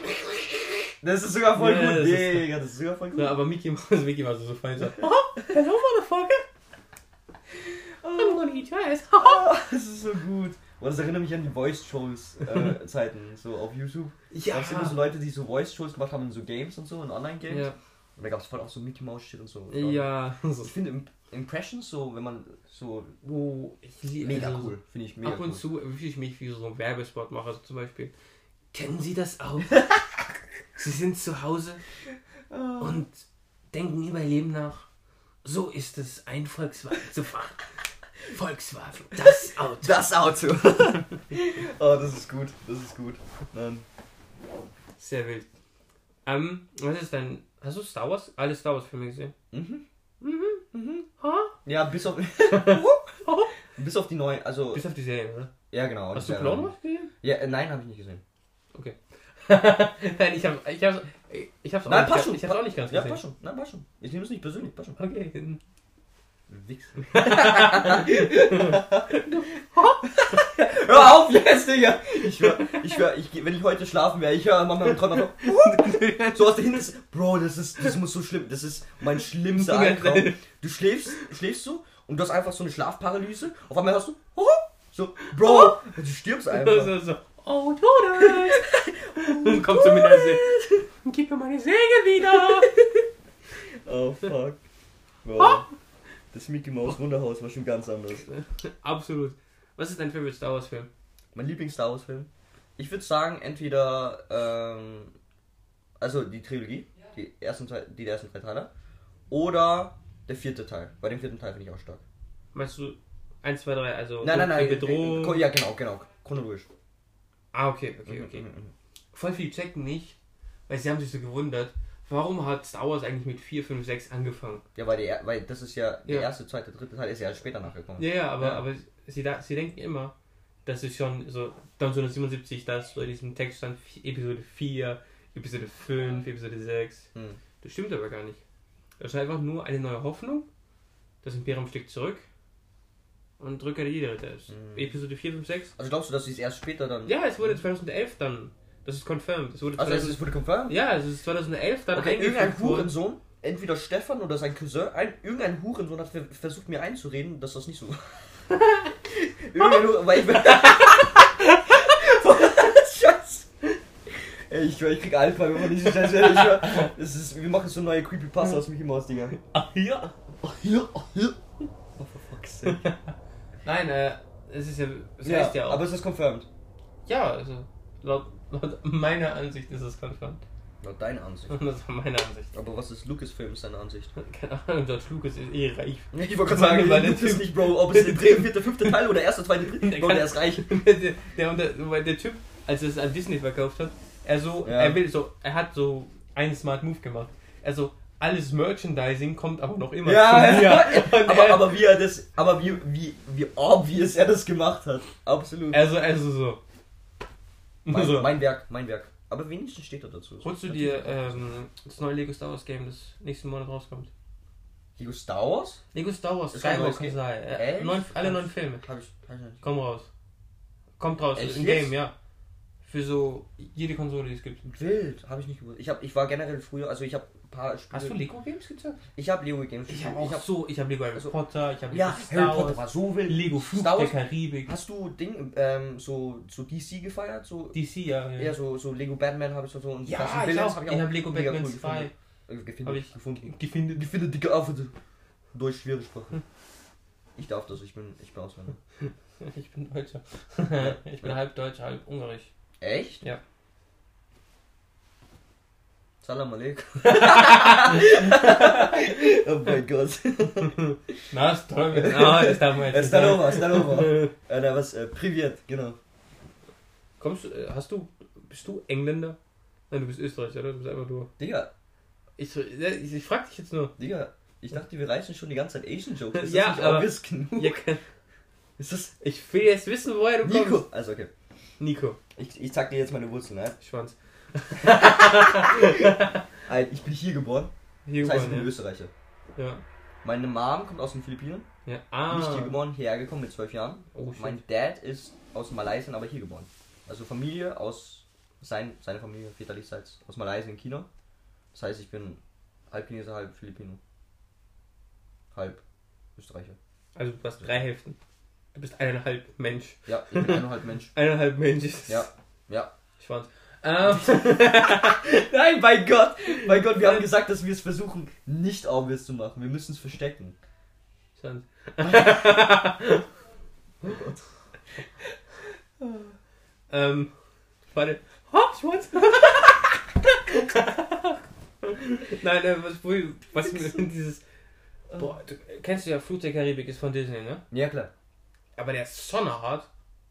Das ist sogar voll Ja, gut. das ist- Digga, das ist sogar voll gut. Ja, aber Mickey Mouse, Mickey Mouse ist so fein. So, oh, hello, motherfucker. I'm gonna eat your ass. Ah, das ist so gut. Und das erinnert mich an die Voice-Shows-Zeiten, äh, so auf YouTube. Ja. Da gab immer so Leute, die so Voice-Shows gemacht haben in so Games und so, in Online-Games. Ja. Und da gab es voll auch so Mickey Mouse-Shit und so. Ja. Ich finde Im- Impressions so, wenn man so. Oh, ich Mega also, cool. Finde ich mega Ab und cool. zu fühle ich mich wie so ein Werbespot mache. Also zum Beispiel, kennen Sie das auch? Sie sind zu Hause Ah. und denken über Ihr Leben nach. So ist es, ein Volkswagen zu fahren. Volkswagen, das Auto. Das Auto. oh, das ist gut. Das ist gut. Nein. Sehr wild. Ähm, was ist dein. Hast du Star Wars? Alle Star Wars Filme gesehen? Mhm. Mhm. Mhm. Ha? Ja, bis auf. bis auf die neuen. Also. Bis auf die Serien, oder? Ja, genau. Hast du Clone. Wars gesehen? Ja, äh, nein, habe ich nicht gesehen. Okay. Nein, ich hab. Ich hab's, ich hab's auch Nein, nicht, passt schon. Ich hab's auch nicht ganz Ja, gesehen. passt schon. Nein, passt schon. Ich nehme es nicht persönlich. Passt schon. Okay. Wichs. Hör auf jetzt, Digga! Ich schwör, ich schwör, ich, geh- wenn ich heute schlafen wäre, ich höre manchmal im Traum so, so aus der Hinten, Bro, das ist, das muss so schlimm, das ist mein schlimmster Albtraum. Du schläfst, schläfst so und du hast einfach so eine Schlafparalyse, auf einmal hörst du, so, Bro, du stirbst einfach. so, so. Oh, Todes! Kommt zu mir der See. Gib mir meine Säge wieder! Oh, fuck. Wow. Das Mickey Mouse Wunderhaus war schon ganz anders. Absolut. Was ist dein Favorite Star Wars Film? Mein Lieblings-Star Wars-Film? Ich würde sagen, entweder, ähm, also die Trilogie, die ersten, zwei, die ersten drei Teile, oder der vierte Teil. Bei dem vierten Teil finde ich auch stark. Meinst du 1, 2, 3, also Nein, nein, nein. die Bedrohung? äh, Ja, genau, genau. Chronologisch. Ah, okay, okay, okay. Mhm, mhm, Voll viel checken nicht, weil sie haben sich so gewundert, warum hat Star Wars eigentlich mit 4, 5, 6 angefangen? Ja, weil, der, weil das ist ja, der Ja. erste, zweite, dritte Teil ist ja später nachgekommen. Ja, ja, aber, Ja. aber sie, da, sie denken immer, dass es schon so 1977, dass so in diesem Text stand Episode 4, Episode 5, Episode 6. Hm. Das stimmt aber gar nicht. Das ist einfach nur eine neue Hoffnung. Das Imperium steckt zurück. Und Rückkehr der Jedi. Das ist Mhm. Episode 4, 5, 6. Also glaubst du, dass sie es erst später dann... Ja, es wurde 2011 dann. Das ist confirmed. Es wurde Also es 2000, ist- wurde confirmed? ja, es ist 2011 dann Okay, irgendein. Hurensohn, entweder Stefan oder sein Cousin, ein, irgendein Hurensohn hat ver- versucht mir einzureden, dass das nicht so Irgendein Huren, weil ich bin... Scheiß. Ey, ich ich krieg Albträume von diesem Scheiß. Das ist, wir machen so neue Creepypasta aus Mickey Mouse, Dinger. Ach ja. Ach hier, ach hier. Oh, for fuck's sake. Nein, äh, es ist ja. Es heißt ja auch. aber es ist confirmed. ja, also laut, laut meiner Ansicht ist es confirmed. Laut deiner Ansicht. Das war meine Ansicht. Aber was ist Lucasfilms deine Ansicht? Keine Ahnung, George Lucas ist eh reich. Ich wollte gerade sagen, der weil das Typ- ist nicht, Bro, ob es der dritte, vierte, fünfte Teil oder erste, zweite, dritte, Der Bro, der ist reich. der, der, weil der Typ, als er es an Disney verkauft hat, er so, Ja. er will so, er hat so einen Smart Move gemacht. Also alles Merchandising kommt aber noch immer Ja, zu mir. ja. Aber, er, aber wie er das, aber wie, wie, wie obvious er das gemacht hat. Absolut. also, also so. Mein, so. mein Werk, mein Werk. Aber wenigstens steht er dazu. Holst du dir ähm, das neue Lego Star Wars Game, das nächsten Monat rauskommt? Lego Star Wars? Lego Star Wars, Skywalker. Sai. Äh, neun, alle neun Filme. Hab ich, hab ich. Komm raus. Kommt raus, Echt im jetzt? Game, ja. Für so jede Konsole, die es gibt. Wild, habe ich nicht gewusst. Ich, hab, ich war generell früher, also ich habe ein paar Spiele. Hast du Lego Games gezockt? Ich habe Lego Games. Ich habe auch Ich hab, so, ich habe Lego Harry also- Potter, ich habe ja, Harry Star Potter war so wild. Lego Flug Star der Wars- Karibik. Hast du Ding, ähm, so, so DC gefeiert? So, DC, ja. ja. ja, so, so Lego Batman habe ich so, und Ja, ich Villains hab Ich habe Lego Batman cool 2 gefunden. Gefunden. Hab ich- gefunden. gefunden. Finde dicke auf Deutsch schwere Sprache. Ich darf das, ich bin, ich bin Ausländer. Ich bin Deutscher. ich bin halb Deutsch, halb Ungarisch. Echt? Ja. Salam alaikum. oh mein Gott. Na, ist toll. Na, das darf man jetzt nicht sagen. Stanova, Stanova. Äh, na, was, äh, Privet, genau. Kommst du, äh, hast du, bist du Engländer? Nein, du bist Österreicher, oder? Du bist einfach nur. Digga, Ich, ja, ich, ich frag dich jetzt nur. Digga, ich dachte, wir reißen schon die ganze Zeit Asian Jokes. Ist Ja, das nicht aber- obvious genug? Ja, Ist das ich will jetzt wissen, woher du kommst. Nico? Also, okay. Nico. Ich, ich zeig dir jetzt meine Wurzeln, ne? Schwanz. Ich bin hier geboren. Hier Das heißt, ich bin geboren, Österreicher. ja. ja. Meine Mom kommt aus den Philippinen. Ja, ah. Nicht hier geboren, hierher gekommen mit zwölf Jahren. Oh. Mein Dad ist aus Malaysia, aber hier geboren. Also Familie aus, sein, seine Familie väterlichseits aus Malaysia in China. Das heißt, ich bin halb Chinese, halb Filipino. Halb Österreicher. Also du hast drei Hälften. Du bist eineinhalb Mensch. Ja, ich bin eineinhalb Mensch. Eineinhalb Mensch ist Ja, ja. Schwanz. Ähm, Nein, bei Gott, bei Gott, wir haben gesagt, dass wir es versuchen, nicht obvious zu machen. Wir müssen es verstecken. Schwanz. Oh Gott. Ähm, warte. Ha, Schwanz. Nein, äh, was, was mir dieses. Boah, du, kennst du ja Flut der Karibik ist von Disney, ne? Ja, klar. Aber der ist schon hart.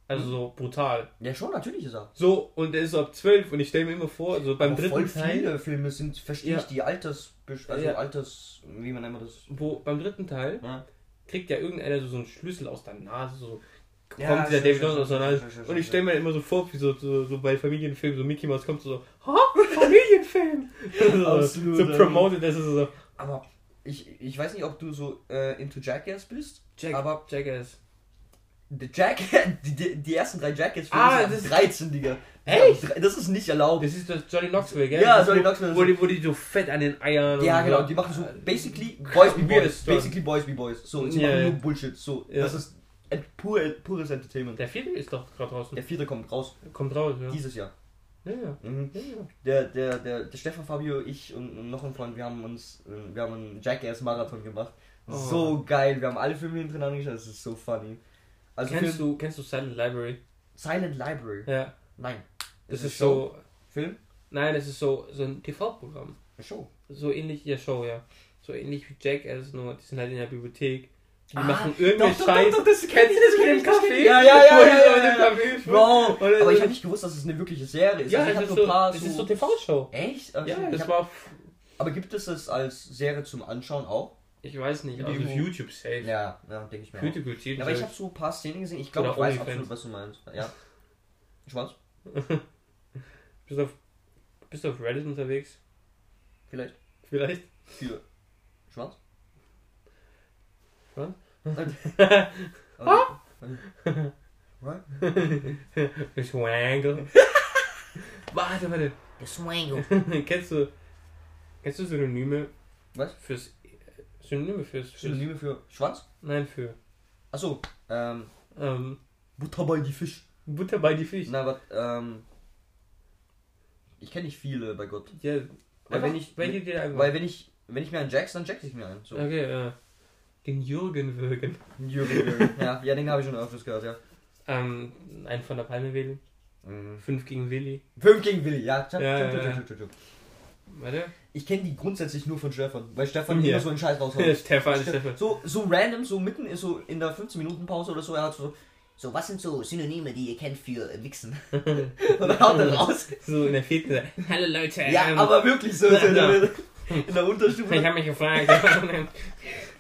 Also so brutal. Ja, schon, natürlich ist er. So, und der ist so ab 12 und ich stelle mir immer vor, so beim Aber dritten voll Teil. viele Filme sind, verstehe Ja. ich, die Alters... Also Ja. Alters... Wie man man das? Wo, beim dritten Teil Ja. kriegt ja irgendeiner so, so einen Schlüssel aus der Nase, so kommt Ja, dieser David Jones aus der stimmt, Nase. Und ich stelle mir immer so vor, wie so, so, so bei Familienfilmen, so Mickey Mouse kommt so, ha, Familienfilm! so, Absolut, so ja. promoted, das ist so, Aber ich, ich weiß nicht, ob du so äh, into Jackass bist. Jack, Aber Jackass. The Jack, die, die, ersten drei Jackass-Filme Ah, sind ab das ist- 13, Digga. Echt? Das ist nicht erlaubt. Das ist das Johnny Knoxville, gell? Ja, Johnny Knoxville. Wo die, wo die so fett an den Eiern Ja, genau, die machen so basically Boys be Boys. Basically Boys be Boys. So, sie machen nur Bullshit. So, das ist pur, pures Entertainment. Der vierte ist doch gerade draußen. Der vierte kommt raus Kommt raus, ja. dieses Jahr. Ja, ja. Mhm. ja, ja. Der, der, der, der Stefan Fabio, ich und, und noch ein Freund, wir haben uns, äh, wir haben einen Jackass-Marathon gemacht. Oh. So geil, wir haben alle Filme hintereinander geschaut, das ist so funny. Also kennst, Film, du, kennst du Silent Library? Silent Library. Ja. Nein. Das Ist ist, so. Film? Nein, das ist so, so ein TV-Programm. Eine Show. So ähnlich, ja, Show, ja. So ähnlich wie Jackass, nur die sind halt in der Bibliothek. Die Ah, machen irgendeinen Scheiß. doch, doch, das kenn Kennst du das das mit dem das ich. Ja, ja, ja, ja, so ja, ja. Und aber ich habe nicht gewusst, dass es eine wirkliche Serie ist. Ja, also ich das ist, so so, paar das ist so TV-Show. Echt? Ach, Ja, ich das hab, war. aber gibt es es als Serie zum Anschauen auch? Ich weiß nicht, also auf YouTube safe. Ja, ja denke ich mir. Auch. YouTube wird Ja, aber ich habe so ein paar Szenen gesehen. Ich glaube, ich weiß absolut, was du meinst. Ja. Schwarz? Bist du auf, bist du auf Reddit unterwegs? Vielleicht. Vielleicht? Für Schwarz? Was? Aber- Right? Ich wangle. warte, warte. Der Swango. kennst du. Kennst du Synonyme? Was? Fürs. Synonyme fürs. fürs Synonyme für Schwanz? nein, für. Achso, ähm, Ähm, Butter bei die Fisch. Butter bei die Fisch. Na, aber, ähm, ich kenne nicht viele, bei Gott. Ja, Weil wenn ich- welche dir. Weil wenn ich, wenn ich mir einen Jax, dann jax ich mir einen. So. Okay, ja. Den Jürgen würgen. Jürgen, Jürgen. ja, ja, den habe ich schon öfters gehört, ja. Ähm, einen von der Palme wählen. Mhm. Fünf gegen Willi. Fünf gegen Willi, ja. Ja, ja, ja. Warte. Ich kenne die grundsätzlich nur von Stefan, weil Stefan Ja. immer so einen Scheiß raushaut. Stefan, Stefan. So, so random, so mitten in, so in der 15-Minuten-Pause oder so, er hat so, So, was sind so Synonyme, die ihr kennt für Wichsen? und dann haut er raus. So in der vierten. Hallo Leute. Ja, ähm, aber wirklich so, so in, Ja. der, in der Unterstufe. Ich habe mich gefragt.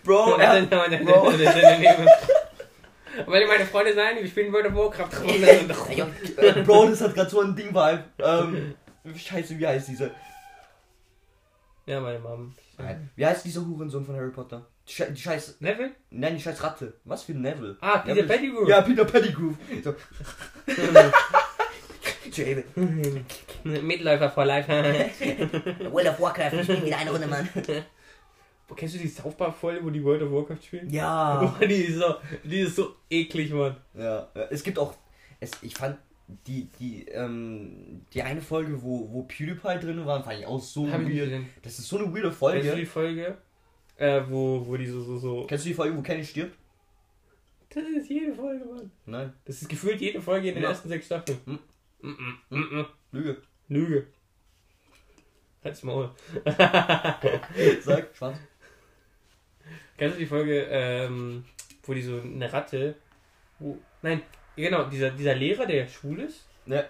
Bro, er, Bro. Weil meine Freunde sein, wir spielen World of Warcraft. Ja, Bro, das hat gerade so ein Ding-Vibe. Ähm, scheiße, wie heißt dieser? Ja, meine Mom. Wie heißt dieser Hurensohn von Harry Potter? Die, Sche die scheiß, Neville? nein, die scheiß Ratte. Was für Neville? Ah, Peter Neville- Pettigrew. Ja, Peter Pettigrew. So, Javel. Mitläufer for life. World of Warcraft, ich spiele wieder eine Runde, Mann. Kennst du die South Park Folge, wo die World of Warcraft spielen? ja. Die ist so, die ist so eklig, Mann. Ja, ja, es gibt auch, es, ich fand die, die, ähm, die eine Folge, wo, wo PewDiePie drin war, fand ich auch so Hab weird. Das ist so eine weirde Kennst du Folge. die Folge, äh, wo, wo die so, so, so. Kennst du die Folge, wo Kenny stirbt? Das ist jede Folge, Mann. Nein. Das ist gefühlt jede Folge in den Ja. ersten sechs Staffeln. Hm. Mm -mm, mm -mm. Lüge. Lüge. Halt's Maul. Sag, Schwanz. Kennst du die Folge, ähm, wo die so eine Ratte. Wo, nein, genau, dieser, dieser Lehrer, der schwul ist, Ja.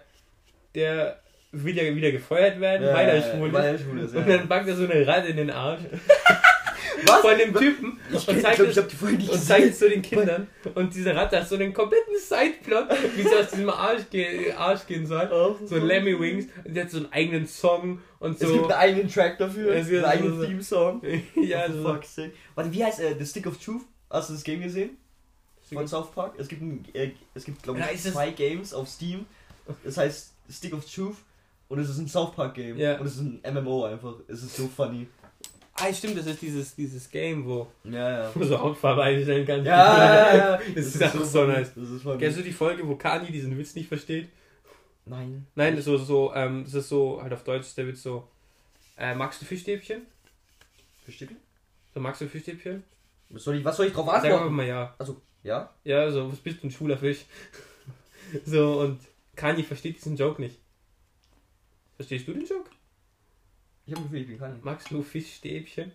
der will ja wieder gefeuert werden, weil er schwul weil ist. schwul ist. Und Ja. dann packt er so eine Ratte in den Arsch Was? von dem Typen Ich, und zeigt ich habe die Folge nicht und zeigt es zu den Kindern. Und diese Ratte hat so einen kompletten Sideplot, wie sie aus diesem Arsch, ge Arsch gehen soll. Oh, So Lemmy Wings. Und der hat so einen eigenen Song und Es gibt so. einen eigenen Track dafür, Es gibt einen eigenen so- Theme-Song. ja, Oh, so. fuck's sake. Warte, wie heißt äh, The Stick of Truth? Hast du das Game gesehen? Von South Park? Es gibt, ein, äh, es gibt glaube ich, ist zwei Games auf Steam. Das heißt Stick of Truth und es ist ein South Park Game. Ja. Und es ist ein MMO einfach. Es ist so funny. Ah, stimmt, das ist dieses, dieses Game, wo Ja, ja. du so Hautfarbe einstellen kannst. Ja, ja, ja. Das ist einfach so funny. nice. Das ist. Kennst du die Folge, wo Kanye diesen Witz nicht versteht? Nein. Nein, das ist so, so, ähm, das ist so, halt auf Deutsch, der Witz so, äh, magst du Fischstäbchen? Ihr? So, magst du Fischstäbchen? Was soll ich, was soll ich drauf Sag antworten? mal ja. Also, ja? Ja, so, was bist du, ein schwuler Fisch? so, und Kanye versteht diesen Joke nicht. Verstehst du den Joke? Ich habe Gefühl, ich bin kein. Magst du Fischstäbchen?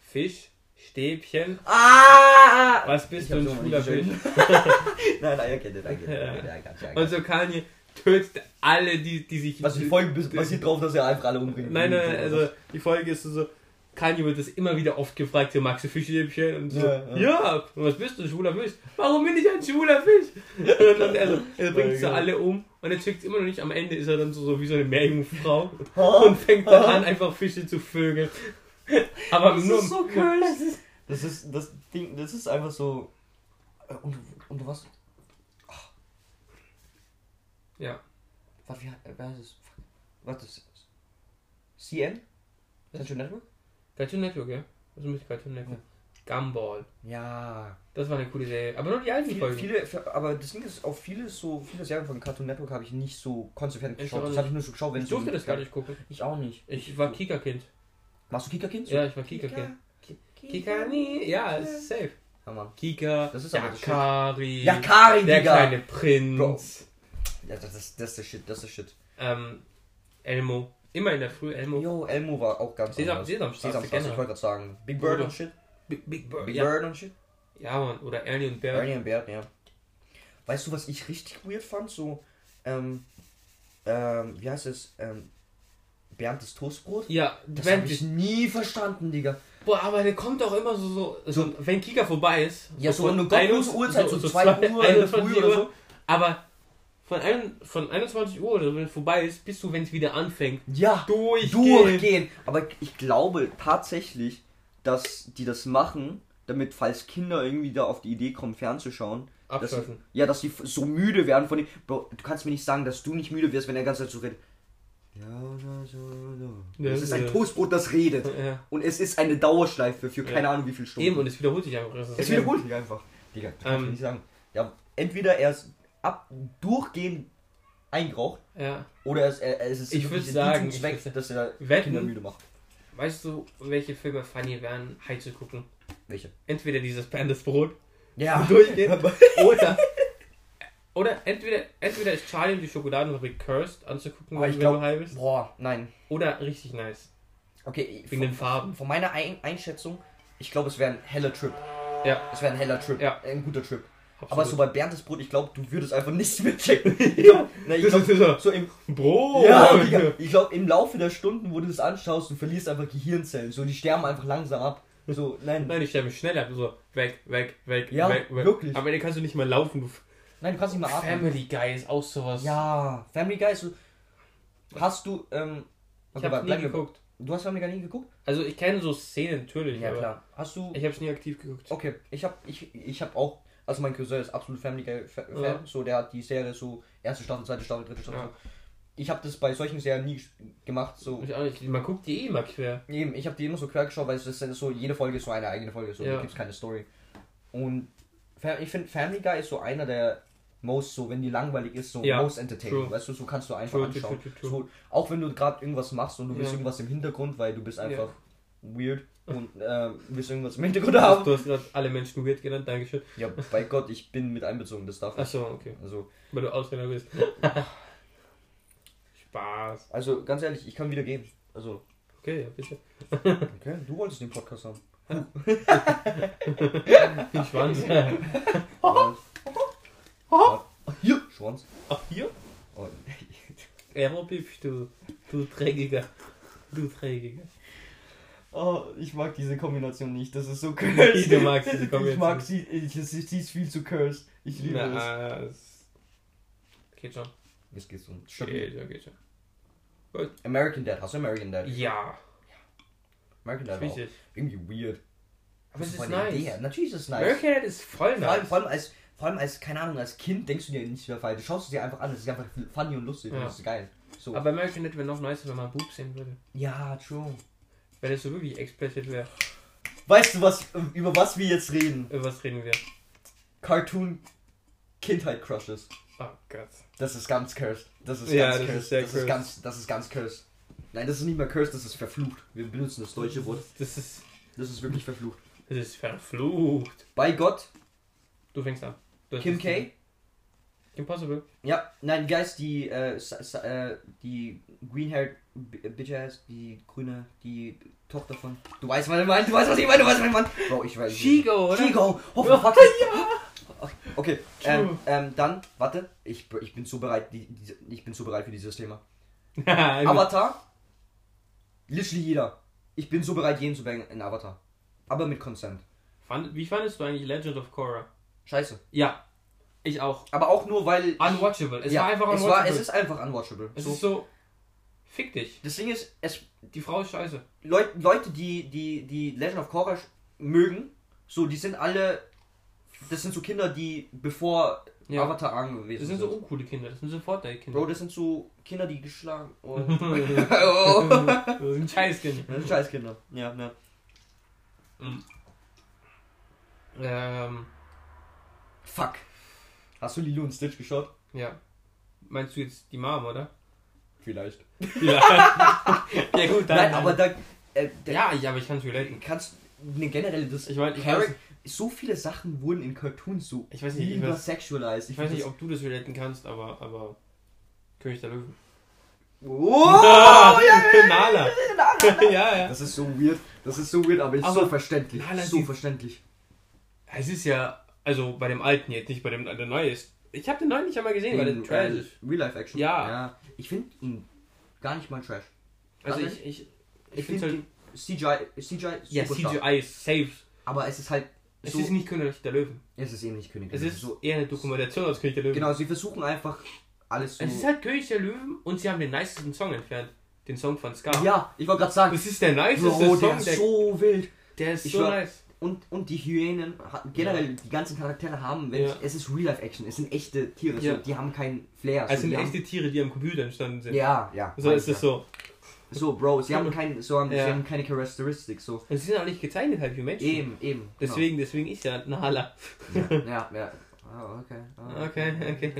Fisch? Stäbchen. Ah! Was bist Ich du, ein schwuler Fisch? Nein, nein, got you, I got Und so Kanye tötet alle, die, die sich... Also die Folge basiert drauf, dass er einfach alle umbringt. Nein, nein, nein, also die Folge ist so, Kanye wird das immer wieder oft gefragt, so, magst du Fischstäbchen? Und so, Ja, ja, ja. und was bist du, ein schwuler Fisch? Warum bin ich ein schwuler Fisch? Und dann er, so, er bringt so Ja, alle um und er checkt immer noch nicht, am Ende ist er dann so, so wie so eine Meerjungfrau und fängt dann an, einfach Fische zu vögeln. Aber Das nur... ist so cursed. Das ist, das Ding, das ist einfach so... Äh, Und, und was... Ach. Ja. Was, wie, heißt es? Was ist das? CN? Central Network? Cartoon Network, ja? Was ist mit Cartoon Network? Gumball. Ja. Das war eine coole Serie. Aber nur die alten Viele, Folgen. viele, aber das Ding ist, auch viele so, viele Serien von Cartoon Network habe ich nicht so konsequent geschaut. Das habe ich nur so geschaut, wenn ich es so durfte das gar nicht gucken. Ich auch nicht. Ich war Kika-Kind. Machst du Kika-Kind? Ja, ich war Kika-Kind. Kika, nee, ja, ist safe. Ja, Mann. Kika, Das ist aber das. Yakari, Ja, Kari, der Digga. kleine Prinz, Bro. Ja, das ist, das ist der Shit, das ist der Shit. ähm, Elmo. Immer in der Früh Elmo. Jo, Elmo war auch ganz Sesam. Sesamstraße, Sesamstraße, ich wollte gerade sagen. Big Bird Oder- und Shit. Big, Big Bird. Big ja. Bird und Shit. ja, Mann. Oder Ernie und Bert. Ernie und Bert, ja. Weißt du, was ich richtig weird fand? So, ähm, ähm, wie heißt es? Ähm, Bernd das Toastbrot? Ja, Das habe ich nie verstanden, Digga. boah, aber der kommt auch immer so, so, so wenn Kika vorbei ist. Ja, so von eine gottlose 21 Uhrzeit, so 2 Uhr in der 21 Früh oder so. Aber von, ein, von 21 Uhr oder wenn es vorbei ist, bis du, wenn es wieder anfängt, Ja, durchgehen. durchgehen. Aber ich glaube tatsächlich, dass die das machen, damit, falls Kinder irgendwie da auf die Idee kommen, fernzuschauen, dass sie, Abschalten. ja, dass sie so müde werden von dem. Bro, du kannst mir nicht sagen, dass du nicht müde wirst, wenn er die ganze Zeit so redet. Ja, ja, so, so. Ja, Es ist ein ja. Toastbrot, das redet. Ja. Und es ist eine Dauerschleife für keine Ja. Ahnung wie viele Stunden. Eben, und es wiederholt sich einfach. Es ja- wiederholt sich einfach. Digga, ich Ähm. nicht sagen. Ja, entweder er ist ab, durchgehend eingeraucht, Ja. oder es, es ist Ich wirklich würd ein sagen, Zweck, ich würd dass er Wetten? Kinder müde macht. Weißt du, welche Filme funny wären, High zu gucken? Welche? Entweder dieses Bandes Brot Ja. durchgehen oder oder entweder entweder ist Charlie und die Schokoladenfabrik cursed anzugucken, Aber wenn ich wenn du glaub- high bist, Boah, nein. oder richtig nice Okay, wegen den Farben. Von meiner Ein Einschätzung, ich glaube, es wäre ein heller Trip. Ja, Es wäre ein heller Trip. Ja. Ein guter Trip. Absolut. Aber so bei Bernd das Brot, ich glaube, du würdest einfach nichts mehr checken. Ich glaub, na, ich glaub, so im, Brot. ja, ich glaube, im Laufe der Stunden, wo du das anschaust, du verlierst einfach Gehirnzellen. So, die sterben einfach langsam ab. So, nein. Nein, ich sterbe schneller. So, weg, weg, weg, Ja, weg, weg. wirklich. Aber dann kannst du nicht mal laufen. Du Nein, du kannst nicht mehr atmen. Family Guy ist auch sowas. Ja, Family Guy ist so. Hast du, ähm. ich okay, habe bleib nie geguckt. Du hast Family Guy nie geguckt? Also ich kenne so Szenen natürlich, Ja, klar. Hast du. ich habe es nie aktiv geguckt. Okay, ich hab, ich, ich hab auch, also mein Cousin ist absolut Family Guy Fa- Fan, Ja. so der hat die Serie so erste Staffel, zweite Staffel, dritte Staffel. Ja. So. Ich habe das bei solchen Serien nie gemacht, so Ich auch nicht. Man guckt die eh immer quer. eben, ich habe die immer so quer geschaut, weil es ist so jede Folge ist so eine eigene Folge, so Ja. da gibt's keine Story. Und ich finde Family Guy ist so einer der most so, wenn die langweilig ist, so Ja, most entertaining, true. weißt du, so kannst du einfach True, anschauen. true, So, auch wenn du gerade irgendwas machst und du Ja. irgendwas im Hintergrund, weil du bist Ja. einfach weird und ähm, willst irgendwas im Hintergrund haben. Du hast gerade alle Menschen weird genannt, Dankeschön. Ja, bei Gott, ich bin mit einbezogen, das darf ich. Achso, okay. Also, Weil du Ausländer bist. Spaß. also ganz ehrlich, ich kann wieder gehen. Also, Okay, ja, bitte. okay, du wolltest den Podcast haben. Viel Schwanz. Schwanz. Hier, Schwanz. Ach, hier? Oh, Aerobiff, du. Du Trägiger. Du Trägiger. Oh, ich mag diese Kombination nicht. Das ist so cursed. Du magst diese Ich Kombination. mag sie, ich, sie, sie ist viel zu cursed. Ich liebe es. Na, es geht schon. Jetzt geht's um. Geht schon, geht schon. American Dad, hast du American Dad? Ja, American Dad auch. Irgendwie weird. Aber es ist von der nice. Idee her. Natürlich ist es nice. American Dad ist voll Vor allem, nice. vor allem als, vor allem als, keine Ahnung, als Kind denkst du dir nicht mehr falsch. Du schaust es dir einfach an, es ist einfach funny und lustig und Ja. das ist geil. So. Aber American Dad wäre noch nicer, wenn man Boob sehen würde. ja, true. Wenn es so wirklich explicit wäre. Weißt du, was, über was wir jetzt reden? Über was reden wir? Cartoon Kindheit Crushes. Oh Gott. Das ist ganz cursed. Das ist Ja, ganz das cursed. ist sehr das cursed. ist ganz, das ist ganz cursed. Nein, das ist nicht mehr cursed, das ist verflucht. Wir benutzen das deutsche Wort. Das ist, Das ist wirklich verflucht. das ist verflucht. Bei Gott, Du fängst an. Du hast Kim das- K. Impossible. Ja, nein, Guys, die, äh, äh, die Green-Haired B- Bitch ass, die grüne, die Tochter von. Du weißt, was ich meine, du weißt, was ich meine, du weißt, was ich meine. Bro, ich weiß. Shigo, oder? Chico! Oh, Ja, fuck. Okay, ähm, ähm, dann, warte, ich, ich bin so bereit, die, diese, ich bin so bereit für dieses Thema. Avatar, literally jeder. Ich bin so bereit, jeden zu bangen in Avatar. Aber mit Consent. Fand, wie fandest du eigentlich Legend of Korra? Scheiße. Ja, ich auch. Aber auch nur, weil. Unwatchable. Es ja, war einfach es, unwatchable. war, es ist einfach unwatchable. es so. ist so. Fick dich. Das Ding ist, es, Die Frau ist scheiße. Leut, Leute, die, die, die Legend of Korra mögen, so, die sind alle. Das sind so Kinder, die bevor Ja. Avatar angewiesen Das sind so uncoole Kinder. Das sind so Fortnite-Kinder. Bro, das sind so Kinder, die geschlagen. Oh. das sind Scheißkinder. Das sind Scheißkinder. Ja, ja. Ähm, Fuck. Hast du Lilo und Stitch geschaut? ja. Meinst du jetzt die Mom, oder? Vielleicht. Ja. ja gut, dann. Nein, aber da. Äh, da Ja, ja, aber ich kann es relaten. kannst. Ne, generell, das. Ich ich weiß, so viele Sachen wurden in Cartoons so Ich weiß nicht, ich weiß- übersexualized. ich weiß nicht, ob du das relaten kannst, aber, aber König der Löwen. Oh, Ah, ja, Nala. ja, ja. Das ist so weird. Das ist so weird, aber ist Aber- so verständlich. Nala, so verständlich. Es ist ja, also bei dem alten jetzt, nicht bei dem der neue ist. Ich habe den neuen nicht einmal gesehen, weil der In, trash äh, ist. Real Life Action. Ja. Ich finde ihn gar nicht mal trash. Also ich, ich, Ich, ich finde halt, CGI, CGI ja. CGI ist safe. Aber es ist halt Es so, ist nicht König der Löwen. es ist eben nicht König. der Es Löwen. ist so. eher eine Dokumentation als König der Löwen. Genau, sie versuchen einfach alles so. Es ist halt König der Löwen und sie haben den nicesten Song entfernt. Den Song von Ska. ja, ich wollte gerade sagen, Das ist der niceste Bro, der Song, ist der, so wild. der ist Ich so war- nice. Und, und die Hyänen, generell die ganzen Charaktere haben, wenn Ja. ich, es ist Real-Life-Action, es sind echte Tiere, Ja. so, die haben keinen Flair. Also so, sind echte Tiere, die am Computer entstanden haben, sind. Ja, ja. So ist es ja. so. So, Bro, sie haben, kein, so haben, Ja. sie haben keine Charakteristik, so. Und sie sind auch nicht gezeichnet halt wie Menschen. Eben, eben. genau. Deswegen, deswegen ist ja Nala. Ja, ja. Oh, okay. Oh, Okay,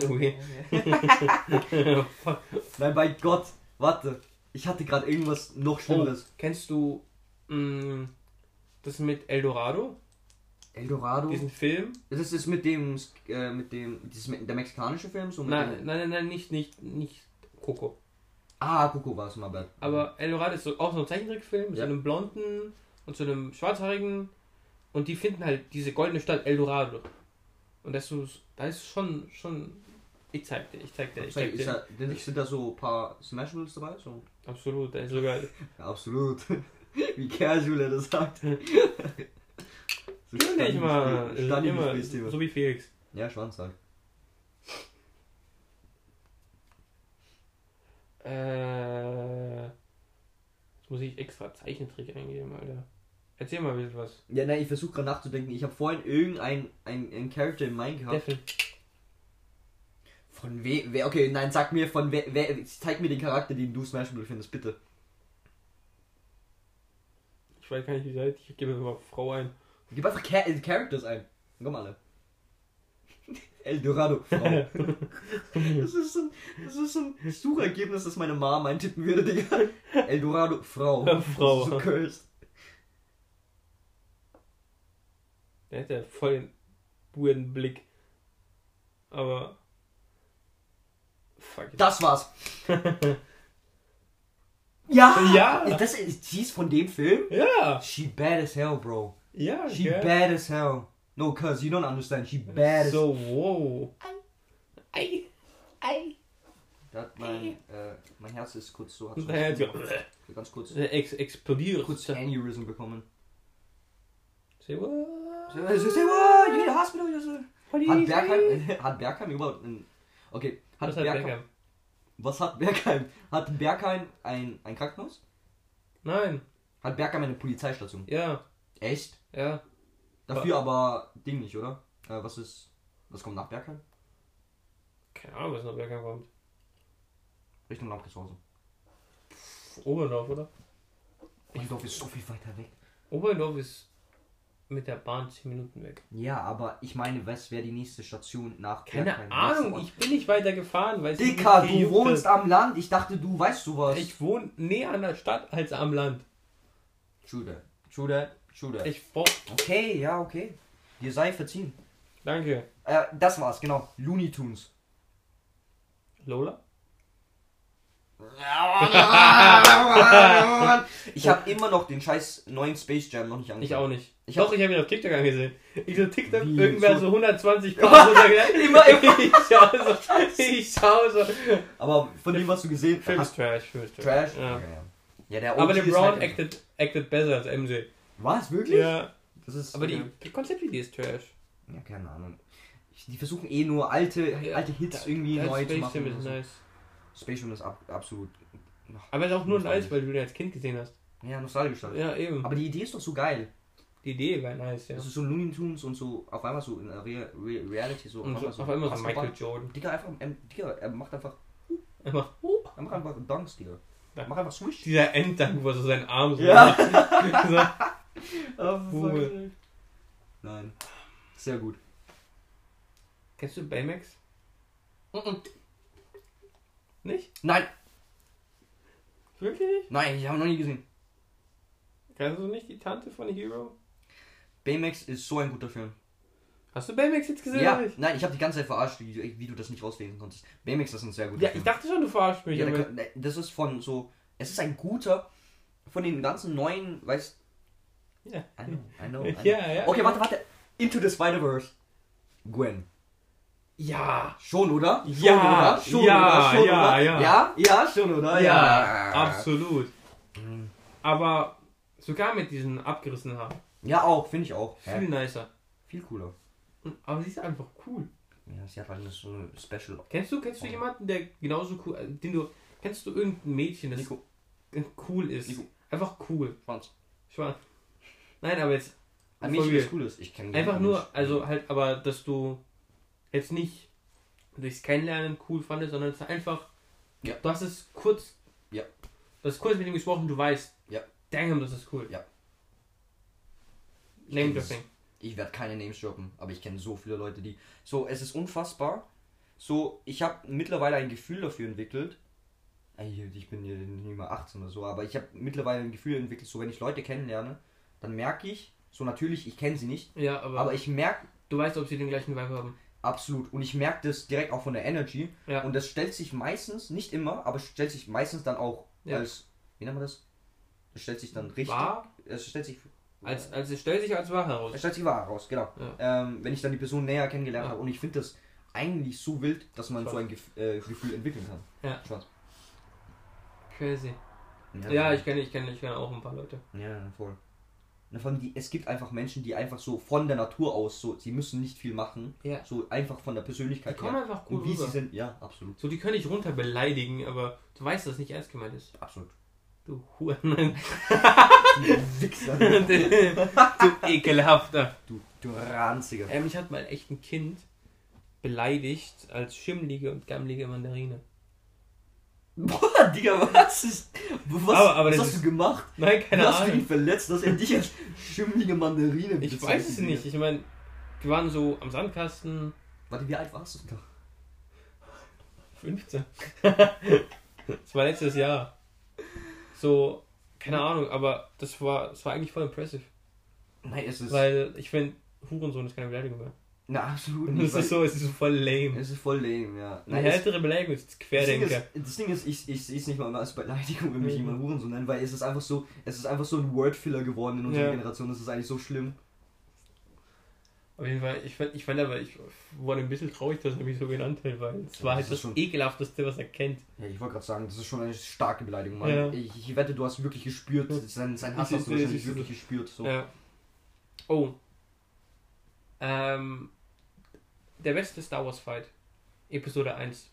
okay, okay. Nein, bei Gott, warte. Ich hatte gerade irgendwas noch oh, Schlimmeres. kennst du mh, das mit Eldorado? Eldorado? Diesen Film? Das ist mit dem, äh, mit dem, dieses, mit- der mexikanische Film? So mit Nein, dem, nein, nein, nein, nicht, nicht, nicht Coco. ah, Coco war es mal bad. Aber Eldorado ist so, auch so ein Zeichentrickfilm mit Ja. so einem Blonden und so einem Schwarzhaarigen. Und die finden halt diese goldene Stadt Eldorado. Und das ist, so- da ist schon, schon. Ich zeig dir, ich zeig dir, ich zeig ist dir. da, sind da so ein paar Smashables dabei? So? Absolut, da ist sogar. Absolut. Wie casual er das sagt. so Nicht mal. Stani- Immer, Gesprächsthema. so wie Felix. Ja, Schwanz halt. Äh. Jetzt muss ich extra Zeichentrick eingeben, Alter. Erzähl mal ein bisschen was. Ja, nein, ich versuche gerade nachzudenken. Ich habe vorhin irgendein ein, ein Charakter in Mind Der gehabt. Von we wer, okay, nein, sag mir von wer, wer, zeig mir den Charakter, den du Smashable findest, bitte. Ich weiß gar nicht, wie seid. Ich gebe mal Frau ein. Gib einfach Char äh, Characters ein. Komm alle. El Dorado, Frau. das ist so ein, das ist ein Suchergebnis, das meine Mama eintippen würde, Digga. El Dorado, Frau. Frau. Das ist so cursed. Der hat ja voll den weirden Blick. Aber. Fuck it. Das war's. ja! Ja! Das ist, sie ist von dem Film? Ja! She bad as hell, bro. Ja, She gell? bad as hell. No, cuz you don't understand. She bad as So, wow. Ei. Ei. Da hat mein, äh, mein Herz ist kurz so. Hat so Naja, so. ganz kurz. Ex explodiert. Kurz Aneurysm bekommen. Say what? Sie say, what? You need a hospital? Hat? Bergheim, hat Bergheim überhaupt ein. Okay, hat, Was hat Bergheim, Beckham? Was hat Bergheim? Hat Bergheim ein, ein Krankenhaus? Nein. Hat Bergheim eine Polizeistation? Ja. Echt? Ja. Dafür aber Ding nicht, oder? Äh, was ist. Was kommt nach Bergheim? Keine Ahnung, was nach Beckham kommt. Richtung Landkreishausen. Oberndorf, oder? Oberndorf ist so viel weiter weg. Oberndorf ist mit der Bahn 10 Minuten weg. Ja, aber ich meine, was wäre die nächste Station nach Keine? Ahnung, ich bin nicht weiter gefahren, weil Dicker, du wohnst am Land. Ich dachte, du weißt sowas. Ich wohne näher an der Stadt als am Land. That. True that. Ich brauch. Okay, ja, okay. Dir sei verziehen. Danke. Äh, das war's, genau. Looney Tunes. Lola? ich habe immer noch den scheiß neuen Space Jam noch nicht angeschaut. Ich auch nicht. Ich Doch, hab- ich habe ihn auf TikTok angesehen. Ich so TikTok, Wie? irgendwer So- so 120 Paar Immer, immer. Ich schau so. Ich schau so. Aber von dem, was du gesehen Film hast. ist Trash, Film ist Trash. Trash? Ja. Okay, ja. der Aber OG ist LeBron halt- acted, acted besser als MJ. Was, wirklich? Ja. Das ist, Aber die, ja. die Konzeptidee ist Trash. Ja, keine Ahnung. Die versuchen eh nur alte, Ja, alte Hits da- irgendwie da neu zu Space machen. Jam ist so. nice. Space Jam ist ab, absolut Aber ist auch nur nice, weil du den als Kind gesehen hast. ja, nostalgisch halt. Ja, eben. Aber die Idee ist doch so geil. Die Idee wäre nice, ja. Das ist so Looney Tunes und so auf einmal so in der Re Re Reality so Und so, auf einmal so. Michael Jordan. Digga, einfach, ähm, Digga, er macht einfach, Einfach, er macht einfach Dunks, Digga. Er macht einfach Swish. dieser Enddank, wo er so seinen Arm so Ja. macht. so. Cool. Nein. Sehr gut. Kennst du Baymax? Nicht? Nein, Wirklich nicht? nein, ich habe noch nie gesehen. Kennst du nicht die Tante von Hero? Baymax ist so ein guter Film. Hast du Baymax jetzt gesehen? Ja, nein, ich habe die ganze Zeit verarscht, wie, wie du das nicht rauslesen konntest. Baymax ist ein sehr guter Ja, Film. ich dachte schon, du verarschst mich. Ja, der, kann- das ist von so. Es ist ein guter. Von den ganzen neuen, weißt ja. I know, I know. I know. Ja, ja. Okay, warte, warte. Into the Spider-Verse. Gwen. Ja. Schon, oder? Schon, Ja, oder? Schon, ja, oder? Schon, ja, oder? ja. Ja, ja, schon, oder? Ja, absolut. Mhm. Aber sogar mit diesen abgerissenen Haaren. Ja, auch, finde ich auch. Viel nicer. Viel cooler. Aber sie ist einfach cool. Ja, sie hat halt so eine Special. Kennst du, kennst du jemanden, der genauso cool, äh, den du, kennst du irgendein Mädchen, das Nico. cool ist? Nico. Einfach cool. Schwanz. Schwan. Nein, aber jetzt Ein Mädchen, das cool ist. Ich kenne einfach nur, also halt, aber dass du jetzt nicht durchs Kennenlernen cool fandest, sondern es ist einfach, Ja. du hast es kurz, Ja. du hast kurz mit ihm gesprochen, du weißt, Ja. damn, das ist cool. Ja. Name dropping. ich werde keine Names droppen, aber ich kenne so viele Leute, die. So, es ist unfassbar. So, ich habe mittlerweile ein Gefühl dafür entwickelt. Ich bin ja nicht mal 18 oder so, aber ich habe mittlerweile ein Gefühl entwickelt, so wenn ich Leute kennenlerne, dann merke ich, so natürlich, ich kenne sie nicht, Ja, aber, aber ich merke du weißt, ob sie den gleichen Vibe haben. absolut und ich merke das direkt auch von der Energy Ja. und das stellt sich meistens, nicht immer, aber stellt sich meistens dann auch Ja. als, wie nennt man das? Es stellt sich dann richtig, Wahr? es stellt sich Als, als es stellt sich als wahr Es heraus. stellt sich wahr heraus, genau. Ähm, wenn ich dann die Person näher kennengelernt Ja. habe und ich finde das eigentlich so wild, dass man Schwarz. so ein Gef äh, Gefühl entwickeln kann. Ja. Schwarz. Crazy. Ja, ich kenne, ich kenne, ich kenne auch ein paar Leute. Ja, voll. Na, vor allem die, es gibt einfach Menschen, die einfach so von der Natur aus, so, sie müssen nicht viel machen, Ja. so einfach von der Die Persönlichkeit kommen einfach cool Und wie rüber. sie sind, ja, absolut. So, die können dich runter beleidigen, aber du weißt, dass es nicht ernst gemeint ist. Absolut. Du Huren. Wichser. du ekelhafter. du, du ranziger. Ähm, ich hatte mal echt ein Kind beleidigt als schimmlige und gammlige Mandarine. Boah, Digga, was ist. Was, Aber- aber was hast du gemacht? Nein, keine du hast du ihn Ahnung. verletzt, dass er dich als schimmlige Mandarine Ich bezeichnet, weiß es nicht. Ich meine, wir waren so am Sandkasten. Warte, wie alt warst du da? 15. das war letztes Jahr. So, keine Ahnung, aber das war, das war eigentlich voll impressive. Nein, es ist. Weil ich finde, Hurensohn ist keine Beleidigung mehr. Na, absolut nicht. es ist so, es ist so voll lame. Es ist voll lame, ja. Eine Nein, härtere Beleidigung ist das, Ding Querdenker. ist, das Ding ist, ich, ich sehe es nicht mal als Beleidigung, wenn mich Mhm. jemand Huren so nennt, weil es ist einfach so, es ist einfach so ein Wordfiller geworden in unserer Ja. Generation. Das ist eigentlich so schlimm. Auf jeden Fall, ich fand, ich fand aber, ich wurde ein bisschen traurig, dass er mich so genannt hat, weil es war das halt das schon- ekelhafteste, was er kennt. Ja, ich wollte gerade sagen, das ist schon eine starke Beleidigung, Mann. Ja. Ich, ich wette, du hast wirklich gespürt, sein, sein Hass Ich- hast du ich- wahrscheinlich ich- wirklich gespürt. So. Ja. Oh. Ähm, der beste Star Wars Fight. Episode 1.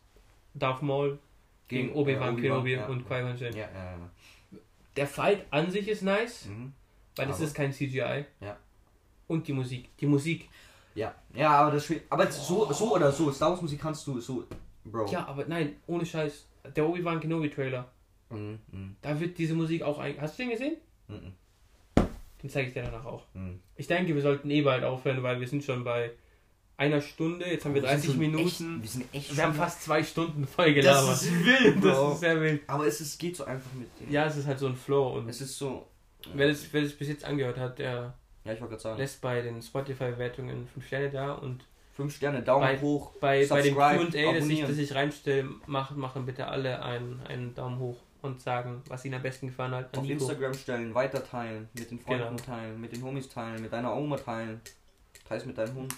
Darth Maul gegen, Obi-Wan äh, Kenobi ja. und Qui-Gon Jinn. Ja, ja, ja. Der Fight an sich ist nice, Mhm. weil es ist kein CGI. Ja. Und die Musik. Die Musik. Ja, ja, aber das schwi- aber so, so oder so, Star Wars Musik kannst du so, Bro. Ja, aber nein, ohne Scheiß. Der Obi-Wan Kenobi Trailer. Mhm, mhm, Da wird diese Musik auch ein. Hast du den gesehen? mhm, Den zeige ich dir danach auch. mhm. Ich denke, wir sollten eh bald aufhören, weil wir sind schon bei einer Stunde. Jetzt haben wir 30 sind schon Minuten. Echt, wir sind echt Wir haben fast zwei Stunden voll gelabert. Das ist wild, Bro. Das ist sehr wild. aber es ist, geht so einfach mit dem. Ja, es ist halt so ein Flow. Und Es ist so. wer das, wer das bis jetzt angehört hat, der Ja, ich wollte gerade sagen. lässt bei den Spotify-Wertungen 5 Sterne da und 5 Sterne, Daumen Bei- hoch. Bei, bei dem QA, das ich, das ich reinstelle, machen, machen bitte alle einen, einen Daumen hoch und sagen, was ihnen am besten gefallen hat. Auf Nico. Instagram stellen, weiter teilen, mit den Freunden Genau. teilen, mit den Homies teilen, mit deiner Oma teilen. Teils mit deinem Hund.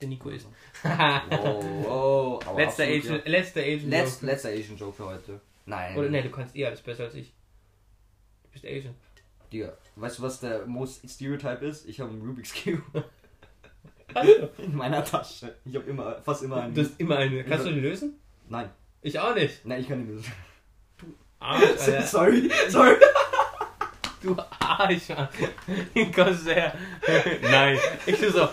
Der Nico ist. Oh, oh, aber letzter absolut, Agent, letzter Agent. Ja. Letz, Joke. letzter Asian Joke für heute. Nein. Oder ne, du kannst eh alles besser als ich. Du bist Asian. Digga, weißt du, was der most Stereotype ist? Ich habe einen Rubik's Cube in meiner Tasche. Ich habe immer, fast immer einen. Du hast immer eine. Kannst du den lösen? Nein, Ich auch nicht. nein, ich kann ihn nicht. Arsch, Alter. sorry, sorry. Du Arsch. Den kannst du her. Nein. Ich so,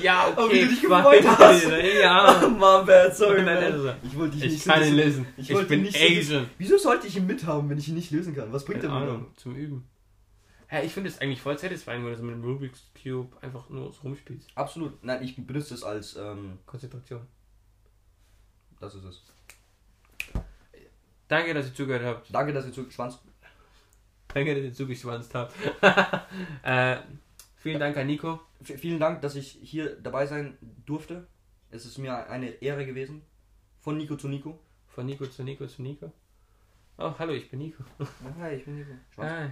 ja, Aber okay. wie du dich gefreut hast. Ja. Mom, bad, sorry, Nein, also, Ich wollte dich Ich nicht kann ihn lösen. Ich Ich, bin nicht Asian. Wieso sollte ich ihn mithaben, wenn ich ihn nicht lösen kann? Was bringt Keine er mir zum Üben. Hä, ich finde es eigentlich voll satisfying, wenn du so mit dem Rubik's Cube einfach nur so rumspielst. Absolut. Nein, ich benutze es als, ähm, Konzentration. das ist es. Danke, dass ihr zugehört habt. Danke, dass ihr zu Schwanz. Danke, dass ihr zugeschwanzt habt. äh, vielen Dank an Nico. V vielen Dank, dass ich hier dabei sein durfte. Es ist mir eine Ehre gewesen. Von Nico zu Nico. Von Nico zu Nico zu Nico. Oh, hallo, ich bin Nico. Hi, ich bin Nico. Schwanz. Ah,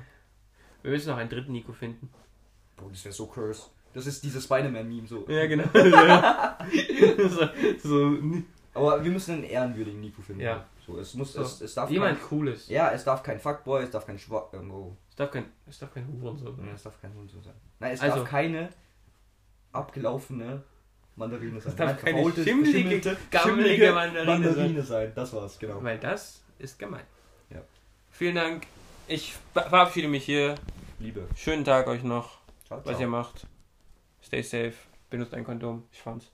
wir müssen noch einen dritten Nico finden. Bro, das wäre so curse. Das ist dieses Spider-Man-Meme so. Ja, genau. so, so, Aber wir müssen einen ehrenwürdigen Nico finden. Ja. So, es muss, So. es, es darf jemand kein, Cooles. Ja, es darf kein Fuckboy, es darf kein Schwa... Ähm, oh. Es darf kein, es darf kein Hurensohn Ja, sein. es darf kein Hund so sein. Nein, es Also- darf keine abgelaufene Mandarine sein. Es darf Nein, keine gammelige schimmelige Mandarine sein. sein. Das war's, genau. Weil das ist gemein. Ja. Vielen Dank. Ich verabschiede mich hier. Liebe. Schönen Tag euch noch. Ciao, Was ciao. ihr macht. Stay safe. Benutzt ein Kondom. Ich fand's.